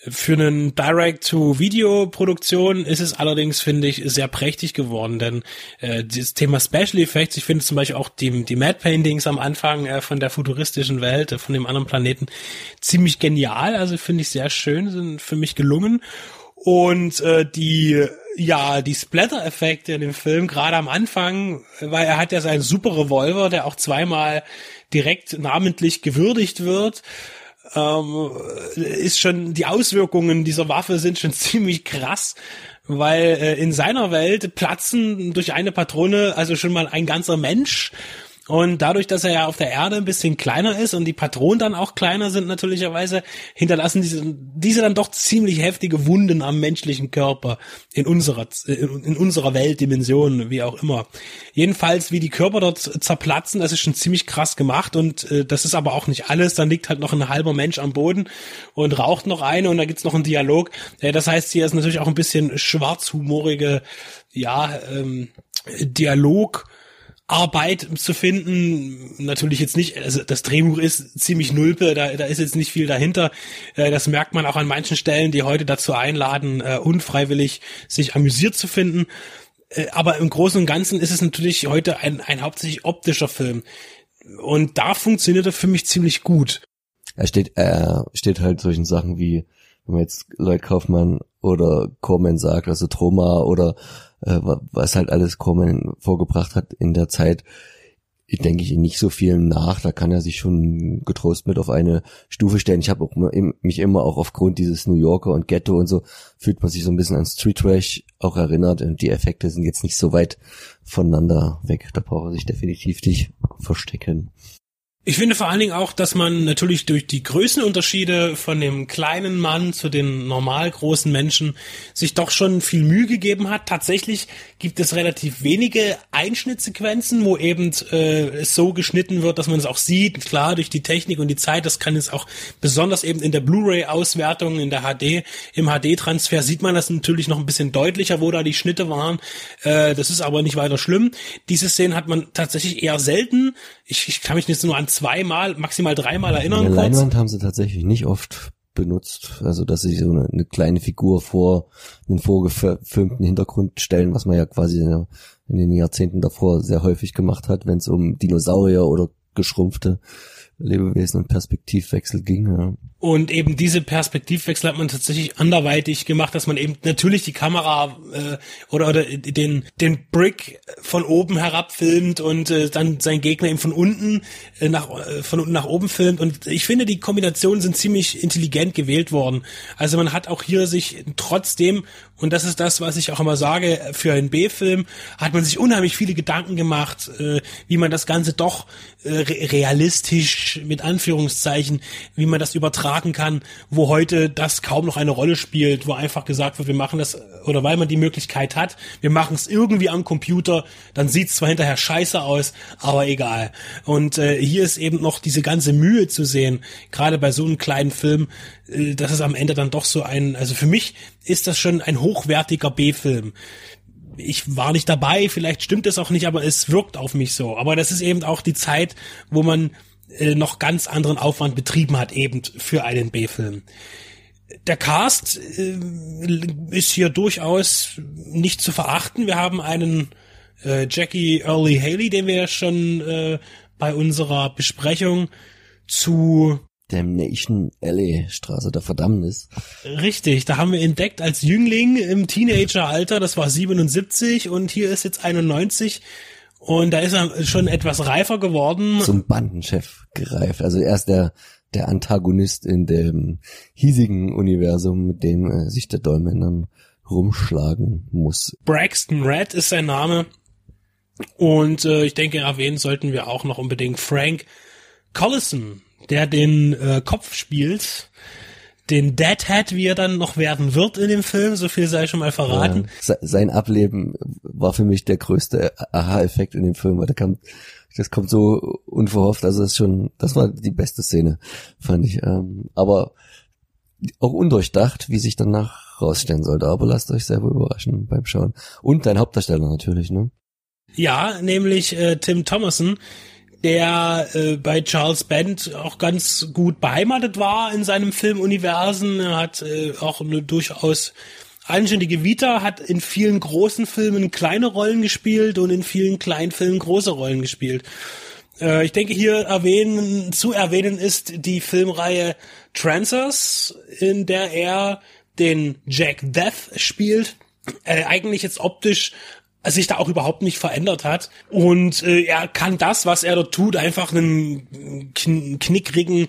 Für einen Direct-to-Video-Produktion ist es allerdings, finde ich, sehr prächtig geworden, denn äh, das Thema Special Effects, ich finde zum Beispiel auch die, die Mad Paintings am Anfang äh, von der futuristischen Welt, äh, von dem anderen Planeten, ziemlich genial, also finde ich sehr schön, sind für mich gelungen. Und äh, die ja, die Splatter-Effekte in dem Film, gerade am Anfang, weil er hat ja seinen super Revolver, der auch zweimal direkt namentlich gewürdigt wird, ähm, ist schon, die Auswirkungen dieser Waffe sind schon ziemlich krass, weil äh, in seiner Welt platzen durch eine Patrone also schon mal ein ganzer Mensch und dadurch, dass er ja auf der Erde ein bisschen kleiner ist und die Patronen dann auch kleiner sind natürlicherweise, hinterlassen diese, diese dann doch ziemlich heftige Wunden am menschlichen Körper in unserer, in unserer Weltdimension, wie auch immer. Jedenfalls, wie die Körper dort zerplatzen, das ist schon ziemlich krass gemacht und äh, das ist aber auch nicht alles. Dann liegt halt noch ein halber Mensch am Boden und raucht noch eine und da gibt's noch einen Dialog. Äh, das heißt, hier ist natürlich auch ein bisschen schwarzhumorige, ja, ähm, Dialog Arbeit zu finden. Natürlich jetzt nicht, also das Drehbuch ist ziemlich nulpe, da, da ist jetzt nicht viel dahinter. Äh, das merkt man auch an manchen Stellen, die heute dazu einladen, äh, unfreiwillig sich amüsiert zu finden. Äh, aber im Großen und Ganzen ist es natürlich heute ein, ein hauptsächlich optischer Film. Und da funktioniert er für mich ziemlich gut. Er steht, er steht halt solchen Sachen wie, wenn man jetzt Lloyd Kaufmann oder Corman sagt, also Troma oder äh, was halt alles Corman vorgebracht hat in der Zeit, denke ich nicht so viel nach. Da kann er sich schon getrost mit auf eine Stufe stellen. Ich habe mich immer auch aufgrund dieses New Yorker und Ghetto und so fühlt man sich so ein bisschen an Street Trash auch erinnert und die Effekte sind jetzt nicht so weit voneinander weg. Da braucht er sich definitiv nicht verstecken. Ich finde vor allen Dingen auch, dass man natürlich durch die Größenunterschiede von dem kleinen Mann zu den normal großen Menschen sich doch schon viel Mühe gegeben hat. Tatsächlich gibt es relativ wenige Einschnittsequenzen, wo eben äh, es so geschnitten wird, dass man es auch sieht. Klar, durch die Technik und die Zeit, das kann jetzt auch besonders eben in der Blu-ray-Auswertung, in der HD, im HD-Transfer sieht man das natürlich noch ein bisschen deutlicher, wo da die Schnitte waren. Äh, das ist aber nicht weiter schlimm. Diese Szenen hat man tatsächlich eher selten. Ich, ich kann mich jetzt nur an zweimal, maximal dreimal erinnern. Eine Leinwand haben sie tatsächlich nicht oft benutzt. Also, dass sie so eine, eine kleine Figur vor einen vorgefilmten Hintergrund stellen, was man ja quasi in, den Jahrzehnten davor sehr häufig gemacht hat, wenn es um Dinosaurier oder geschrumpfte Lebewesen und Perspektivwechsel ging. Ja. Und eben diese Perspektivwechsel hat man tatsächlich anderweitig gemacht, dass man eben natürlich die Kamera äh, oder, oder den, den Brick von oben herab filmt und äh, dann sein Gegner eben von unten äh, nach äh, von unten nach oben filmt. Und ich finde, die Kombinationen sind ziemlich intelligent gewählt worden. Also man hat auch hier sich trotzdem, und das ist das, was ich auch immer sage, für einen B-Film, hat man sich unheimlich viele Gedanken gemacht, äh, wie man das Ganze doch äh, realistisch mit Anführungszeichen, wie man das übertragen kann, wo heute das kaum noch eine Rolle spielt, wo einfach gesagt wird, wir machen das, oder weil man die Möglichkeit hat, wir machen es irgendwie am Computer, dann sieht es zwar hinterher scheiße aus, aber egal. Und äh, hier ist eben noch diese ganze Mühe zu sehen, gerade bei so einem kleinen Film, dass es am Ende dann doch so ein, also für mich ist das schon ein hochwertiger B-Film ich war nicht dabei, vielleicht stimmt es auch nicht, aber es wirkt auf mich so. Aber das ist eben auch die Zeit, wo man äh, noch ganz anderen Aufwand betrieben hat, eben für einen B-Film. Der Cast äh, ist hier durchaus nicht zu verachten. Wir haben einen äh, Jackie Early Haley, den wir ja schon äh, bei unserer Besprechung zu Damnation Alley, Straße der Verdammnis. Richtig, da haben wir entdeckt als Jüngling im Teenageralter, das war 77 und hier ist jetzt 91 und da ist er schon etwas reifer geworden. Zum Bandenchef gereift. Also er ist der, der Antagonist in dem hiesigen Universum, mit dem äh, sich der Dolmen dann rumschlagen muss. Braxton Red ist sein Name. Und äh, ich denke, erwähnen sollten wir auch noch unbedingt Frank Collison, der den äh, Kopf spielt den Deadhead, wie er dann noch werden wird in dem Film, so viel sei schon mal verraten. Ja, sein Ableben war für mich der größte Aha-Effekt in dem Film, weil da kam, das kommt so unverhofft, also das ist schon, das war die beste Szene, fand ich. Ähm, aber auch undurchdacht, wie sich danach rausstellen sollte. Aber lasst euch selber überraschen beim Schauen. Und dein Hauptdarsteller natürlich, ne? Ja, nämlich äh, Tim Thomason, der äh, bei Charles Band auch ganz gut beheimatet war in seinem Filmuniversen. Er hat äh, auch eine durchaus anständige Vita, hat in vielen großen Filmen kleine Rollen gespielt und in vielen kleinen Filmen große Rollen gespielt. Äh, ich denke, hier erwähnen, zu erwähnen ist die Filmreihe Trancers, in der er den Jack Death spielt. Äh, eigentlich jetzt optisch sich da auch überhaupt nicht verändert hat. Und äh, er kann das, was er dort tut, einfach einen kn knickrigen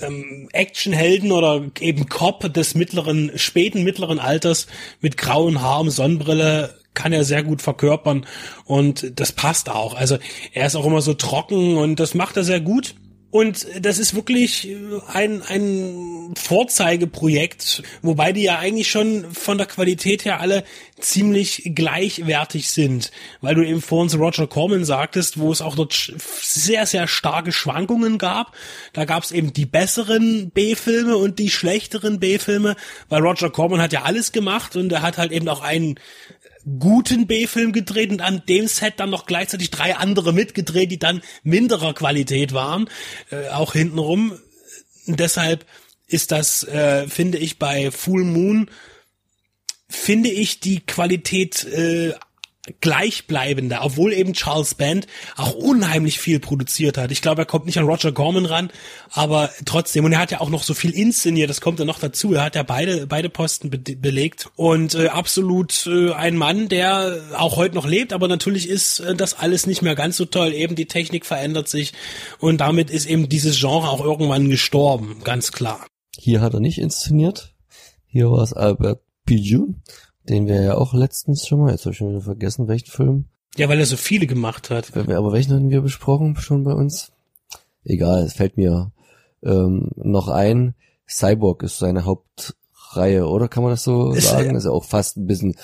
ähm, Actionhelden oder eben Cop des mittleren, späten mittleren Alters mit grauen Haaren, Sonnenbrille kann er sehr gut verkörpern und das passt auch. Also er ist auch immer so trocken und das macht er sehr gut. Und das ist wirklich ein, ein Vorzeigeprojekt, wobei die ja eigentlich schon von der Qualität her alle ziemlich gleichwertig sind, weil du eben vorhin zu Roger Corman sagtest, wo es auch dort sehr, sehr starke Schwankungen gab. Da gab es eben die besseren B-Filme und die schlechteren B-Filme, weil Roger Corman hat ja alles gemacht und er hat halt eben auch einen guten B-Film gedreht und an dem Set dann noch gleichzeitig drei andere mitgedreht, die dann minderer Qualität waren, äh, auch hintenrum. Und deshalb ist das, äh, finde ich, bei Full Moon, finde ich die Qualität äh, gleichbleibender, obwohl eben Charles Band auch unheimlich viel produziert hat. Ich glaube, er kommt nicht an Roger Corman ran, aber trotzdem. Und er hat ja auch noch so viel inszeniert, das kommt ja noch dazu. Er hat ja beide, beide Posten be belegt und äh, absolut äh, ein Mann, der auch heute noch lebt, aber natürlich ist äh, das alles nicht mehr ganz so toll. Eben die Technik verändert sich und damit ist eben dieses Genre auch irgendwann gestorben, ganz klar. Hier hat er nicht inszeniert. Hier war es Albert Pijun den wir ja auch letztens schon mal, jetzt habe ich schon wieder vergessen, welchen Film. Ja, weil er so viele gemacht hat. Aber welchen hatten wir besprochen schon bei uns? Egal, es fällt mir ähm, noch ein. Cyborg ist seine Hauptreihe, oder kann man das so ist, sagen? Ist ja auch fast ein bisschen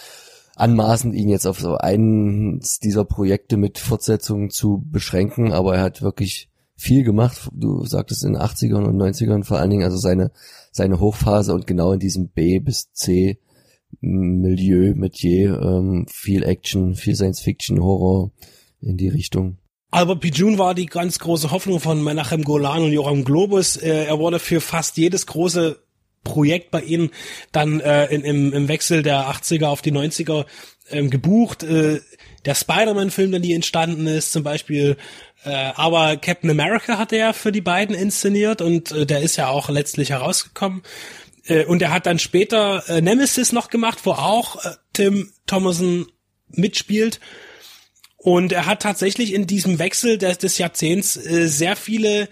anmaßend, ihn jetzt auf so eins dieser Projekte mit Fortsetzungen zu beschränken, aber er hat wirklich viel gemacht. Du sagtest in den 80ern und 90ern vor allen Dingen, also seine, seine Hochphase und genau in diesem B bis C Milieu, Metier, ähm, viel Action, viel Science Fiction, Horror in die Richtung. Albert Pijun war die ganz große Hoffnung von Menachem Golan und Joram Globus. Äh, er wurde für fast jedes große Projekt bei ihnen dann äh, in, im, im Wechsel der 80er auf die 90er ähm, gebucht. Äh, der Spider-Man-Film, der nie entstanden ist, zum Beispiel. Äh, aber Captain America hat er für die beiden inszeniert und äh, der ist ja auch letztlich herausgekommen. Äh, und er hat dann später äh, Nemesis noch gemacht, wo auch äh, Tim Thomason mitspielt. Und er hat tatsächlich in diesem Wechsel des, des Jahrzehnts äh, sehr viele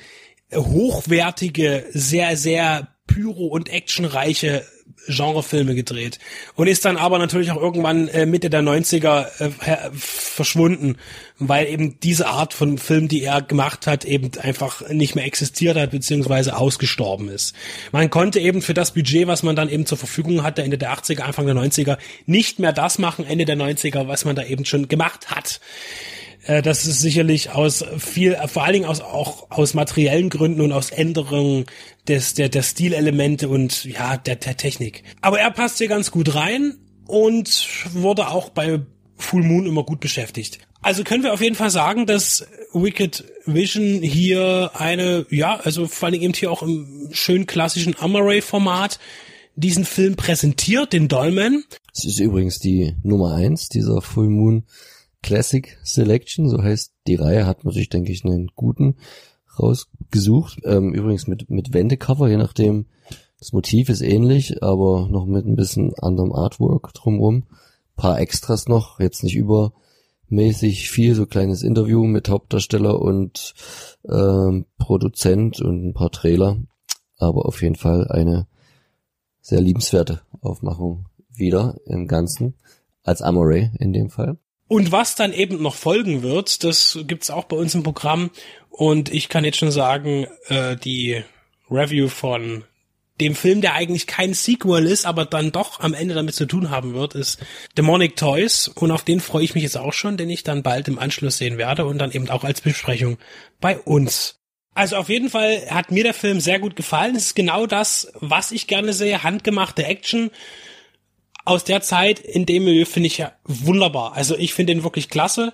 hochwertige, sehr, sehr pyro- und actionreiche Genrefilme gedreht und ist dann aber natürlich auch irgendwann äh, Mitte der 90er äh, verschwunden, weil eben diese Art von Film, die er gemacht hat, eben einfach nicht mehr existiert hat beziehungsweise ausgestorben ist. Man konnte eben für das Budget, was man dann eben zur Verfügung hatte, Ende der 80er, Anfang der 90er, nicht mehr das machen, Ende der 90er, was man da eben schon gemacht hat. Äh, das ist sicherlich aus viel, vor allen Dingen aus, auch aus materiellen Gründen und aus Änderungen des, der, der Stilelemente und ja, der, der Technik. Aber er passt hier ganz gut rein und wurde auch bei Full Moon immer gut beschäftigt. Also können wir auf jeden Fall sagen, dass Wicked Vision hier eine, ja, also vor allen Dingen eben hier auch im schön klassischen Amaray-Format diesen Film präsentiert, den Dolmen. Es ist übrigens die Nummer eins dieser Full Moon Classic Selection, so heißt die Reihe, hat man sich, denke ich, einen guten rausgesucht. Ähm, übrigens mit, mit Wendecover, je nachdem, das Motiv ist ähnlich, aber noch mit ein bisschen anderem Artwork drumrum. Paar Extras noch, jetzt nicht übermäßig viel, so kleines Interview mit Hauptdarsteller und ähm, Produzent und ein paar Trailer. Aber auf jeden Fall eine sehr liebenswerte Aufmachung wieder im Ganzen. Als Amoray in dem Fall. Und was dann eben noch folgen wird, das gibt's auch bei uns im Programm. Und ich kann jetzt schon sagen, äh, die Review von dem Film, der eigentlich kein Sequel ist, aber dann doch am Ende damit zu tun haben wird, ist Demonic Toys. Und auf den freue ich mich jetzt auch schon, den ich dann bald im Anschluss sehen werde und dann eben auch als Besprechung bei uns. Also auf jeden Fall hat mir der Film sehr gut gefallen. Es ist genau das, was ich gerne sehe. Handgemachte Action aus der Zeit in dem Milieu finde ich ja wunderbar. Also ich finde ihn wirklich klasse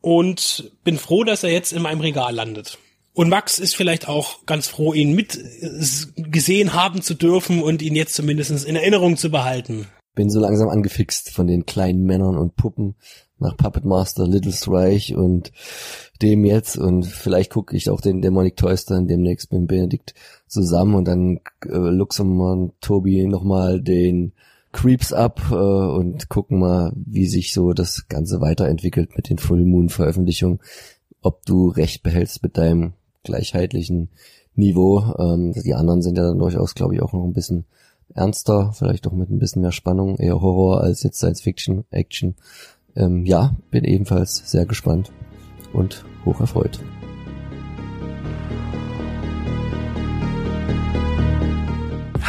und bin froh, dass er jetzt in meinem Regal landet. Und Max ist vielleicht auch ganz froh, ihn mit äh, gesehen haben zu dürfen und ihn jetzt zumindest in Erinnerung zu behalten. Bin so langsam angefixt von den kleinen Männern und Puppen nach Puppet Master, Little Reich und dem jetzt und vielleicht gucke ich auch den Demonic Toys dann demnächst mit Benedikt zusammen und dann äh, Luxemburg Tobi nochmal den Creeps ab äh, und gucken mal, wie sich so das Ganze weiterentwickelt mit den Full Moon Veröffentlichungen, ob du recht behältst mit deinem gleichheitlichen Niveau. Ähm, die anderen sind ja dann durchaus, glaube ich, auch noch ein bisschen ernster, vielleicht auch mit ein bisschen mehr Spannung, eher Horror als jetzt Science Fiction, Action. Ähm, ja, bin ebenfalls sehr gespannt und hoch erfreut.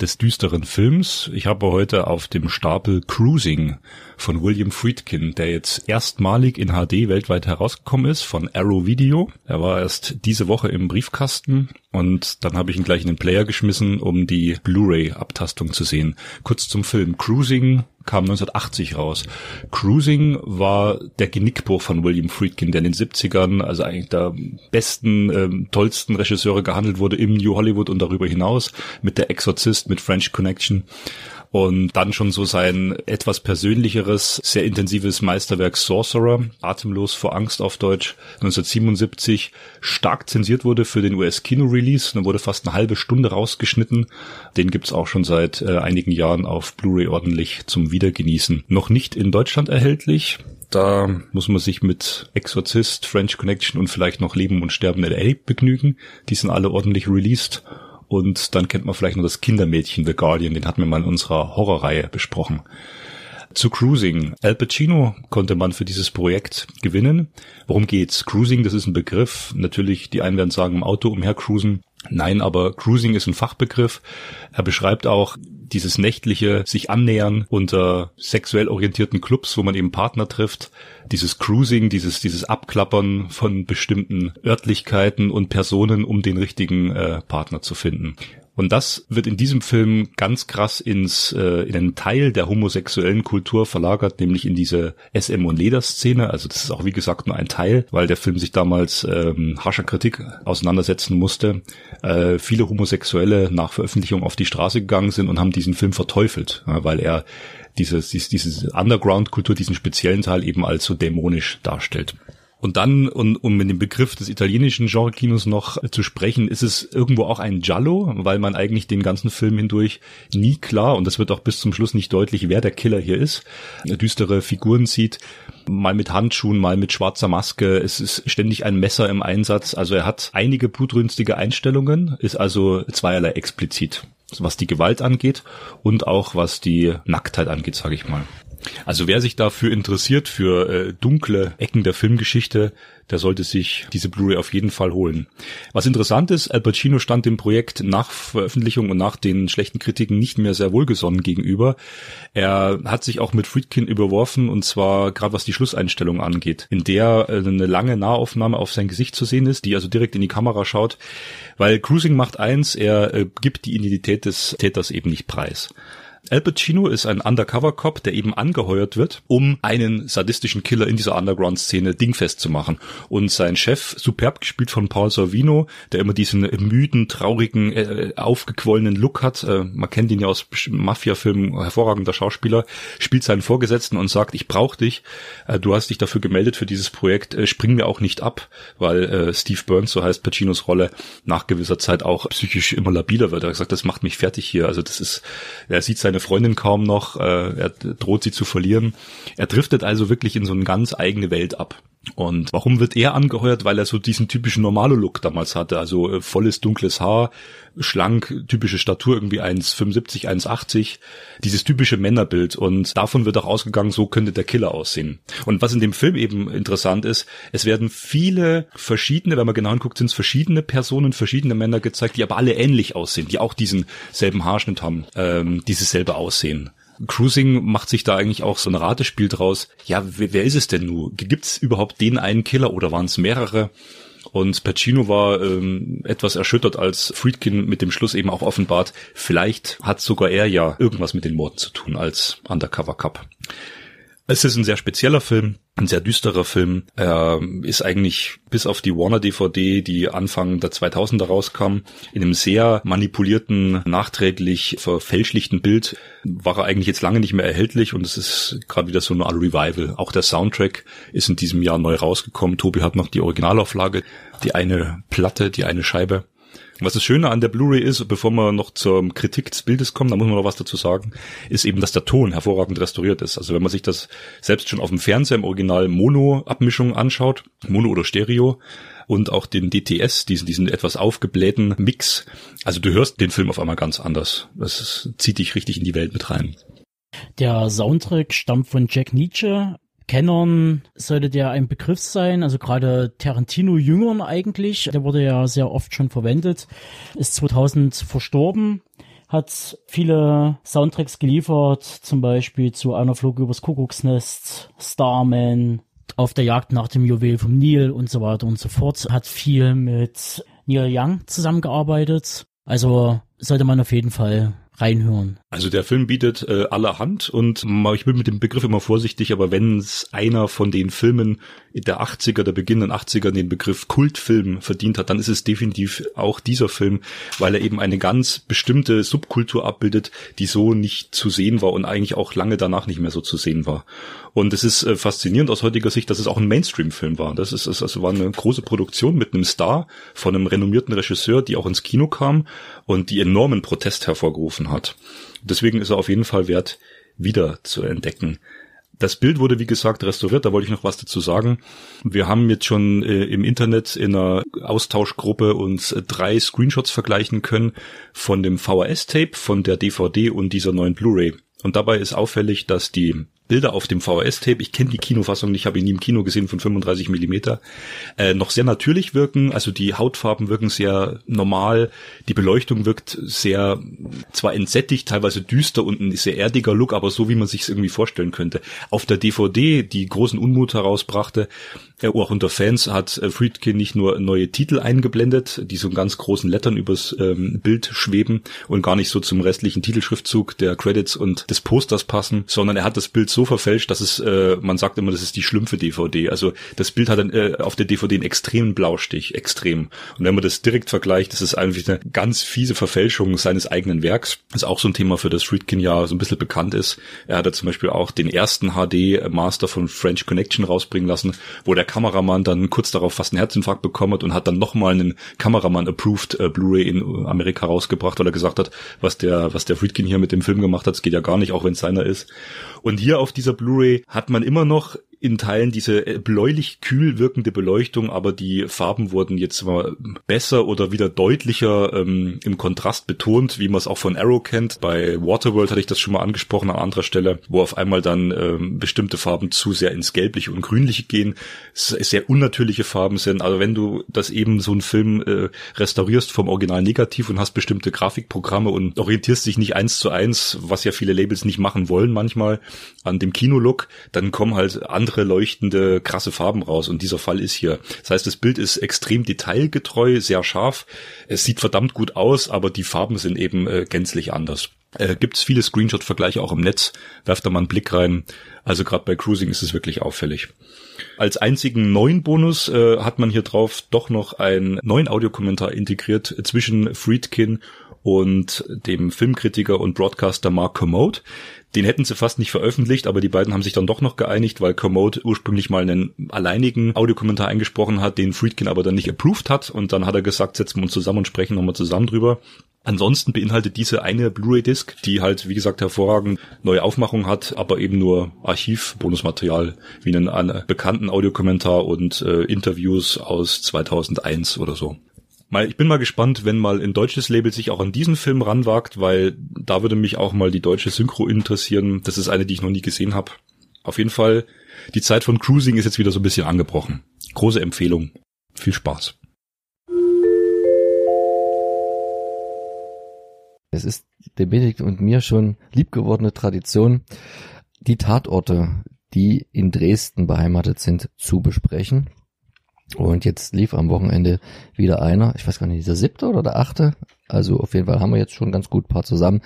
des düsteren Films. Ich habe heute auf dem Stapel Cruising von William Friedkin, der jetzt erstmalig in HD weltweit herausgekommen ist von Arrow Video. Er war erst diese Woche im Briefkasten und dann habe ich ihn gleich in den Player geschmissen, um die Blu-ray-Abtastung zu sehen. Kurz zum Film Cruising kam 1980 raus. Cruising war der Genickbruch von William Friedkin, der in den 70ern, also eigentlich der besten, ähm, tollsten Regisseure gehandelt wurde im New Hollywood und darüber hinaus mit der Exorzist, mit French Connection und dann schon so sein etwas persönlicheres, sehr intensives Meisterwerk Sorcerer, Atemlos vor Angst auf Deutsch, 1977 stark zensiert wurde für den US-Kino-Release. Dann wurde fast eine halbe Stunde rausgeschnitten. Den gibt's auch schon seit äh, einigen Jahren auf Blu-ray ordentlich zum Wiedergenießen. Noch nicht in Deutschland erhältlich. Da muss man sich mit Exorzist, French Connection und vielleicht noch Leben und Sterben L.A. begnügen. Die sind alle ordentlich released. Und dann kennt man vielleicht noch das Kindermädchen The Guardian, den hatten wir mal in unserer Horrorreihe besprochen. Zu Cruising. Al Pacino konnte man für dieses Projekt gewinnen. Worum geht's? Cruising, das ist ein Begriff. Natürlich, die einen werden sagen, im Auto umhercruisen. Nein, aber Cruising ist ein Fachbegriff. Er beschreibt auch dieses nächtliche sich annähern unter sexuell orientierten Clubs, wo man eben Partner trifft, dieses Cruising, dieses dieses Abklappern von bestimmten Örtlichkeiten und Personen, um den richtigen äh, Partner zu finden. Und das wird in diesem Film ganz krass ins äh, in einen Teil der homosexuellen Kultur verlagert, nämlich in diese SM und Leder-Szene. Also das ist auch wie gesagt nur ein Teil, weil der Film sich damals ähm, harscher Kritik auseinandersetzen musste. Äh, viele Homosexuelle nach Veröffentlichung auf die Straße gegangen sind und haben diesen Film verteufelt, ja, weil er dieses, dieses, diese Underground-Kultur, diesen speziellen Teil eben als so dämonisch darstellt. Und dann, um, um mit dem Begriff des italienischen Genre-Kinos noch zu sprechen, ist es irgendwo auch ein Giallo, weil man eigentlich den ganzen Film hindurch nie klar, und das wird auch bis zum Schluss nicht deutlich, wer der Killer hier ist, düstere Figuren sieht, mal mit Handschuhen, mal mit schwarzer Maske, es ist ständig ein Messer im Einsatz, also er hat einige blutrünstige Einstellungen, ist also zweierlei explizit was die Gewalt angeht und auch was die Nacktheit angeht, sage ich mal. Also wer sich dafür interessiert, für äh, dunkle Ecken der Filmgeschichte, der sollte sich diese Blu-ray auf jeden Fall holen. Was interessant ist, Al Pacino stand dem Projekt nach Veröffentlichung und nach den schlechten Kritiken nicht mehr sehr wohlgesonnen gegenüber. Er hat sich auch mit Friedkin überworfen und zwar gerade was die Schlusseinstellung angeht, in der äh, eine lange Nahaufnahme auf sein Gesicht zu sehen ist, die also direkt in die Kamera schaut, weil Cruising macht eins, er äh, gibt die Identität des Täters eben nicht preis. Al Pacino ist ein Undercover-Cop, der eben angeheuert wird, um einen sadistischen Killer in dieser Underground-Szene dingfest zu machen. Und sein Chef, superb gespielt von Paul Sorvino, der immer diesen müden, traurigen, äh, aufgequollenen Look hat, äh, man kennt ihn ja aus Mafia-Filmen, hervorragender Schauspieler, spielt seinen Vorgesetzten und sagt, ich brauche dich, äh, du hast dich dafür gemeldet für dieses Projekt, äh, spring mir auch nicht ab, weil äh, Steve Burns, so heißt Pacinos Rolle, nach gewisser Zeit auch psychisch immer labiler wird. Er hat gesagt, das macht mich fertig hier. Also das ist, er sieht seine Freundin kaum noch, äh, er droht sie zu verlieren. Er driftet also wirklich in so eine ganz eigene Welt ab. Und warum wird er angeheuert? Weil er so diesen typischen Normalo-Look damals hatte, also äh, volles dunkles Haar, schlank, typische Statur, irgendwie 1,75, 1,80, dieses typische Männerbild. Und davon wird auch ausgegangen, so könnte der Killer aussehen. Und was in dem Film eben interessant ist, es werden viele verschiedene, wenn man genau hinguckt, sind es verschiedene Personen, verschiedene Männer gezeigt, die aber alle ähnlich aussehen, die auch diesen selben Haarschnitt haben, ähm, dieses selbe Aussehen. Cruising macht sich da eigentlich auch so ein Ratespiel draus. Ja, wer, wer ist es denn nun? Gibt's überhaupt den einen Killer oder waren es mehrere? Und Pacino war ähm, etwas erschüttert, als Friedkin mit dem Schluss eben auch offenbart, vielleicht hat sogar er ja irgendwas mit den Morden zu tun als Undercover Cup. Es ist ein sehr spezieller Film, ein sehr düsterer Film. Er ist eigentlich bis auf die Warner DVD, die Anfang der 2000er rauskam, in einem sehr manipulierten, nachträglich verfälschlichten Bild war er eigentlich jetzt lange nicht mehr erhältlich und es ist gerade wieder so eine Revival. Auch der Soundtrack ist in diesem Jahr neu rausgekommen. Tobi hat noch die Originalauflage, die eine Platte, die eine Scheibe. Was das Schöne an der Blu-ray ist, bevor wir noch zur Kritik des Bildes kommen, da muss man noch was dazu sagen, ist eben, dass der Ton hervorragend restauriert ist. Also wenn man sich das selbst schon auf dem Fernseher im Original Mono-Abmischung anschaut, Mono oder Stereo, und auch den DTS, diesen, diesen etwas aufgeblähten Mix. Also du hörst den Film auf einmal ganz anders. Das zieht dich richtig in die Welt mit rein. Der Soundtrack stammt von Jack Nietzsche, Kennern sollte der ein Begriff sein, also gerade Tarantino-Jüngern eigentlich. Der wurde ja sehr oft schon verwendet. Ist 2000 verstorben hat viele Soundtracks geliefert, zum Beispiel zu Einer Flug übers Kuckucksnest, Starman, Auf der Jagd nach dem Juwel vom Nil und so weiter und so fort. Hat viel mit Neil Young zusammengearbeitet. Also sollte man auf jeden Fall reinhören. Also der Film bietet äh, allerhand und ich bin mit dem Begriff immer vorsichtig, aber wenn es einer von den Filmen der 80er, der beginnenden 80er den Begriff Kultfilm verdient hat, dann ist es definitiv auch dieser Film, weil er eben eine ganz bestimmte Subkultur abbildet, die so nicht zu sehen war und eigentlich auch lange danach nicht mehr so zu sehen war. Und es ist äh, faszinierend aus heutiger Sicht, dass es auch ein Mainstream-Film war. Das ist, es also war eine große Produktion mit einem Star von einem renommierten Regisseur, die auch ins Kino kam und die enormen Protest hervorgerufen hat. Deswegen ist er auf jeden Fall wert, wieder zu entdecken. Das Bild wurde, wie gesagt, restauriert, da wollte ich noch was dazu sagen. Wir haben jetzt schon äh, im Internet in einer Austauschgruppe uns äh, drei Screenshots vergleichen können von dem VHS-Tape, von der DVD und dieser neuen Blu-ray. Und dabei ist auffällig, dass die Bilder auf dem VHS-Tape, ich kenne die Kinofassung nicht, habe ihn nie im Kino gesehen von 35 Millimeter, äh, noch sehr natürlich wirken. Also die Hautfarben wirken sehr normal, die Beleuchtung wirkt sehr zwar entsättigt, teilweise düster und ein sehr erdiger Look, aber so wie man sich es irgendwie vorstellen könnte. Auf der DVD, die großen Unmut herausbrachte, auch unter Fans hat äh, Friedkin nicht nur neue Titel eingeblendet, die so in ganz großen Lettern übers ähm, Bild schweben und gar nicht so zum restlichen Titelschriftzug der Credits und des Posters passen, sondern er hat das Bild so verfälscht, dass es, äh, man sagt immer, das ist die schlümpfe DVD. Also das Bild hat dann, äh, auf der DVD einen extremen Blaustich, extrem. Und wenn man das direkt vergleicht, ist eigentlich eine ganz fiese Verfälschung seines eigenen Werks. Das ist auch so ein Thema, für das Friedkin ja so ein bisschen bekannt ist. Er hat ja zum Beispiel auch den ersten HD-Master von French Connection rausbringen lassen, wo der Kameramann dann kurz darauf fast einen Herzinfarkt bekommen hat und hat dann nochmal einen Kameramann-approved äh, Blu-ray in Amerika rausgebracht, weil er gesagt hat, was der, was der Friedkin hier mit dem Film gemacht hat, das geht ja gar nicht, auch wenn es seiner ist. Und hier auf dieser Blu-ray hat man immer noch in Teilen diese äh, bläulich kühl wirkende Beleuchtung, aber die Farben wurden jetzt mal besser oder wieder deutlicher ähm, im Kontrast betont, wie man es auch von Arrow kennt. Bei Waterworld hatte ich das schon mal angesprochen an anderer Stelle, wo auf einmal dann ähm, bestimmte Farben zu sehr ins Gelbliche und Grünliche gehen, sehr unnatürliche Farben sind. Also wenn du das eben so einen Film äh, restaurierst vom Original negativ und hast bestimmte Grafikprogramme und orientierst dich nicht eins zu eins, was ja viele Labels nicht machen wollen manchmal, an dem Kinolook, dann kommen halt andere andere leuchtende, krasse Farben raus. Und dieser Fall ist hier. Das heißt, das Bild ist extrem detailgetreu, sehr scharf. Es sieht verdammt gut aus, aber die Farben sind eben äh, gänzlich anders. Äh, Gibt es viele Screenshot-Vergleiche auch im Netz. Werft da mal einen Blick rein. Also gerade bei Cruising ist es wirklich auffällig. Als einzigen neuen Bonus äh, hat man hier drauf doch noch einen neuen Audiokommentar integriert zwischen Friedkin und dem Filmkritiker und Broadcaster Mark Commode. Den hätten sie fast nicht veröffentlicht, aber die beiden haben sich dann doch noch geeinigt, weil Commode ursprünglich mal einen alleinigen Audiokommentar eingesprochen hat, den Friedkin aber dann nicht approved hat und dann hat er gesagt, setzen wir uns zusammen und sprechen nochmal zusammen drüber. Ansonsten beinhaltet diese eine Blu-ray-Disc, die halt, wie gesagt, hervorragend neue Aufmachung hat, aber eben nur Archiv-Bonusmaterial, wie einen, einen bekannten Audiokommentar und äh, Interviews aus 2001 oder so. Mal, ich bin mal gespannt, wenn mal ein deutsches Label sich auch an diesen Film ranwagt, weil da würde mich auch mal die deutsche Synchro interessieren. Das ist eine, die ich noch nie gesehen habe. Auf jeden Fall, die Zeit von Cruising ist jetzt wieder so ein bisschen angebrochen. Große Empfehlung. Viel Spaß. Es ist der Benedikt und mir schon liebgewordene Tradition, die Tatorte, die in Dresden beheimatet sind, zu besprechen. Und jetzt lief am Wochenende wieder einer, ich weiß gar nicht, der siebte oder der achte. Also auf jeden Fall haben wir jetzt schon ganz gut paar zusammen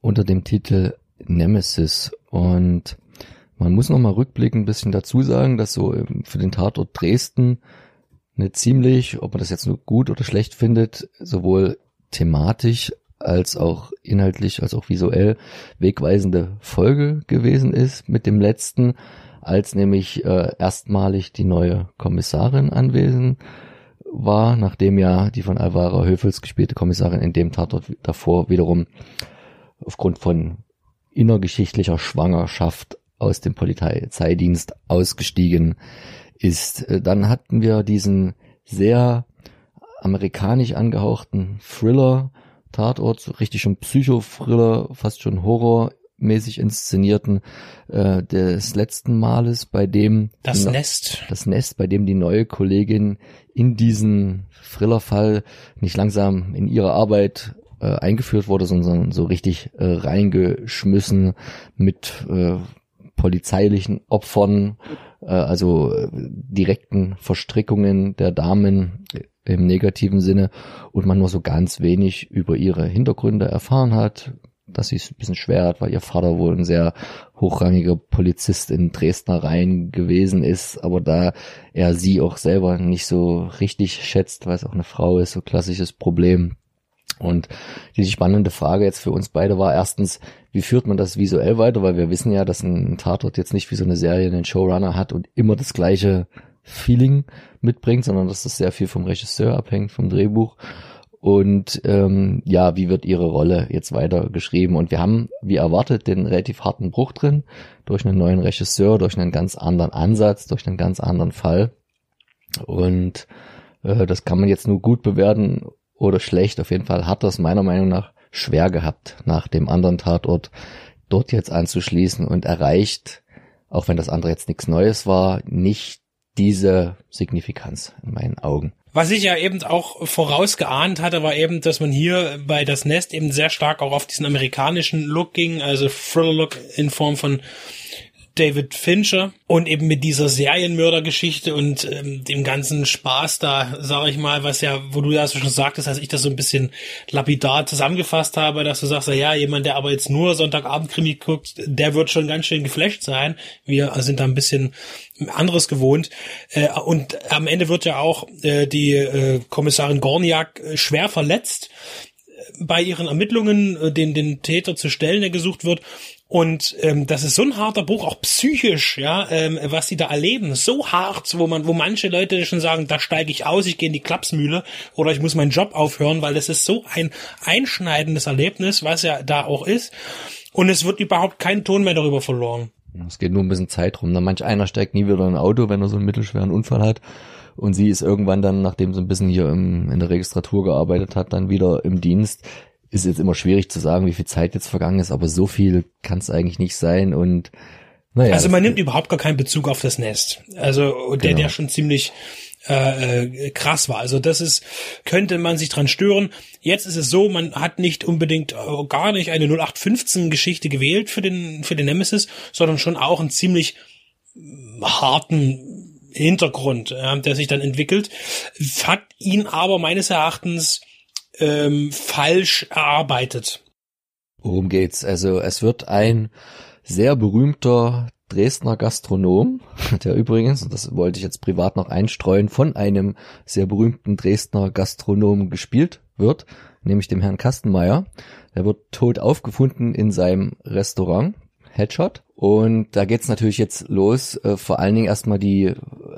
unter dem Titel Nemesis. Und man muss nochmal rückblickend ein bisschen dazu sagen, dass so für den Tatort Dresden eine ziemlich, ob man das jetzt nur gut oder schlecht findet, sowohl thematisch als auch inhaltlich als auch visuell wegweisende Folge gewesen ist mit dem letzten als nämlich äh, erstmalig die neue Kommissarin anwesend war, nachdem ja die von Alvara Höfels gespielte Kommissarin in dem Tatort davor wiederum aufgrund von innergeschichtlicher Schwangerschaft aus dem Polizeidienst ausgestiegen ist. Äh, dann hatten wir diesen sehr amerikanisch angehauchten Thriller Tatort, so richtig schon Psycho-Thriller, fast schon Horror mäßig inszenierten äh, des letzten Males, bei dem das Nest, das Nest, bei dem die neue Kollegin in diesen Thrillerfall nicht langsam in ihre Arbeit äh, eingeführt wurde, sondern so richtig äh, reingeschmissen mit äh, polizeilichen Opfern, äh, also äh, direkten Verstrickungen der Damen im negativen Sinne und man nur so ganz wenig über ihre Hintergründe erfahren hat, dass sie es ein bisschen schwer hat, weil ihr Vater wohl ein sehr hochrangiger Polizist in Dresdner Reihen gewesen ist, aber da er sie auch selber nicht so richtig schätzt, weil es auch eine Frau ist, so klassisches Problem. Und die spannende Frage jetzt für uns beide war erstens, wie führt man das visuell weiter, weil wir wissen ja, dass ein Tatort jetzt nicht wie so eine Serie einen Showrunner hat und immer das gleiche Feeling mitbringt, sondern dass das sehr viel vom Regisseur abhängt, vom Drehbuch und ähm, ja, wie wird ihre Rolle jetzt weiter geschrieben? Und wir haben, wie erwartet, den relativ harten Bruch drin durch einen neuen Regisseur, durch einen ganz anderen Ansatz, durch einen ganz anderen Fall. Und äh, das kann man jetzt nur gut bewerten oder schlecht. Auf jeden Fall hat das meiner Meinung nach schwer gehabt, nach dem anderen Tatort dort jetzt anzuschließen und erreicht auch wenn das andere jetzt nichts Neues war, nicht diese Signifikanz in meinen Augen. Was ich ja eben auch vorausgeahnt hatte, war eben, dass man hier bei das Nest eben sehr stark auch auf diesen amerikanischen Look ging, also Thriller-Look in Form von David Fincher und eben mit dieser Serienmördergeschichte und ähm, dem ganzen Spaß da, sage ich mal, was ja, wo du ja schon sagtest, als ich das so ein bisschen lapidar zusammengefasst habe, dass du sagst, ja, jemand, der aber jetzt nur Sonntagabend-Krimi guckt, der wird schon ganz schön geflasht sein. Wir sind da ein bisschen anderes gewohnt. Äh, und am Ende wird ja auch äh, die äh, Kommissarin Gorniak äh, schwer verletzt äh, bei ihren Ermittlungen äh, den, den Täter zu stellen, der gesucht wird. Und ähm, das ist so ein harter Bruch, auch psychisch, ja, ähm, was sie da erleben, so hart, wo man, wo manche Leute schon sagen, da steige ich aus, ich gehe in die Klapsmühle oder ich muss meinen Job aufhören, weil das ist so ein einschneidendes Erlebnis, was ja da auch ist. Und es wird überhaupt kein Ton mehr darüber verloren. Es geht nur ein bisschen Zeit rum. Ne? Manch einer steigt nie wieder in ein Auto, wenn er so einen mittelschweren Unfall hat. Und sie ist irgendwann dann, nachdem sie ein bisschen hier im, in der Registratur gearbeitet hat, dann wieder im Dienst ist jetzt immer schwierig zu sagen, wie viel Zeit jetzt vergangen ist, aber so viel kann es eigentlich nicht sein und naja. Also man nimmt überhaupt gar keinen Bezug auf das Nest. Also der, genau. der schon ziemlich äh, äh, krass war. Also das ist, könnte man sich dran stören. Jetzt ist es so, man hat nicht unbedingt äh, gar nicht eine 0815 Geschichte gewählt für den, für den Nemesis, sondern schon auch einen ziemlich harten Hintergrund, äh, der sich dann entwickelt, hat ihn aber meines Erachtens ähm, falsch erarbeitet. Worum geht's? Also es wird ein sehr berühmter Dresdner Gastronom, der übrigens, und das wollte ich jetzt privat noch einstreuen, von einem sehr berühmten Dresdner Gastronom gespielt wird, nämlich dem Herrn Kastenmeier. Der wird tot aufgefunden in seinem Restaurant, Headshot. Und da geht's natürlich jetzt los, äh, vor allen Dingen erstmal die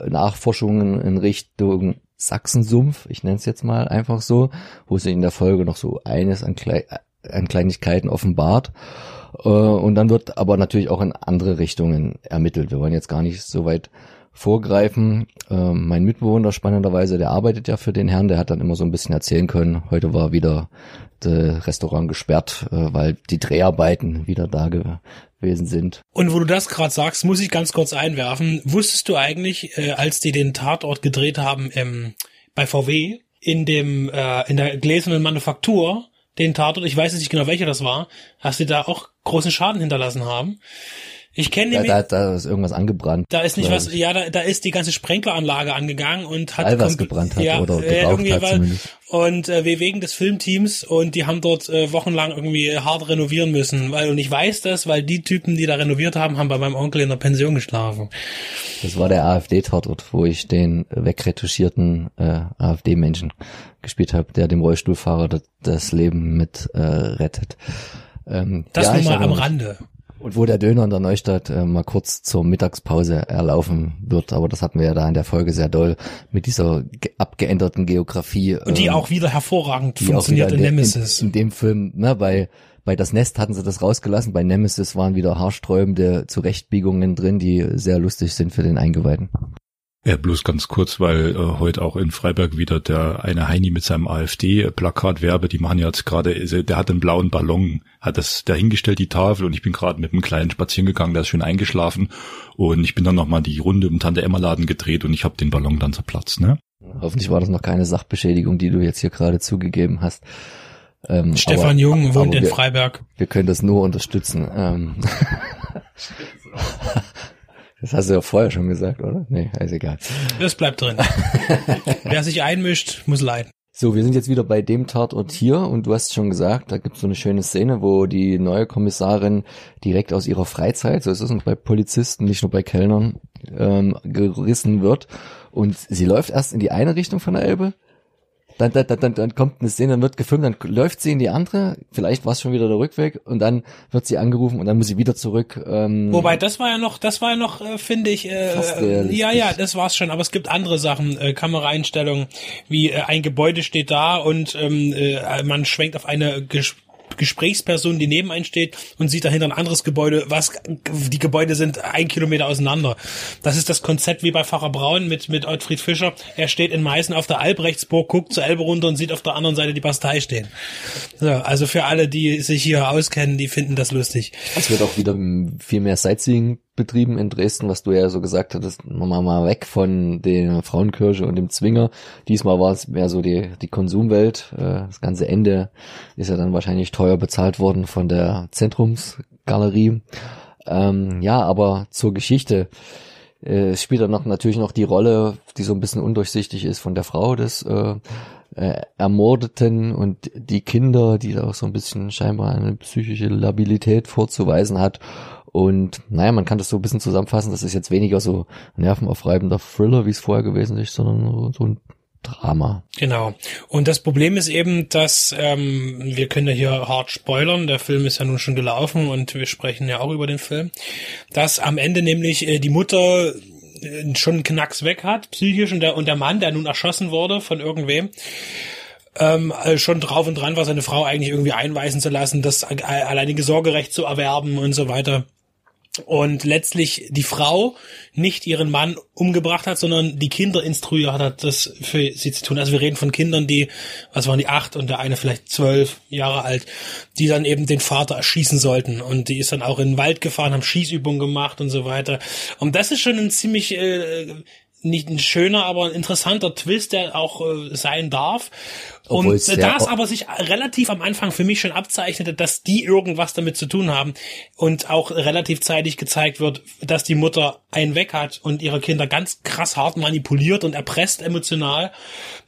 Nachforschungen in Richtung Sachsensumpf, ich nenne es jetzt mal einfach so, wo sich in der Folge noch so eines an, Kle an Kleinigkeiten offenbart. Äh, und dann wird aber natürlich auch in andere Richtungen ermittelt. Wir wollen jetzt gar nicht so weit vorgreifen. Äh, mein Mitbewohner spannenderweise, der arbeitet ja für den Herrn, der hat dann immer so ein bisschen erzählen können. Heute war wieder das Restaurant gesperrt, äh, weil die Dreharbeiten wieder da gewesen sind. Und wo du das gerade sagst, muss ich ganz kurz einwerfen. Wusstest du eigentlich, äh, als die den Tatort gedreht haben ähm, bei VW, in dem äh, in der gläsernen Manufaktur, den Tatort, ich weiß jetzt nicht genau welcher das war, hast du da auch großen Schaden hinterlassen haben. Ich kenne nämlich. Da, da, da ist irgendwas angebrannt. Da ist nicht was, ja, da, da ist die ganze Sprenkleranlage angegangen und hat. All was gebrannt hat ja, oder äh, geraucht hat zumindest. Und äh, wir wegen des Filmteams und die haben dort äh, wochenlang irgendwie hart renovieren müssen. Weil, und ich weiß das, weil die Typen, die da renoviert haben, haben bei meinem Onkel in der Pension geschlafen. Das war der AfD-Tatort, wo ich den wegretuschierten äh, AfD-Menschen gespielt habe, der dem Rollstuhlfahrer das, das Leben mit äh, rettet. Ähm, das ja, nur mal am Rande. Und wo der Döner in der Neustadt äh, mal kurz zur Mittagspause erlaufen wird, aber das hatten wir ja da in der Folge sehr doll mit dieser abgeänderten Geografie. Und die ähm, auch wieder hervorragend funktioniert in, in Nemesis. In, in, dem Film, ne, bei bei das Nest hatten sie das rausgelassen, bei Nemesis waren wieder haarsträubende Zurechtbiegungen drin, die sehr lustig sind für den Eingeweihten. Ja, bloß ganz kurz, weil äh, heute auch in Freiberg wieder der eine Heini mit seinem AfD-Plakat werbe, die machen jetzt gerade, der hat einen blauen Ballon, hat das dahingestellt, die Tafel, und ich bin gerade mit einem kleinen spazieren gegangen, der ist schön eingeschlafen und ich bin dann nochmal die Runde im Tante-Emma-Laden gedreht und ich habe den Ballon dann zerplatzt, ne? Hoffentlich war das noch keine Sachbeschädigung, die du jetzt hier gerade zugegeben hast. Ähm, Stefan aber, Jung wohnt in Freiberg. Wir können das nur unterstützen. Ähm. Das hast du ja vorher schon gesagt, oder? Nee, ist egal. Das bleibt drin. Wer sich einmischt, muss leiden. So, wir sind jetzt wieder bei dem Tatort hier und du hast schon gesagt, da gibt es so eine schöne Szene, wo die neue Kommissarin direkt aus ihrer Freizeit, so ist es bei Polizisten, nicht nur bei Kellnern, ähm, gerissen wird. Und sie läuft erst in die eine Richtung von der Elbe, dann, dann, dann, dann kommt eine Szene, dann wird gefilmt, dann läuft sie in die andere, vielleicht war es schon wieder der Rückweg und dann wird sie angerufen und dann muss sie wieder zurück. Ähm, Wobei, das war ja noch, das war ja noch, äh, finde ich, äh, ja, ja, das war's schon, aber es gibt andere Sachen, äh, Kameraeinstellungen, wie äh, ein Gebäude steht da und ähm, äh, man schwenkt auf eine ges Gesprächsperson, die neben einem und sieht dahinter ein anderes Gebäude, was die Gebäude sind ein Kilometer auseinander. Das ist das Konzept wie bei Pfarrer Braun mit, mit Ottfried Fischer. Er steht in Meißen auf der Albrechtsburg, guckt zur Elbe runter und sieht auf der anderen Seite die Bastei stehen. So, also für alle, die sich hier auskennen, die finden das lustig. Es wird auch wieder viel mehr Sightseeing betrieben in Dresden, was du ja so gesagt hattest, mal, mal weg von der Frauenkirche und dem Zwinger. Diesmal war es mehr so die, die Konsumwelt. Äh, das ganze Ende ist ja dann wahrscheinlich teuer bezahlt worden von der Zentrumsgalerie. Ähm, ja, aber zur Geschichte. Äh, es spielt dann noch natürlich noch die Rolle, die so ein bisschen undurchsichtig ist von der Frau des äh, äh, Ermordeten und die Kinder, die da auch so ein bisschen scheinbar eine psychische Labilität vorzuweisen hat. Und naja, man kann das so ein bisschen zusammenfassen, das ist jetzt weniger so nervenaufreibender Thriller, wie es vorher gewesen ist, sondern so ein Drama. Genau. Und das Problem ist eben, dass ähm, wir können ja hier hart spoilern. Der Film ist ja nun schon gelaufen und wir sprechen ja auch über den Film, dass am Ende nämlich äh, die Mutter äh, schon einen Knacks weg hat, psychisch, und der, und der Mann, der nun erschossen wurde von irgendwem, ähm, äh, schon drauf und dran war, seine Frau eigentlich irgendwie einweisen zu lassen, das alleinige Sorgerecht zu erwerben und so weiter und letztlich die Frau nicht ihren Mann umgebracht hat, sondern die Kinder instruiert hat, das für sie zu tun. Also wir reden von Kindern, die, was waren die acht und der eine vielleicht zwölf Jahre alt, die dann eben den Vater erschießen sollten. Und die ist dann auch in den Wald gefahren, haben Schießübungen gemacht und so weiter. Und das ist schon ein ziemlich äh, nicht ein schöner, aber ein interessanter Twist, der auch äh, sein darf. Und da es aber sich relativ am Anfang für mich schon abzeichnete, dass die irgendwas damit zu tun haben und auch relativ zeitig gezeigt wird, dass die Mutter einen weg hat und ihre Kinder ganz krass hart manipuliert und erpresst emotional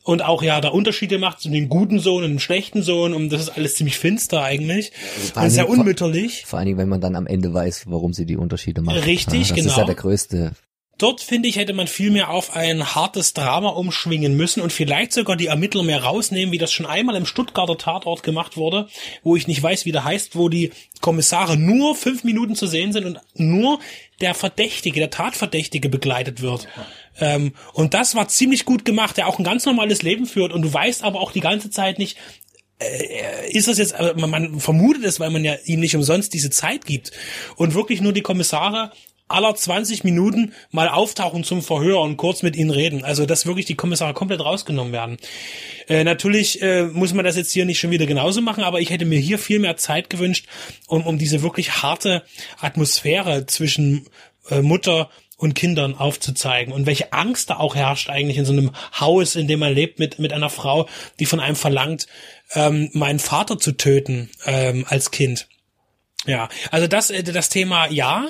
und auch ja da Unterschiede macht zwischen dem guten Sohn und dem schlechten Sohn und das ist alles ziemlich finster eigentlich also und sehr unmütterlich. Vor, vor allen Dingen, wenn man dann am Ende weiß, warum sie die Unterschiede macht. Richtig, ja, das genau. Das ist ja der größte Dort, finde ich, hätte man viel mehr auf ein hartes Drama umschwingen müssen und vielleicht sogar die Ermittler mehr rausnehmen, wie das schon einmal im Stuttgarter Tatort gemacht wurde, wo ich nicht weiß, wie der heißt, wo die Kommissare nur fünf Minuten zu sehen sind und nur der Verdächtige, der Tatverdächtige begleitet wird. Ähm, und das war ziemlich gut gemacht, der auch ein ganz normales Leben führt und du weißt aber auch die ganze Zeit nicht, äh, ist das jetzt, man vermutet es, weil man ja ihm nicht umsonst diese Zeit gibt und wirklich nur die Kommissare aller 20 Minuten mal auftauchen zum Verhör und kurz mit ihnen reden. Also dass wirklich die Kommissare komplett rausgenommen werden. Äh, natürlich äh, muss man das jetzt hier nicht schon wieder genauso machen, aber ich hätte mir hier viel mehr Zeit gewünscht, um, um diese wirklich harte Atmosphäre zwischen äh, Mutter und Kindern aufzuzeigen und welche Angst da auch herrscht eigentlich in so einem Haus, in dem man lebt mit, mit einer Frau, die von einem verlangt, ähm, meinen Vater zu töten ähm, als Kind. Ja, also das, äh, das Thema ja,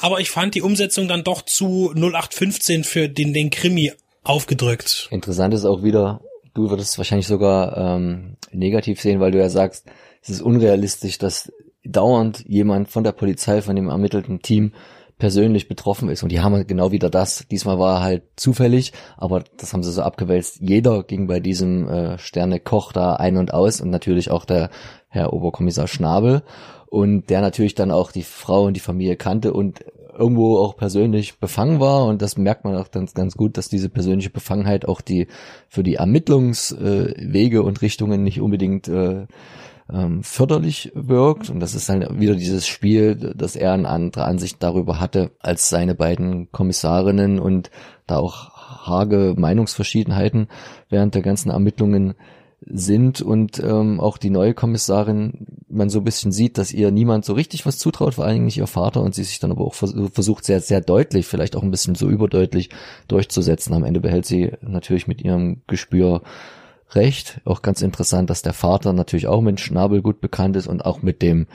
aber ich fand die Umsetzung dann doch zu 0815 für den, den Krimi aufgedrückt. Interessant ist auch wieder, du würdest es wahrscheinlich sogar ähm, negativ sehen, weil du ja sagst, es ist unrealistisch, dass dauernd jemand von der Polizei, von dem ermittelten Team persönlich betroffen ist. Und die haben genau wieder das. Diesmal war halt zufällig, aber das haben sie so abgewälzt. Jeder ging bei diesem äh, Sterne Koch da ein und aus und natürlich auch der Herr Oberkommissar Schnabel und der natürlich dann auch die Frau und die Familie kannte und irgendwo auch persönlich befangen war. Und das merkt man auch ganz, ganz gut, dass diese persönliche Befangenheit auch die für die Ermittlungswege und Richtungen nicht unbedingt äh, ähm, förderlich wirkt. Und das ist dann wieder dieses Spiel, dass er eine andere Ansicht darüber hatte als seine beiden Kommissarinnen und da auch hage Meinungsverschiedenheiten während der ganzen Ermittlungen sind und ähm, auch die neue Kommissarin man so ein bisschen sieht, dass ihr niemand so richtig was zutraut, vor allen Dingen nicht ihr Vater und sie sich dann aber auch vers versucht sehr, sehr deutlich, vielleicht auch ein bisschen so überdeutlich durchzusetzen. Am Ende behält sie natürlich mit ihrem Gespür recht. Auch ganz interessant, dass der Vater natürlich auch mit Schnabel gut bekannt ist und auch mit dem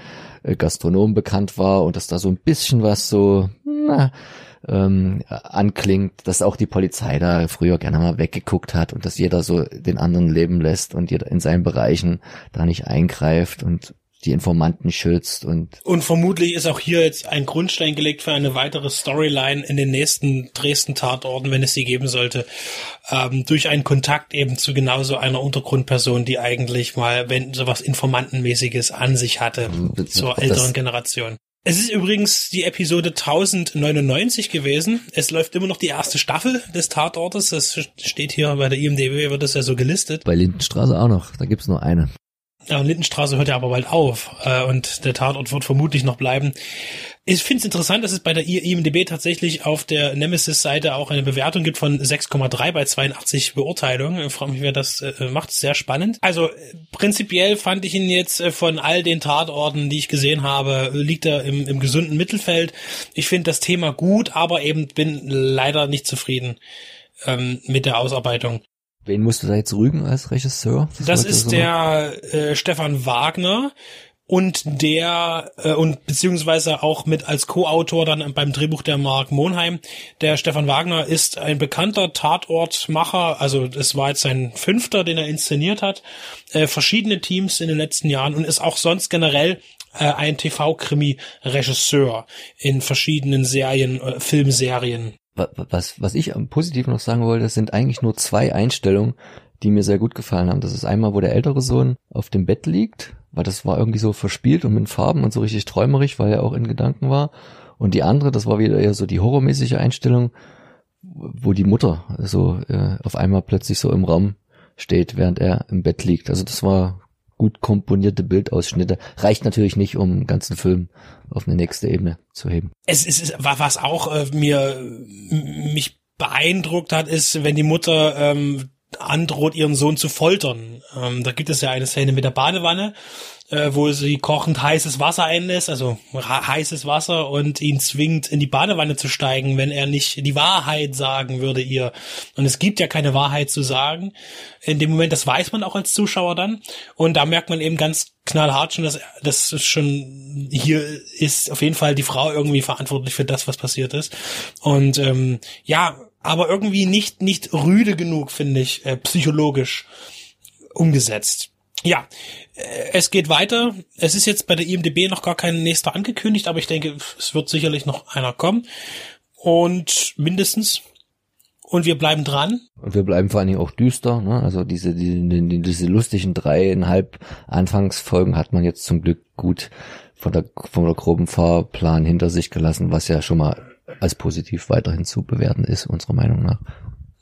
äh, Gastronom bekannt war und dass da so ein bisschen was so, na, ähm, anklingt, dass auch die Polizei da früher gerne mal weggeguckt hat und dass jeder so den anderen leben lässt und jeder in seinen Bereichen da nicht eingreift und die Informanten schützt und und vermutlich ist auch hier jetzt ein Grundstein gelegt für eine weitere Storyline in den nächsten Dresden Tatorten, wenn es sie geben sollte, ähm, durch einen Kontakt eben zu genauso einer Untergrundperson, die eigentlich mal wenn sowas Informantenmäßiges an sich hatte zur älteren Generation. Es ist übrigens die Episode 1099 gewesen. Es läuft immer noch die erste Staffel des Tatortes. Das steht hier bei der IMDb, wird das ja so gelistet. Bei Lindenstraße auch noch. Da gibt's nur eine. Ja, Lindenstraße hört ja aber bald auf äh, und der Tatort wird vermutlich noch bleiben. Ich finde es interessant, dass es bei der IMDB tatsächlich auf der Nemesis-Seite auch eine Bewertung gibt von 6,3 bei 82 Beurteilungen. Ich frage mich, wer das äh, macht. Sehr spannend. Also prinzipiell fand ich ihn jetzt äh, von all den Tatorten, die ich gesehen habe, liegt er im, im gesunden Mittelfeld. Ich finde das Thema gut, aber eben bin leider nicht zufrieden ähm, mit der Ausarbeitung. Wen musst du da jetzt rügen als Regisseur? Das, das ist so der äh, Stefan Wagner und der äh, und beziehungsweise auch mit als Co-Autor dann beim Drehbuch der Mark Monheim. Der Stefan Wagner ist ein bekannter Tatortmacher, also es war jetzt sein fünfter, den er inszeniert hat, äh, verschiedene Teams in den letzten Jahren und ist auch sonst generell äh, ein TV-Krimi-Regisseur in verschiedenen Serien, äh, Filmserien was, was ich positiv noch sagen wollte, sind eigentlich nur zwei Einstellungen, die mir sehr gut gefallen haben. Das ist einmal, wo der ältere Sohn auf dem Bett liegt, weil das war irgendwie so verspielt und mit Farben und so richtig träumerisch, weil er auch in Gedanken war. Und die andere, das war wieder eher so die horrormäßige Einstellung, wo die Mutter so äh, auf einmal plötzlich so im Raum steht, während er im Bett liegt. Also das war gut komponierte Bildausschnitte. Reicht natürlich nicht, um einen ganzen Film auf eine nächste Ebene zu heben. Es ist, was auch äh, mir mich beeindruckt hat, ist, wenn die Mutter ähm, androht, ihren Sohn zu foltern. Ähm, da gibt es ja eine Szene mit der Badewanne äh, wo sie kochend heißes Wasser einlässt, also heißes Wasser und ihn zwingt, in die Badewanne zu steigen, wenn er nicht die Wahrheit sagen würde ihr. Und es gibt ja keine Wahrheit zu sagen. In dem Moment, das weiß man auch als Zuschauer dann. Und da merkt man eben ganz knallhart schon, dass das schon hier ist auf jeden Fall die Frau irgendwie verantwortlich für das, was passiert ist. Und ähm, ja, aber irgendwie nicht nicht rüde genug, finde ich, äh, psychologisch umgesetzt. Ja, äh, es geht weiter. Es ist jetzt bei der IMDB noch gar kein nächster angekündigt, aber ich denke, es wird sicherlich noch einer kommen. Und mindestens. Und wir bleiben dran. Und wir bleiben vor allen Dingen auch düster. Ne? Also diese, die, diese lustigen dreieinhalb Anfangsfolgen hat man jetzt zum Glück gut von der, von der groben Fahrplan hinter sich gelassen, was ja schon mal als positiv weiterhin zu bewerten ist, unserer Meinung nach.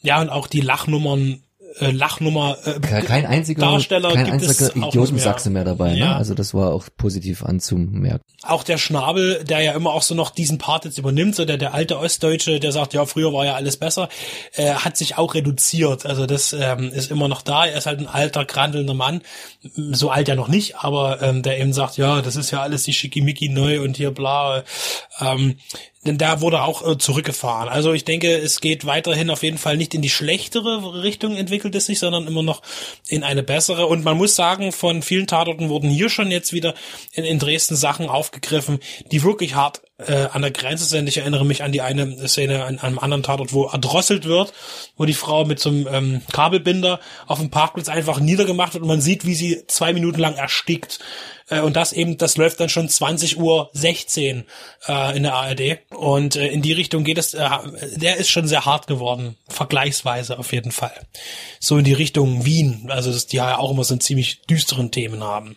Ja, und auch die Lachnummern äh, Lachnummer äh, kein einziger Darsteller kein einziger Idiotensachse mehr. mehr dabei. Ne? Ja. Ne? Also das war auch positiv anzumerken. Auch der Schnabel, der ja immer auch so noch diesen Part jetzt übernimmt, so der der alte Ostdeutsche, der sagt, ja früher war ja alles besser, äh, hat sich auch reduziert. Also das ähm, ist immer noch da. Er ist halt ein alter grandelnder Mann, so alt ja noch nicht, aber ähm, der eben sagt, ja, das ist ja alles die Schickimicki neu und hier bla. Ähm, denn da wurde auch äh, zurückgefahren. Also ich denke, es geht weiterhin auf jeden Fall nicht in die schlechtere Richtung entwickelt es sich, sondern immer noch in eine bessere. Und man muss sagen, von vielen Tatorten wurden hier schon jetzt wieder in, in Dresden Sachen aufgegriffen, die wirklich hart äh, an der Grenze sind. Ich erinnere mich an die eine Szene an, an einem anderen Tatort, wo erdrosselt wird, wo die Frau mit so einem ähm, Kabelbinder auf dem Parkplatz einfach niedergemacht wird und man sieht, wie sie zwei Minuten lang erstickt. Äh, und das eben, das läuft dann schon 20 Uhr 16 äh, in der ARD. Und äh, in die Richtung geht es, äh, der ist schon sehr hart geworden, vergleichsweise auf jeden Fall. So in die Richtung Wien, also das, die ja auch immer so einen ziemlich düsteren Themen haben.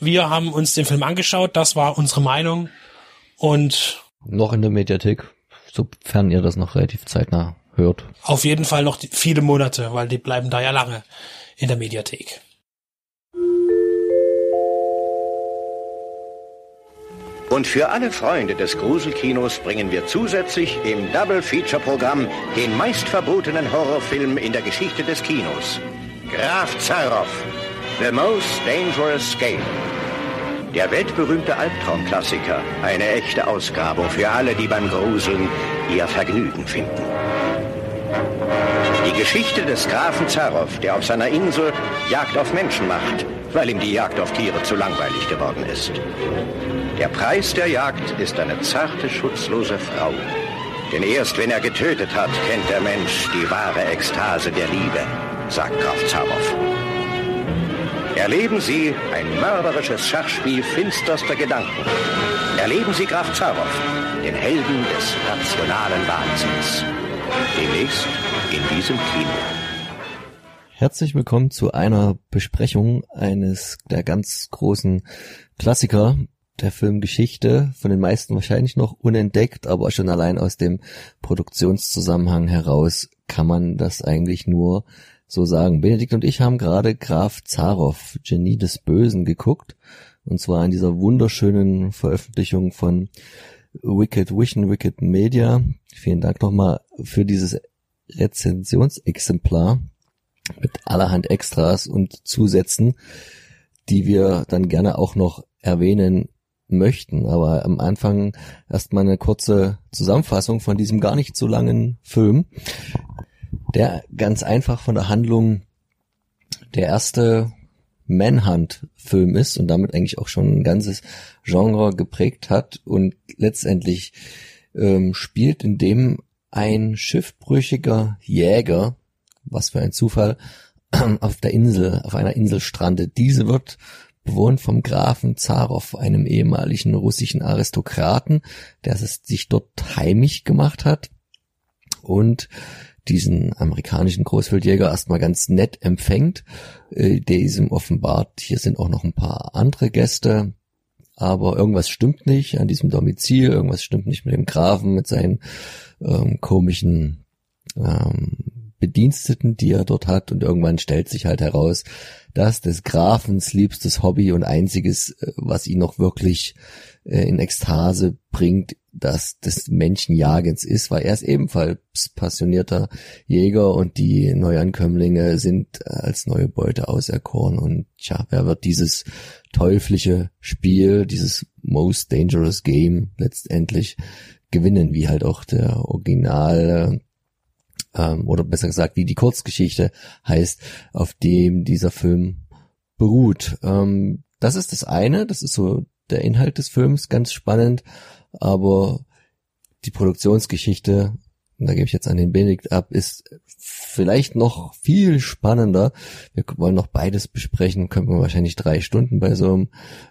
Wir haben uns den Film angeschaut, das war unsere Meinung und noch in der Mediathek, sofern ihr das noch relativ zeitnah hört. Auf jeden Fall noch viele Monate, weil die bleiben da ja lange in der Mediathek. Und für alle Freunde des Gruselkinos bringen wir zusätzlich im Double-Feature-Programm den meistverbotenen Horrorfilm in der Geschichte des Kinos. Graf Zaroff, The Most Dangerous Game. Der weltberühmte Albtraumklassiker, eine echte Ausgrabung für alle, die beim Gruseln ihr Vergnügen finden. Die Geschichte des Grafen Zaroff, der auf seiner Insel Jagd auf Menschen macht, weil ihm die Jagd auf Tiere zu langweilig geworden ist. Der Preis der Jagd ist eine zarte, schutzlose Frau. Denn erst wenn er getötet hat, kennt der Mensch die wahre Ekstase der Liebe, sagt Graf Zaroff. Erleben Sie ein mörderisches Schachspiel finsterster Gedanken. Erleben Sie Graf Zaroff, den Helden des rationalen Wahnsinns. Demnächst in diesem Kino. Herzlich willkommen zu einer Besprechung eines der ganz großen Klassiker der Filmgeschichte, von den meisten wahrscheinlich noch unentdeckt, aber schon allein aus dem Produktionszusammenhang heraus kann man das eigentlich nur so sagen. Benedikt und ich haben gerade Graf Zaroff, Genie des Bösen, geguckt. Und zwar in dieser wunderschönen Veröffentlichung von Wicked Vision, Wicked Media. Vielen Dank nochmal für dieses Rezensionsexemplar mit allerhand Extras und Zusätzen, die wir dann gerne auch noch erwähnen möchten. Aber am Anfang erstmal eine kurze Zusammenfassung von diesem gar nicht so langen Film, der ganz einfach von der Handlung der erste Manhunt-Film ist und damit eigentlich auch schon ein ganzes Genre geprägt hat und letztendlich ähm, spielt, in dem ein schiffbrüchiger Jäger, was für ein Zufall, auf der Insel, auf einer Insel strandet. Diese wird bewohnt vom Grafen Zarow, einem ehemaligen russischen Aristokraten, der sich dort heimisch gemacht hat und diesen amerikanischen Großwildjäger erstmal ganz nett empfängt, äh, der diesem offenbart, hier sind auch noch ein paar andere Gäste, aber irgendwas stimmt nicht an diesem Domizil, irgendwas stimmt nicht mit dem Grafen, mit seinen ähm, komischen ähm, Bediensteten, die er dort hat. Und irgendwann stellt sich halt heraus, dass des Grafens liebstes Hobby und einziges, äh, was ihn noch wirklich äh, in Ekstase bringt, das des Menschenjagens ist, weil er ist ebenfalls passionierter Jäger und die Neuankömmlinge sind äh, als neue Beute auserkoren und tja, wer wird dieses teuflische Spiel, dieses most dangerous game letztendlich gewinnen, wie halt auch der Original ähm, oder besser gesagt, wie die Kurzgeschichte heißt, auf dem dieser Film beruht. Ähm, das ist das eine, das ist so der Inhalt des Films, ganz spannend, aber die Produktionsgeschichte, da gebe ich jetzt an den Benedikt ab, ist vielleicht noch viel spannender. Wir wollen noch beides besprechen, könnten wir wahrscheinlich drei Stunden bei so einem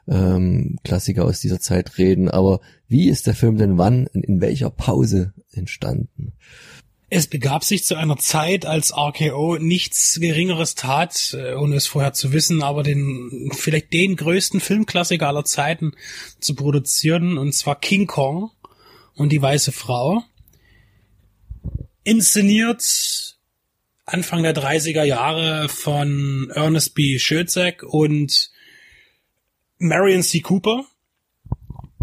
ähm, Klassiker aus dieser Zeit reden, aber wie ist der Film denn wann, in welcher Pause entstanden? Es begab sich zu einer Zeit, als RKO nichts Geringeres tat, äh, ohne es vorher zu wissen, aber den, vielleicht den größten Filmklassiker aller Zeiten zu produzieren, und zwar King Kong und die Weiße Frau. Inszeniert Anfang der 30er Jahre von Ernest B. Schötzek und Marion C. Cooper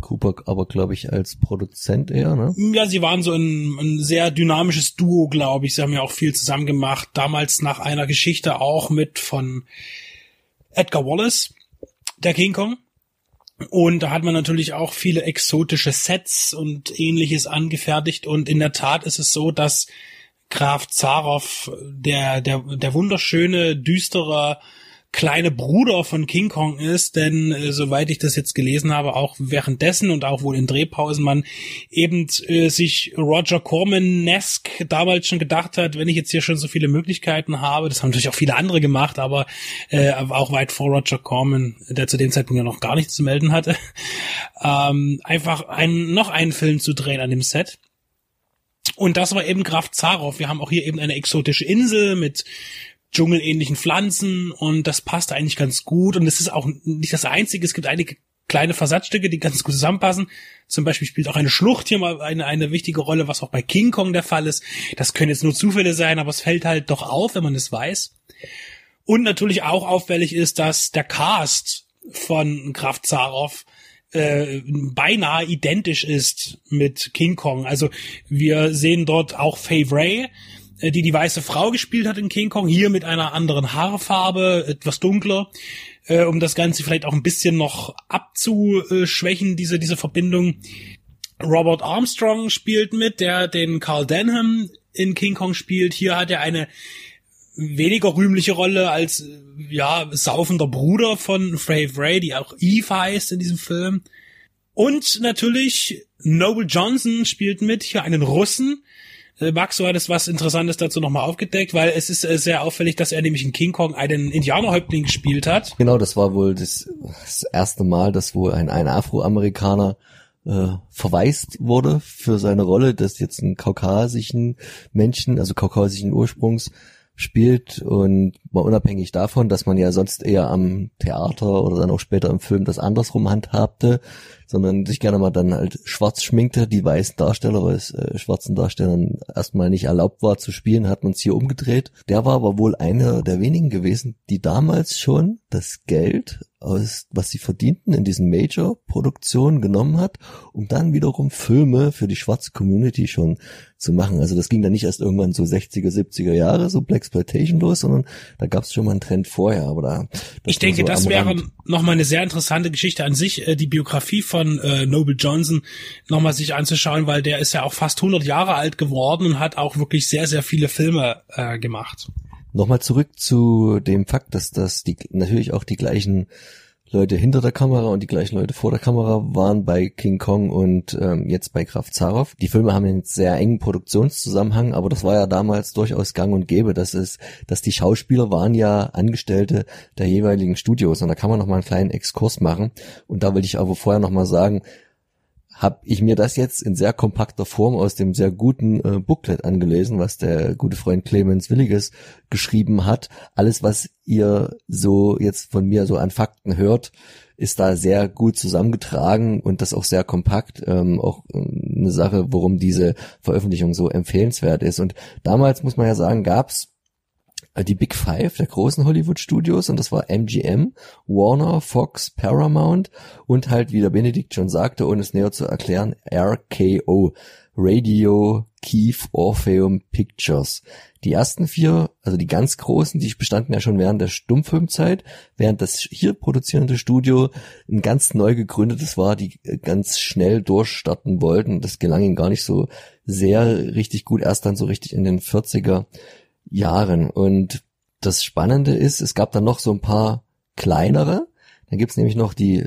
Cooper aber, glaube ich, als Produzent eher, ne? Ja, sie waren so ein, ein sehr dynamisches Duo, glaube ich. Sie haben ja auch viel zusammen gemacht. Damals nach einer Geschichte auch mit von Edgar Wallace, der King Kong. Und da hat man natürlich auch viele exotische Sets und ähnliches angefertigt. Und in der Tat ist es so, dass Graf Zaroff, der, der, der wunderschöne, düstere kleine Bruder von King Kong ist, denn äh, soweit ich das jetzt gelesen habe, auch währenddessen und auch wohl in Drehpausen man eben äh, sich Roger Corman-esque damals schon gedacht hat, wenn ich jetzt hier schon so viele Möglichkeiten habe, das haben natürlich auch viele andere gemacht, aber äh, auch weit vor Roger Corman, der zu dem Zeitpunkt ja noch gar nichts zu melden hatte, ähm, einfach einen, noch einen Film zu drehen an dem Set. Und das war eben Graf Zaroff. Wir haben auch hier eben eine exotische Insel mit dschungelähnlichen Pflanzen und das passt eigentlich ganz gut und es ist auch nicht das einzige, es gibt einige kleine Versatzstücke, die ganz gut zusammenpassen. Zum Beispiel spielt auch eine Schlucht hier mal eine, eine wichtige Rolle, was auch bei King Kong der Fall ist. Das können jetzt nur Zufälle sein, aber es fällt halt doch auf, wenn man es weiß. Und natürlich auch auffällig ist, dass der Cast von Graf Zaroff äh, beinahe identisch ist mit King Kong. Also wir sehen dort auch Faye Ray, die die weiße Frau gespielt hat in King Kong, hier mit einer anderen Haarfarbe, etwas dunkler, äh, um das Ganze vielleicht auch ein bisschen noch abzuschwächen, diese, diese Verbindung. Robert Armstrong spielt mit, der den Carl Denham in King Kong spielt. Hier hat er eine weniger rühmliche Rolle als, ja, saufender Bruder von Frey Ray, die auch Eve heißt in diesem Film. Und natürlich Noble Johnson spielt mit, hier einen Russen, äh, Max, du hattest was Interessantes dazu nochmal aufgedeckt, weil es ist äh, sehr auffällig, dass er nämlich in King Kong einen Indianerhäuptling gespielt hat. Genau, das war wohl das, das erste Mal, dass wohl ein, ein Afroamerikaner äh, verwaist wurde für seine Rolle, dass jetzt einen kaukasischen Menschen, also kaukasischen Ursprungs, spielt und mal unabhängig davon, dass man ja sonst eher am Theater oder dann auch später im Film das andersrum handhabte, sondern sich gerne mal dann halt schwarz schminkte, die weißen Darsteller, weil es äh, schwarzen Darstellern erstmal nicht erlaubt war zu spielen, hat man es hier umgedreht. Der war aber wohl einer der wenigen gewesen, die damals schon das Geld aus, was sie verdienten in diesen Major-Produktionen genommen hat, um dann wiederum Filme für die schwarze Community schon zu machen. Also das ging dann nicht erst irgendwann so 60er, 70er Jahre, so Black Exploitation los, sondern da gab es schon mal einen Trend vorher. Aber da ich denke, so das wäre nochmal eine sehr interessante Geschichte an sich, äh, die Biografie von äh, Noble Johnson nochmal sich anzuschauen, weil der ist ja auch fast 100 Jahre alt geworden und hat auch wirklich sehr, sehr viele Filme äh, gemacht. Nochmal zurück zu dem Fakt, dass das die natürlich auch die gleichen Leute hinter der Kamera und die gleichen Leute vor der Kamera waren bei King Kong und ähm, jetzt bei Graf Zaroff. Die Filme haben einen sehr engen Produktionszusammenhang, aber das war ja damals durchaus gang und gäbe. Das ist, dass die Schauspieler waren ja Angestellte der jeweiligen Studios und da kann man noch mal einen kleinen Exkurs machen. Und da will ich aber vorher noch mal sagen, habe ich mir das jetzt in sehr kompakter Form aus dem sehr guten äh, Booklet angelesen, was der gute Freund Clemens Williges geschrieben hat. Alles, was ihr so jetzt von mir so an Fakten hört, ist da sehr gut zusammengetragen und das auch sehr kompakt. Ähm, auch äh, eine Sache, warum diese Veröffentlichung so empfehlenswert ist. Und damals muss man ja sagen, gab's die Big Five der großen Hollywood Studios und das war MGM, Warner, Fox, Paramount und halt, wie der Benedikt schon sagte, ohne es näher zu erklären, RKO, Radio Keith Orpheum Pictures. Die ersten vier, also die ganz großen, die bestanden ja schon während der Stummfilmzeit, während das hier produzierende Studio ein ganz neu gegründetes war, die ganz schnell durchstarten wollten. Das gelang ihnen gar nicht so sehr richtig gut, erst dann so richtig in den 40er Jahren. Und das Spannende ist, es gab dann noch so ein paar kleinere. Dann gibt's nämlich noch die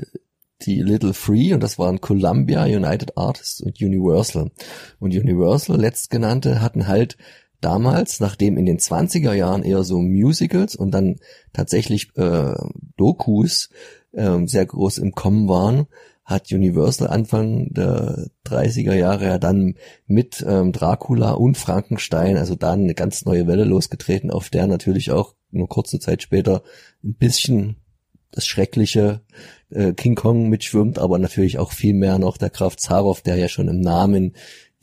die Little Free und das waren Columbia, United Artists und Universal. Und Universal, letztgenannte, hatten halt damals, nachdem in den 20er Jahren eher so Musicals und dann tatsächlich äh, Dokus äh, sehr groß im Kommen waren, hat Universal Anfang der 30er Jahre ja dann mit ähm, Dracula und Frankenstein, also dann eine ganz neue Welle losgetreten, auf der natürlich auch nur kurze Zeit später ein bisschen das schreckliche äh, King Kong mitschwimmt, aber natürlich auch viel mehr noch der Graf Zaroff, der ja schon im Namen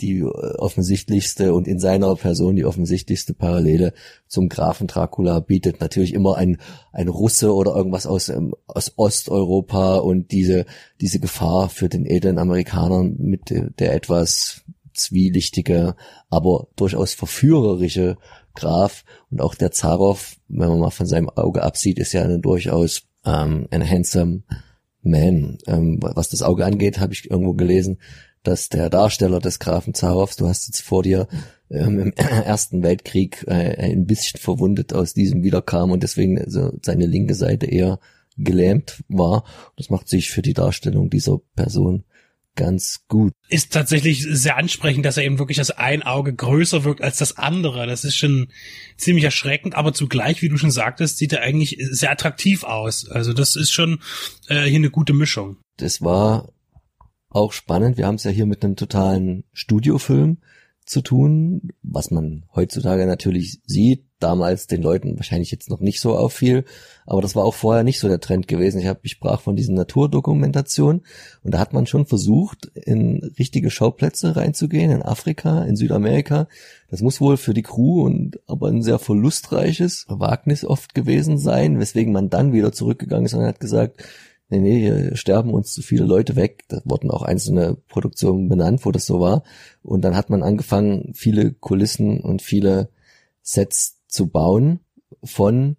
die äh, offensichtlichste und in seiner Person die offensichtlichste Parallele zum Grafen Dracula bietet. Natürlich immer ein, ein Russe oder irgendwas aus, ähm, aus Osteuropa und diese, diese Gefahr für den edlen Amerikaner mit der etwas zwielichtige, aber durchaus verführerische Graf und auch der Zaroff, wenn man mal von seinem Auge absieht, ist ja eine durchaus ähm, ein handsome man. Ähm, was das Auge angeht, habe ich irgendwo gelesen, dass der Darsteller des Grafen Zarows, du hast jetzt vor dir ähm, im Ersten Weltkrieg äh, ein bisschen verwundet aus diesem wiederkam und deswegen also seine linke Seite eher gelähmt war. Das macht sich für die Darstellung dieser Person ganz gut. Ist tatsächlich sehr ansprechend, dass er eben wirklich das ein Auge größer wirkt als das andere. Das ist schon ziemlich erschreckend, aber zugleich, wie du schon sagtest, sieht er eigentlich sehr attraktiv aus. Also das ist schon äh, hier eine gute Mischung. Das war auch spannend. Wir haben es ja hier mit einem totalen Studiofilm zu tun, was man heutzutage natürlich sieht, damals den Leuten wahrscheinlich jetzt noch nicht so auffiel, aber das war auch vorher nicht so der Trend gewesen. Ich habe ich sprach von diesen Naturdokumentationen und da hat man schon versucht, in richtige Schauplätze reinzugehen, in Afrika, in Südamerika. Das muss wohl für die Crew und aber ein sehr verlustreiches Wagnis oft gewesen sein, weswegen man dann wieder zurückgegangen ist und hat gesagt, nee, nee, hier sterben uns zu viele Leute weg. Da wurden auch einzelne Produktionen benannt, wo das so war. Und dann hat man angefangen, viele Kulissen und viele Sets zu bauen, von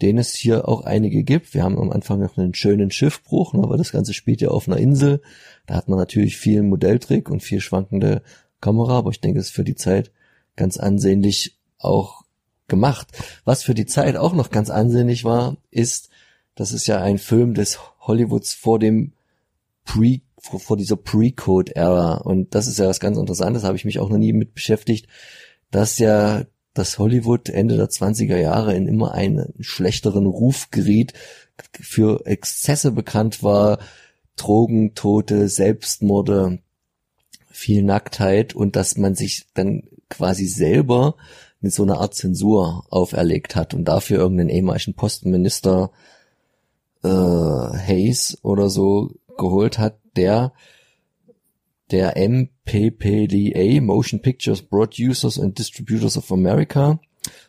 denen es hier auch einige gibt. Wir haben am Anfang noch einen schönen Schiffbruch, ne, aber das Ganze spielt ja auf einer Insel. Da hat man natürlich viel Modelltrick und viel schwankende Kamera, aber ich denke, es ist für die Zeit ganz ansehnlich auch gemacht. Was für die Zeit auch noch ganz ansehnlich war, ist, das ist ja ein Film des Hollywoods vor dem Pre, vor, vor dieser Pre-Code-Ära. Und das ist ja was ganz Interessantes, habe ich mich auch noch nie mit beschäftigt, dass ja das Hollywood Ende der 20er Jahre in immer einen schlechteren Ruf geriet, für Exzesse bekannt war, Drogen, Tote, Selbstmorde, viel Nacktheit und dass man sich dann quasi selber mit so einer Art Zensur auferlegt hat und dafür irgendeinen ehemaligen Postenminister äh, Hayes oder so geholt hat, der der MPPDA, Motion Pictures Producers and Distributors of America,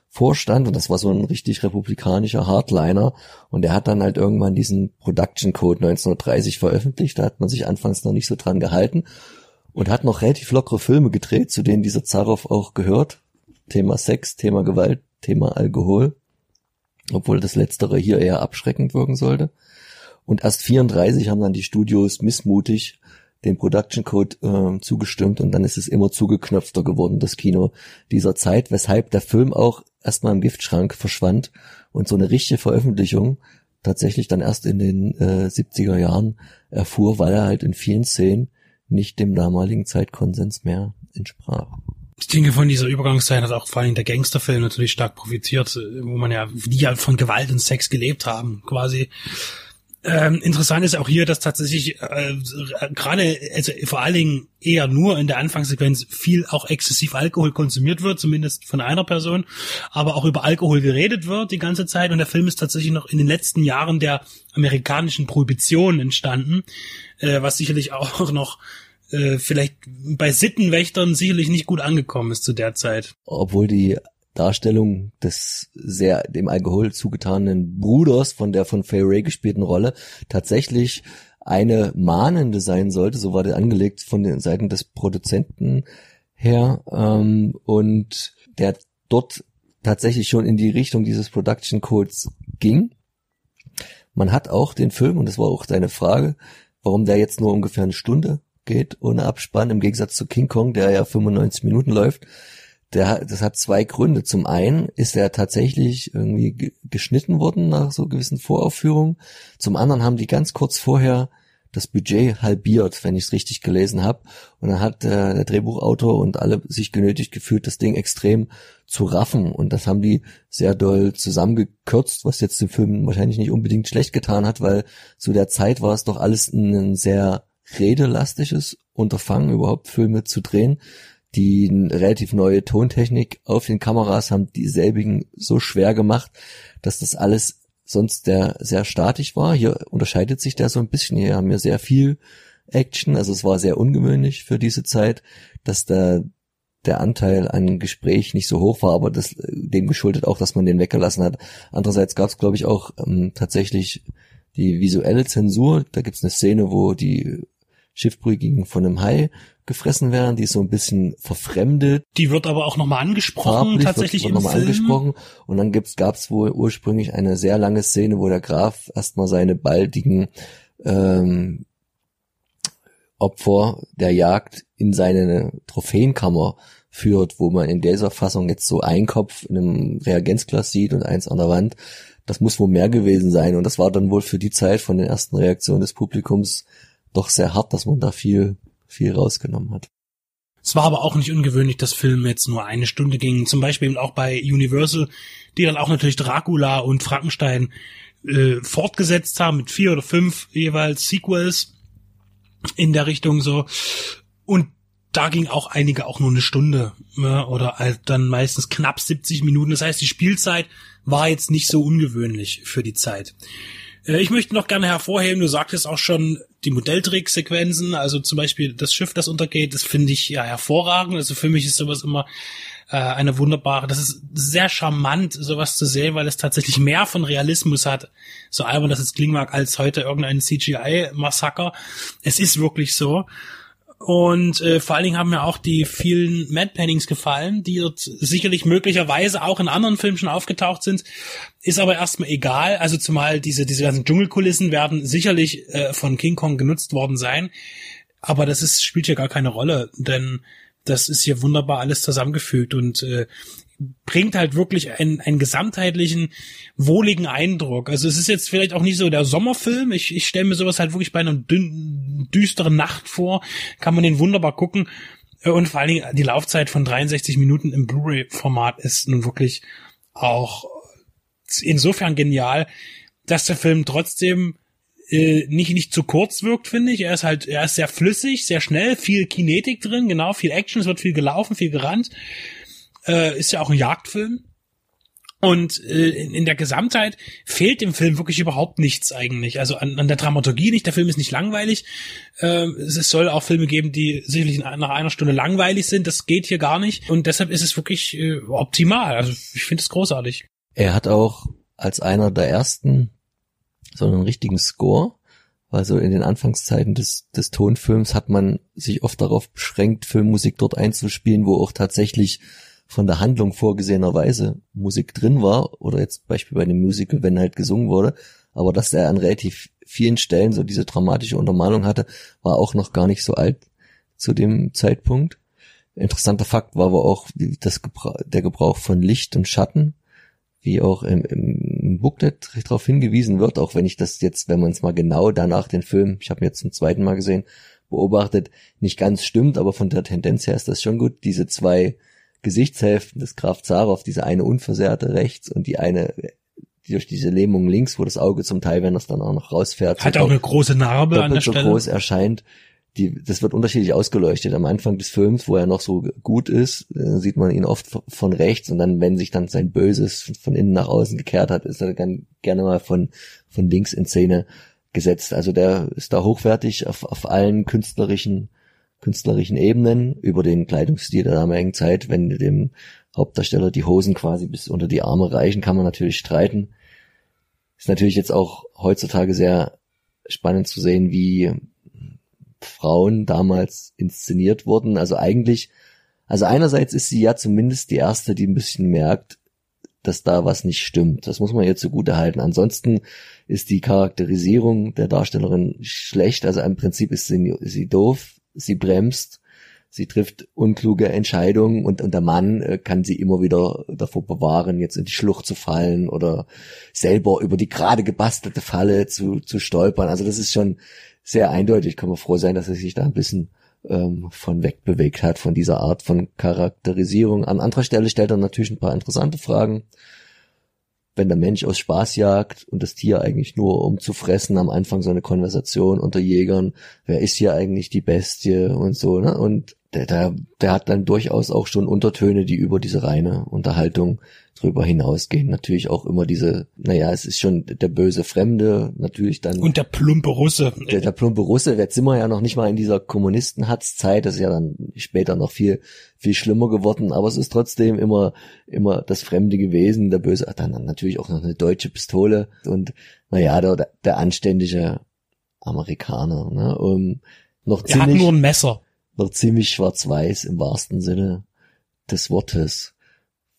vorstand. Und das war so ein richtig republikanischer Hardliner. Und der hat dann halt irgendwann diesen Production Code 1930 veröffentlicht, da hat man sich anfangs noch nicht so dran gehalten. Und hat noch relativ lockere Filme gedreht, zu denen dieser Zaroff auch gehört. Thema Sex, Thema Gewalt, Thema Alkohol, obwohl das letztere hier eher abschreckend wirken sollte. Und erst 34 haben dann die Studios missmutig den Production Code äh, zugestimmt und dann ist es immer zugeknöpfter geworden, das Kino dieser Zeit, weshalb der Film auch erstmal im Giftschrank verschwand und so eine richtige Veröffentlichung tatsächlich dann erst in den äh, 70er Jahren erfuhr, weil er halt in vielen Szenen nicht dem damaligen Zeitkonsens mehr entsprach. Ich denke, von dieser Übergangszeit hat auch vor allem der Gangsterfilm natürlich stark profitiert, wo man ja, die ja von Gewalt und Sex gelebt haben, quasi. Ähm, interessant ist auch hier, dass tatsächlich äh, gerade, also vor allen Dingen eher nur in der Anfangssequenz viel auch exzessiv Alkohol konsumiert wird, zumindest von einer Person, aber auch über Alkohol geredet wird die ganze Zeit. Und der Film ist tatsächlich noch in den letzten Jahren der amerikanischen Prohibition entstanden, äh, was sicherlich auch noch äh, vielleicht bei Sittenwächtern sicherlich nicht gut angekommen ist zu der Zeit. Obwohl die Darstellung des sehr dem Alkohol zugetanen Bruders von der von Fay Ray gespielten Rolle tatsächlich eine mahnende sein sollte, so war der angelegt von den Seiten des Produzenten her ähm, und der dort tatsächlich schon in die Richtung dieses Production Codes ging. Man hat auch den Film, und das war auch deine Frage, warum der jetzt nur ungefähr eine Stunde geht ohne Abspann, im Gegensatz zu King Kong, der ja 95 Minuten läuft der, das hat zwei Gründe. Zum einen ist er tatsächlich irgendwie geschnitten worden nach so gewissen Voraufführungen. Zum anderen haben die ganz kurz vorher das Budget halbiert, wenn ich es richtig gelesen habe. Und dann hat äh, der Drehbuchautor und alle sich genötigt gefühlt, das Ding extrem zu raffen. Und das haben die sehr doll zusammengekürzt, was jetzt dem Film wahrscheinlich nicht unbedingt schlecht getan hat, weil zu der Zeit war es doch alles ein sehr redelastiges Unterfangen, überhaupt Filme zu drehen die relativ neue Tontechnik auf den Kameras haben dieselbigen so schwer gemacht, dass das alles sonst der sehr statisch war. Hier unterscheidet sich der so ein bisschen. Hier haben wir sehr viel Action. Also es war sehr ungewöhnlich für diese Zeit, dass da der Anteil an Gespräch nicht so hoch war, aber das dem geschuldet auch, dass man den weggelassen hat. Andererseits gab es, glaube ich, auch ähm, tatsächlich die visuelle Zensur. Da gibt es eine Szene, wo die Schiffbrüchigen von einem Hai gefressen werden, die ist so ein bisschen verfremdet. Die wird aber auch nochmal angesprochen, Farblich tatsächlich wird, wird im Film. angesprochen. Und dann gibt's, gab's wohl ursprünglich eine sehr lange Szene, wo der Graf erstmal seine baldigen ähm, Opfer der Jagd in seine Trophäenkammer führt, wo man in dieser Fassung jetzt so ein Kopf in einem Reagenzglas sieht und eins an der Wand. Das muss wohl mehr gewesen sein. Und das war dann wohl für die Zeit von den ersten Reaktionen des Publikums doch sehr hart, dass man da viel viel rausgenommen hat. Es war aber auch nicht ungewöhnlich, dass Filme jetzt nur eine Stunde gingen. Zum Beispiel eben auch bei Universal, die dann auch natürlich Dracula und Frankenstein äh, fortgesetzt haben mit vier oder fünf jeweils Sequels in der Richtung so. Und da ging auch einige auch nur eine Stunde ja, oder halt dann meistens knapp 70 Minuten. Das heißt, die Spielzeit war jetzt nicht so ungewöhnlich für die Zeit. Äh, ich möchte noch gerne hervorheben, du sagtest auch schon, die Modelltricksequenzen, also zum Beispiel das Schiff, das untergeht, das finde ich ja hervorragend. Also für mich ist sowas immer äh, eine wunderbare, das ist sehr charmant, sowas zu sehen, weil es tatsächlich mehr von Realismus hat, so albern das jetzt klingen mag, als heute irgendein CGI-Massaker. Es ist wirklich so. Und äh, vor allen Dingen haben mir auch die vielen Mad Paintings gefallen, die dort sicherlich möglicherweise auch in anderen Filmen schon aufgetaucht sind. Ist aber erstmal egal. Also zumal diese, diese ganzen Dschungelkulissen werden sicherlich äh, von King Kong genutzt worden sein. Aber das ist, spielt ja gar keine Rolle, denn das ist hier wunderbar alles zusammengefügt und äh, bringt halt wirklich einen, einen gesamtheitlichen, wohligen Eindruck. Also es ist jetzt vielleicht auch nicht so der Sommerfilm. Ich, ich stelle mir sowas halt wirklich bei einer dünn, düsteren Nacht vor. Kann man den wunderbar gucken. Und vor allen Dingen die Laufzeit von 63 Minuten im Blu-ray-Format ist nun wirklich auch insofern genial, dass der Film trotzdem äh, nicht nicht zu kurz wirkt, finde ich. Er ist halt, er ist sehr flüssig, sehr schnell, viel Kinetik drin, genau, viel Action, es wird viel gelaufen, viel gerannt. Äh, ist ja auch ein Jagdfilm. Und äh, in, der Gesamtheit fehlt dem Film wirklich überhaupt nichts eigentlich. Also an, an der Dramaturgie nicht. Der Film ist nicht langweilig. Äh, es soll auch Filme geben, die sicherlich nach einer Stunde langweilig sind. Das geht hier gar nicht. Und deshalb ist es wirklich äh, optimal. Also ich finde es großartig. Er hat auch als einer der ersten so einen richtigen Score. Also in den Anfangszeiten des, des Tonfilms hat man sich oft darauf beschränkt, Filmmusik dort einzuspielen, wo auch tatsächlich von der Handlung vorgesehenerweise Musik drin war, oder jetzt Beispiel bei einem Musical, wenn halt gesungen wurde, aber dass er an relativ vielen Stellen so diese dramatische Untermalung hatte, war auch noch gar nicht so alt zu dem Zeitpunkt. Interessanter Fakt war aber auch das Gebra der Gebrauch von Licht und Schatten, wie auch im, im Booklet darauf hingewiesen wird, auch wenn ich das jetzt, wenn man es mal genau danach den Film, ich habe ihn jetzt zum zweiten Mal gesehen, beobachtet, nicht ganz stimmt, aber von der Tendenz her ist das schon gut. Diese zwei Gesichtshälften des Graf Zarow, diese eine unversehrte rechts und die eine die durch diese Lähmung links, wo das Auge zum Teil, wenn das dann auch noch rausfährt, hat auch eine große Narbe an der so Stelle. groß erscheint. Die, das wird unterschiedlich ausgeleuchtet. Am Anfang des Films, wo er noch so gut ist, äh, sieht man ihn oft von rechts und dann, wenn sich dann sein Böses von innen nach außen gekehrt hat, ist er dann gerne mal von, von links in Szene gesetzt. Also der ist da hochwertig auf, auf allen künstlerischen künstlerischen Ebenen über den Kleidungsstil der damaligen Zeit. Wenn dem Hauptdarsteller die Hosen quasi bis unter die Arme reichen, kann man natürlich streiten. Ist natürlich jetzt auch heutzutage sehr spannend zu sehen, wie Frauen damals inszeniert wurden. Also eigentlich, also einerseits ist sie ja zumindest die erste, die ein bisschen merkt, dass da was nicht stimmt. Das muss man ihr zugute halten. Ansonsten ist die Charakterisierung der Darstellerin schlecht. Also im Prinzip ist sie, ist sie doof, sie bremst, sie trifft unkluge Entscheidungen und, und der Mann äh, kann sie immer wieder davor bewahren, jetzt in die Schlucht zu fallen oder selber über die gerade gebastelte Falle zu, zu stolpern. Also das ist schon sehr eindeutig. Kann man froh sein, dass er sich da ein bisschen ähm, von wegbewegt hat, von dieser Art von Charakterisierung. An anderer Stelle stellt er natürlich ein paar interessante Fragen wenn der Mensch aus Spaß jagt und das Tier eigentlich nur um zu fressen, am Anfang so eine Konversation unter Jägern, wer ist hier eigentlich die Bestie und so, ne? Und der, der, der hat dann durchaus auch schon Untertöne, die über diese reine Unterhaltung drüber hinausgehen. Natürlich auch immer diese, naja, es ist schon der böse Fremde, natürlich dann. Und der plumpe Russe. Der, der plumpe Russe, jetzt sind wir ja noch nicht mal in dieser Kommunistenhatzzeit, das ist ja dann später noch viel, viel schlimmer geworden, aber es ist trotzdem immer, immer das Fremde gewesen, der böse, dann natürlich auch noch eine deutsche Pistole und, naja, der, der anständige Amerikaner, ne, um, noch ziemlich. Er hat nur ein Messer noch ziemlich schwarz-weiß im wahrsten Sinne des Wortes.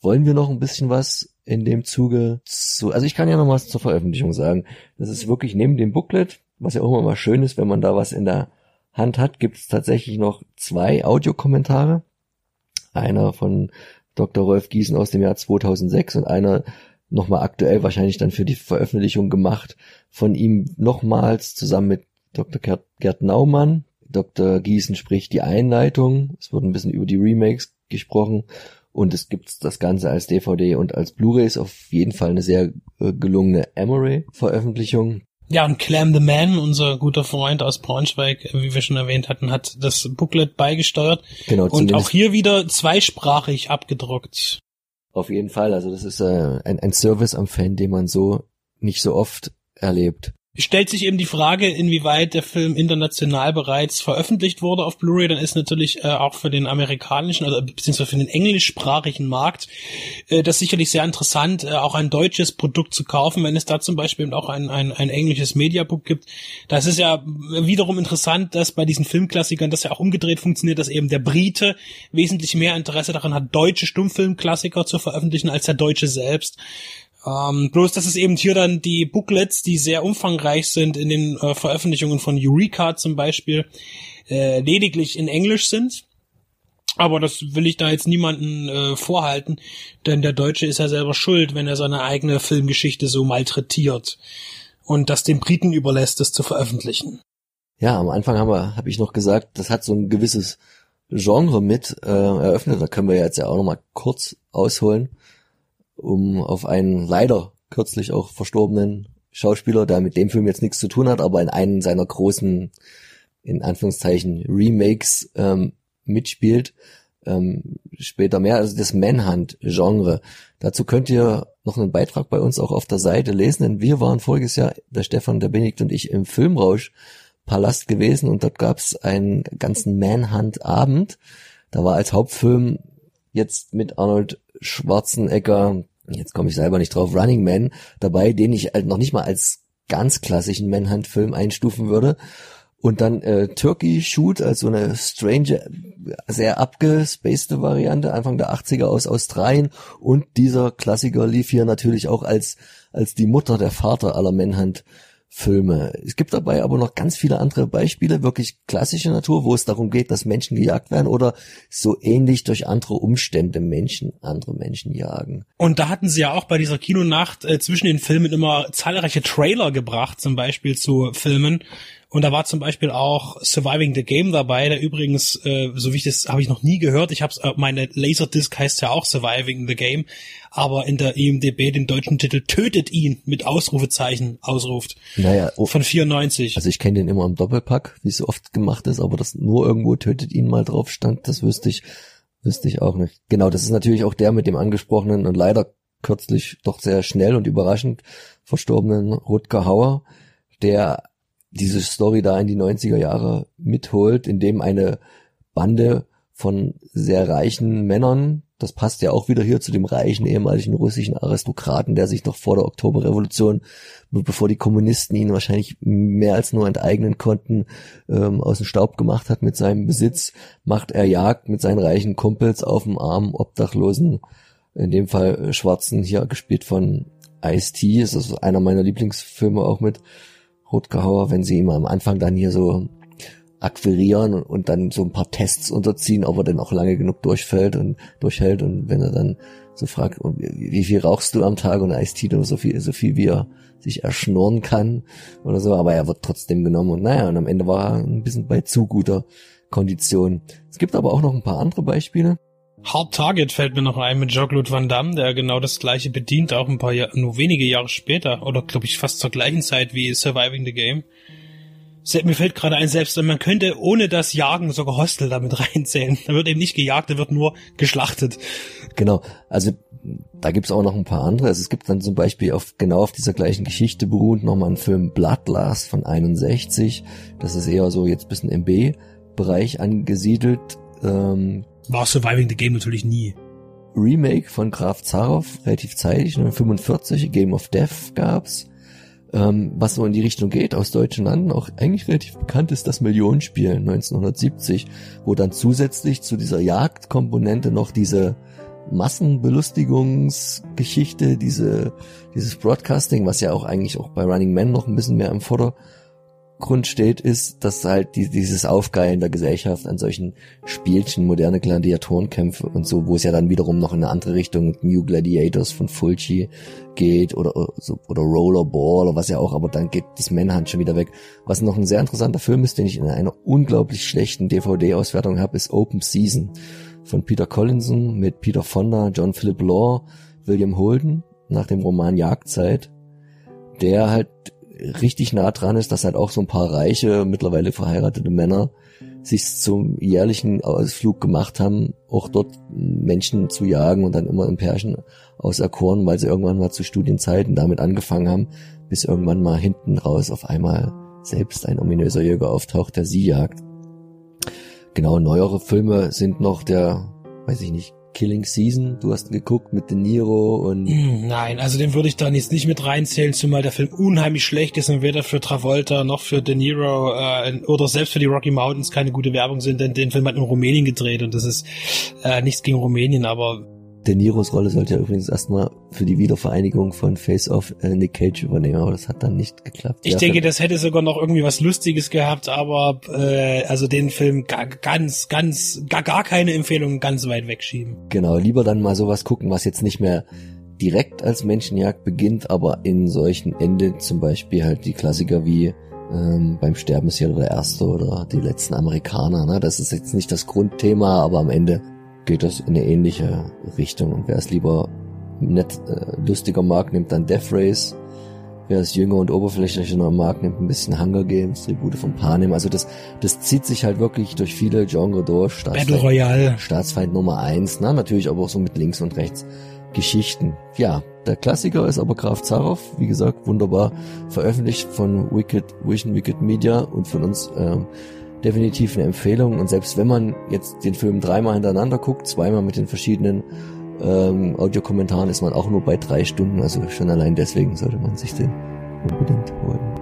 Wollen wir noch ein bisschen was in dem Zuge zu, also ich kann ja noch was zur Veröffentlichung sagen. Das ist wirklich neben dem Booklet, was ja auch immer mal schön ist, wenn man da was in der Hand hat, gibt es tatsächlich noch zwei Audiokommentare. Einer von Dr. Rolf Giesen aus dem Jahr 2006 und einer nochmal aktuell wahrscheinlich dann für die Veröffentlichung gemacht von ihm nochmals zusammen mit Dr. Gerd Naumann, Dr. Giesen spricht die Einleitung. Es wird ein bisschen über die Remakes gesprochen. Und es gibt das Ganze als DVD und als Blu-ray ist auf jeden Fall eine sehr äh, gelungene Emory-Veröffentlichung. Ja, und Clam the Man, unser guter Freund aus Braunschweig, wie wir schon erwähnt hatten, hat das Booklet beigesteuert. Genau. Und auch hier wieder zweisprachig abgedruckt. Auf jeden Fall. Also das ist äh, ein, ein Service am Fan, den man so nicht so oft erlebt stellt sich eben die Frage, inwieweit der Film international bereits veröffentlicht wurde auf Blu-ray. Dann ist natürlich äh, auch für den amerikanischen, also beziehungsweise für den englischsprachigen Markt äh, das sicherlich sehr interessant, äh, auch ein deutsches Produkt zu kaufen, wenn es da zum Beispiel eben auch ein, ein, ein englisches Mediabook gibt. Das ist ja wiederum interessant, dass bei diesen Filmklassikern das ja auch umgedreht funktioniert, dass eben der Brite wesentlich mehr Interesse daran hat, deutsche Stummfilmklassiker zu veröffentlichen, als der Deutsche selbst. Ähm, bloß, dass es eben hier dann die Booklets, die sehr umfangreich sind in den äh, Veröffentlichungen von Eureka zum Beispiel, äh, lediglich in Englisch sind. Aber das will ich da jetzt niemanden äh, vorhalten, denn der Deutsche ist ja selber schuld, wenn er seine eigene Filmgeschichte so malträtiert und das den Briten überlässt, es zu veröffentlichen. Ja, am Anfang habe ich noch gesagt, das hat so ein gewisses Genre mit äh, eröffnet. Da können wir jetzt ja auch noch mal kurz ausholen um auf einen leider kürzlich auch verstorbenen Schauspieler, der mit dem Film jetzt nichts zu tun hat, aber in einen seiner großen, in Anführungszeichen, Remakes ähm, mitspielt. ähm, später mehr, also das Manhunt-Genre. Dazu könnt ihr noch einen Beitrag bei uns auch auf der Seite lesen, denn wir waren voriges Jahr, der Stefan, der Benedikt und ich, im Filmrausch Palast gewesen und dort gab es einen ganzen Manhunt-Abend. Da war als Hauptfilm jetzt mit Arnold Schwarzenegger, jetzt komme ich selber nicht drauf, Running Man dabei, den ich halt noch nicht mal als ganz klassischen Manhunt-Film einstufen würde. Und dann äh, Turkey Shoot, also eine strange, sehr abgespacede Variante, Anfang der 80er aus Australien. Und dieser Klassiker lief hier natürlich auch als, als die Mutter, der Vater aller Manhunt Filme. Es gibt dabei aber noch ganz viele andere Beispiele, wirklich klassische Natur, wo es darum geht, dass Menschen gejagt werden oder so ähnlich durch andere Umstände Menschen andere Menschen jagen. Und da hatten sie ja auch bei dieser Kinonacht äh, zwischen den Filmen immer zahlreiche Trailer gebracht, zum Beispiel zu Filmen, und da war zum Beispiel auch Surviving the Game dabei, der übrigens, äh, so wie ich das habe ich noch nie gehört. Ich habe äh, meine Laserdisc heißt ja auch Surviving the Game, aber in der IMDb den deutschen Titel Tötet ihn mit Ausrufezeichen ausruft. Naja, oh, von 94. Also ich kenne den immer im Doppelpack, wie es so oft gemacht ist, aber dass nur irgendwo Tötet ihn mal drauf stand, das wüsste ich, wüsste ich auch nicht. Genau, das ist natürlich auch der mit dem angesprochenen und leider kürzlich doch sehr schnell und überraschend verstorbenen Rutger Hauer, der diese Story da in die 90er Jahre mitholt, in dem eine Bande von sehr reichen Männern, das passt ja auch wieder hier zu dem reichen ehemaligen russischen Aristokraten, der sich noch vor der Oktoberrevolution, bevor die Kommunisten ihn wahrscheinlich mehr als nur enteignen konnten, ähm, aus dem Staub gemacht hat mit seinem Besitz, macht er Jagd mit seinen reichen Kumpels auf dem armen Obdachlosen, in dem Fall Schwarzen, hier gespielt von Ice-T, ist das einer meiner Lieblingsfilme auch mit Rutger wenn sie ihm am Anfang dann hier so akquirieren und, dann so ein paar Tests unterziehen, ob er denn auch lange genug durchfällt und durchhält und wenn er dann so fragt, wie, viel rauchst du am Tag und nur so viel, so viel wie er sich erschnurren kann oder so, aber er wird trotzdem genommen und naja, und am Ende war er ein bisschen bei zu guter Kondition. Es gibt aber auch noch ein paar andere Beispiele. Hard Target fällt mir noch ein mit Jean-Claude Van Damme, der genau das gleiche bedient, auch ein paar Jahre, nur wenige Jahre später, oder glaube ich fast zur gleichen Zeit wie Surviving the Game. Mir fällt gerade ein, selbst man könnte ohne das Jagen sogar Hostel damit reinzählen. Da wird eben nicht gejagt, da wird nur geschlachtet. Genau, also da gibt's auch noch ein paar andere. Also es gibt dann zum Beispiel auf genau auf dieser gleichen Geschichte beruhend nochmal einen Film Bloodlust von 61. Das ist eher so jetzt bisschen im B-Bereich angesiedelt. Ähm, war Surviving the Game natürlich nie. Remake von Graf Zaroff, relativ zeitig, 1945, Game of Death gab's. Ähm, was so in die Richtung geht, aus deutschen Landen auch eigentlich relativ bekannt ist das Millionenspiel 1970, wo dann zusätzlich zu dieser Jagdkomponente noch diese Massenbelustigungsgeschichte, diese, dieses Broadcasting, was ja auch eigentlich auch bei Running Man noch ein bisschen mehr im Vorder, Grund steht, ist, dass halt die, dieses Aufgeilen der Gesellschaft an solchen Spielchen, moderne Gladiatorenkämpfe und so, wo es ja dann wiederum noch in eine andere Richtung New Gladiators von Fulci geht oder, oder Rollerball oder was ja auch, aber dann geht das Manhunt schon wieder weg. Was noch ein sehr interessanter Film ist, den ich in einer unglaublich schlechten DVD-Auswertung habe, ist Open Season von Peter Collinson mit Peter Fonda, John Philip Law, William Holden nach dem Roman Jagdzeit, der halt richtig nah dran ist, dass halt auch so ein paar reiche, mittlerweile verheiratete Männer sich zum jährlichen Ausflug gemacht haben, auch dort Menschen zu jagen und dann immer ein Pärchen auserkoren, weil sie irgendwann mal zu Studienzeiten damit angefangen haben, bis irgendwann mal hinten raus auf einmal selbst ein ominöser Jäger auftaucht, der sie jagt. Genau, neuere Filme sind noch der, weiß ich nicht, Killing Season, du hast geguckt mit De Niro und... Hm, nein, also den würde ich dann jetzt nicht mit reinzählen, zumal der Film unheimlich schlecht ist und weder für Travolta noch für De Niro äh, oder selbst für die Rocky Mountains keine gute Werbung sind, denn den Film hat in Rumänien gedreht und das ist äh, nichts gegen Rumänien, aber De Niros Rolle sollte ja übrigens erstmal für die Wiedervereinigung von Face Off äh, Nick Cage übernehmen, aber das hat dann nicht geklappt. Ich ja, denke, das hätte sogar noch irgendwie was Lustiges gehabt, aber äh, also den Film ga, ganz, ganz, gar, gar keine Empfehlung ganz weit wegschieben. Genau, lieber dann mal sowas gucken, was jetzt nicht mehr direkt als Menschenjagd beginnt, aber in solchen Ende zum Beispiel halt die Klassiker wie ähm, beim Sterben ist ja der Erste oder die letzten Amerikaner. Ne? Das ist jetzt nicht das Grundthema, aber am Ende geht das in eine ähnliche Richtung. Und wer es lieber nett, äh, lustiger mag, nimmt dann Death Race wer es jünger und oberflächlicher mag, nimmt ein bisschen Hunger Games, Tribute von Panem. Also das, das zieht sich halt wirklich durch viele Genre durch. Staatsfeind, Battle Royale. Staatsfeind Nummer eins, na, natürlich aber auch so mit links und rechts Geschichten. Ja, der Klassiker ist aber Graf Zaroff, wie gesagt, wunderbar veröffentlicht von Wicked Vision Wicked Media und von uns ähm, definitiv eine Empfehlung. Und selbst wenn man jetzt den Film dreimal hintereinander guckt, zweimal mit den verschiedenen ähm, Audiokommentaren, ist man auch nur bei drei Stunden. Also schon allein deswegen sollte man sich den unbedingt holen.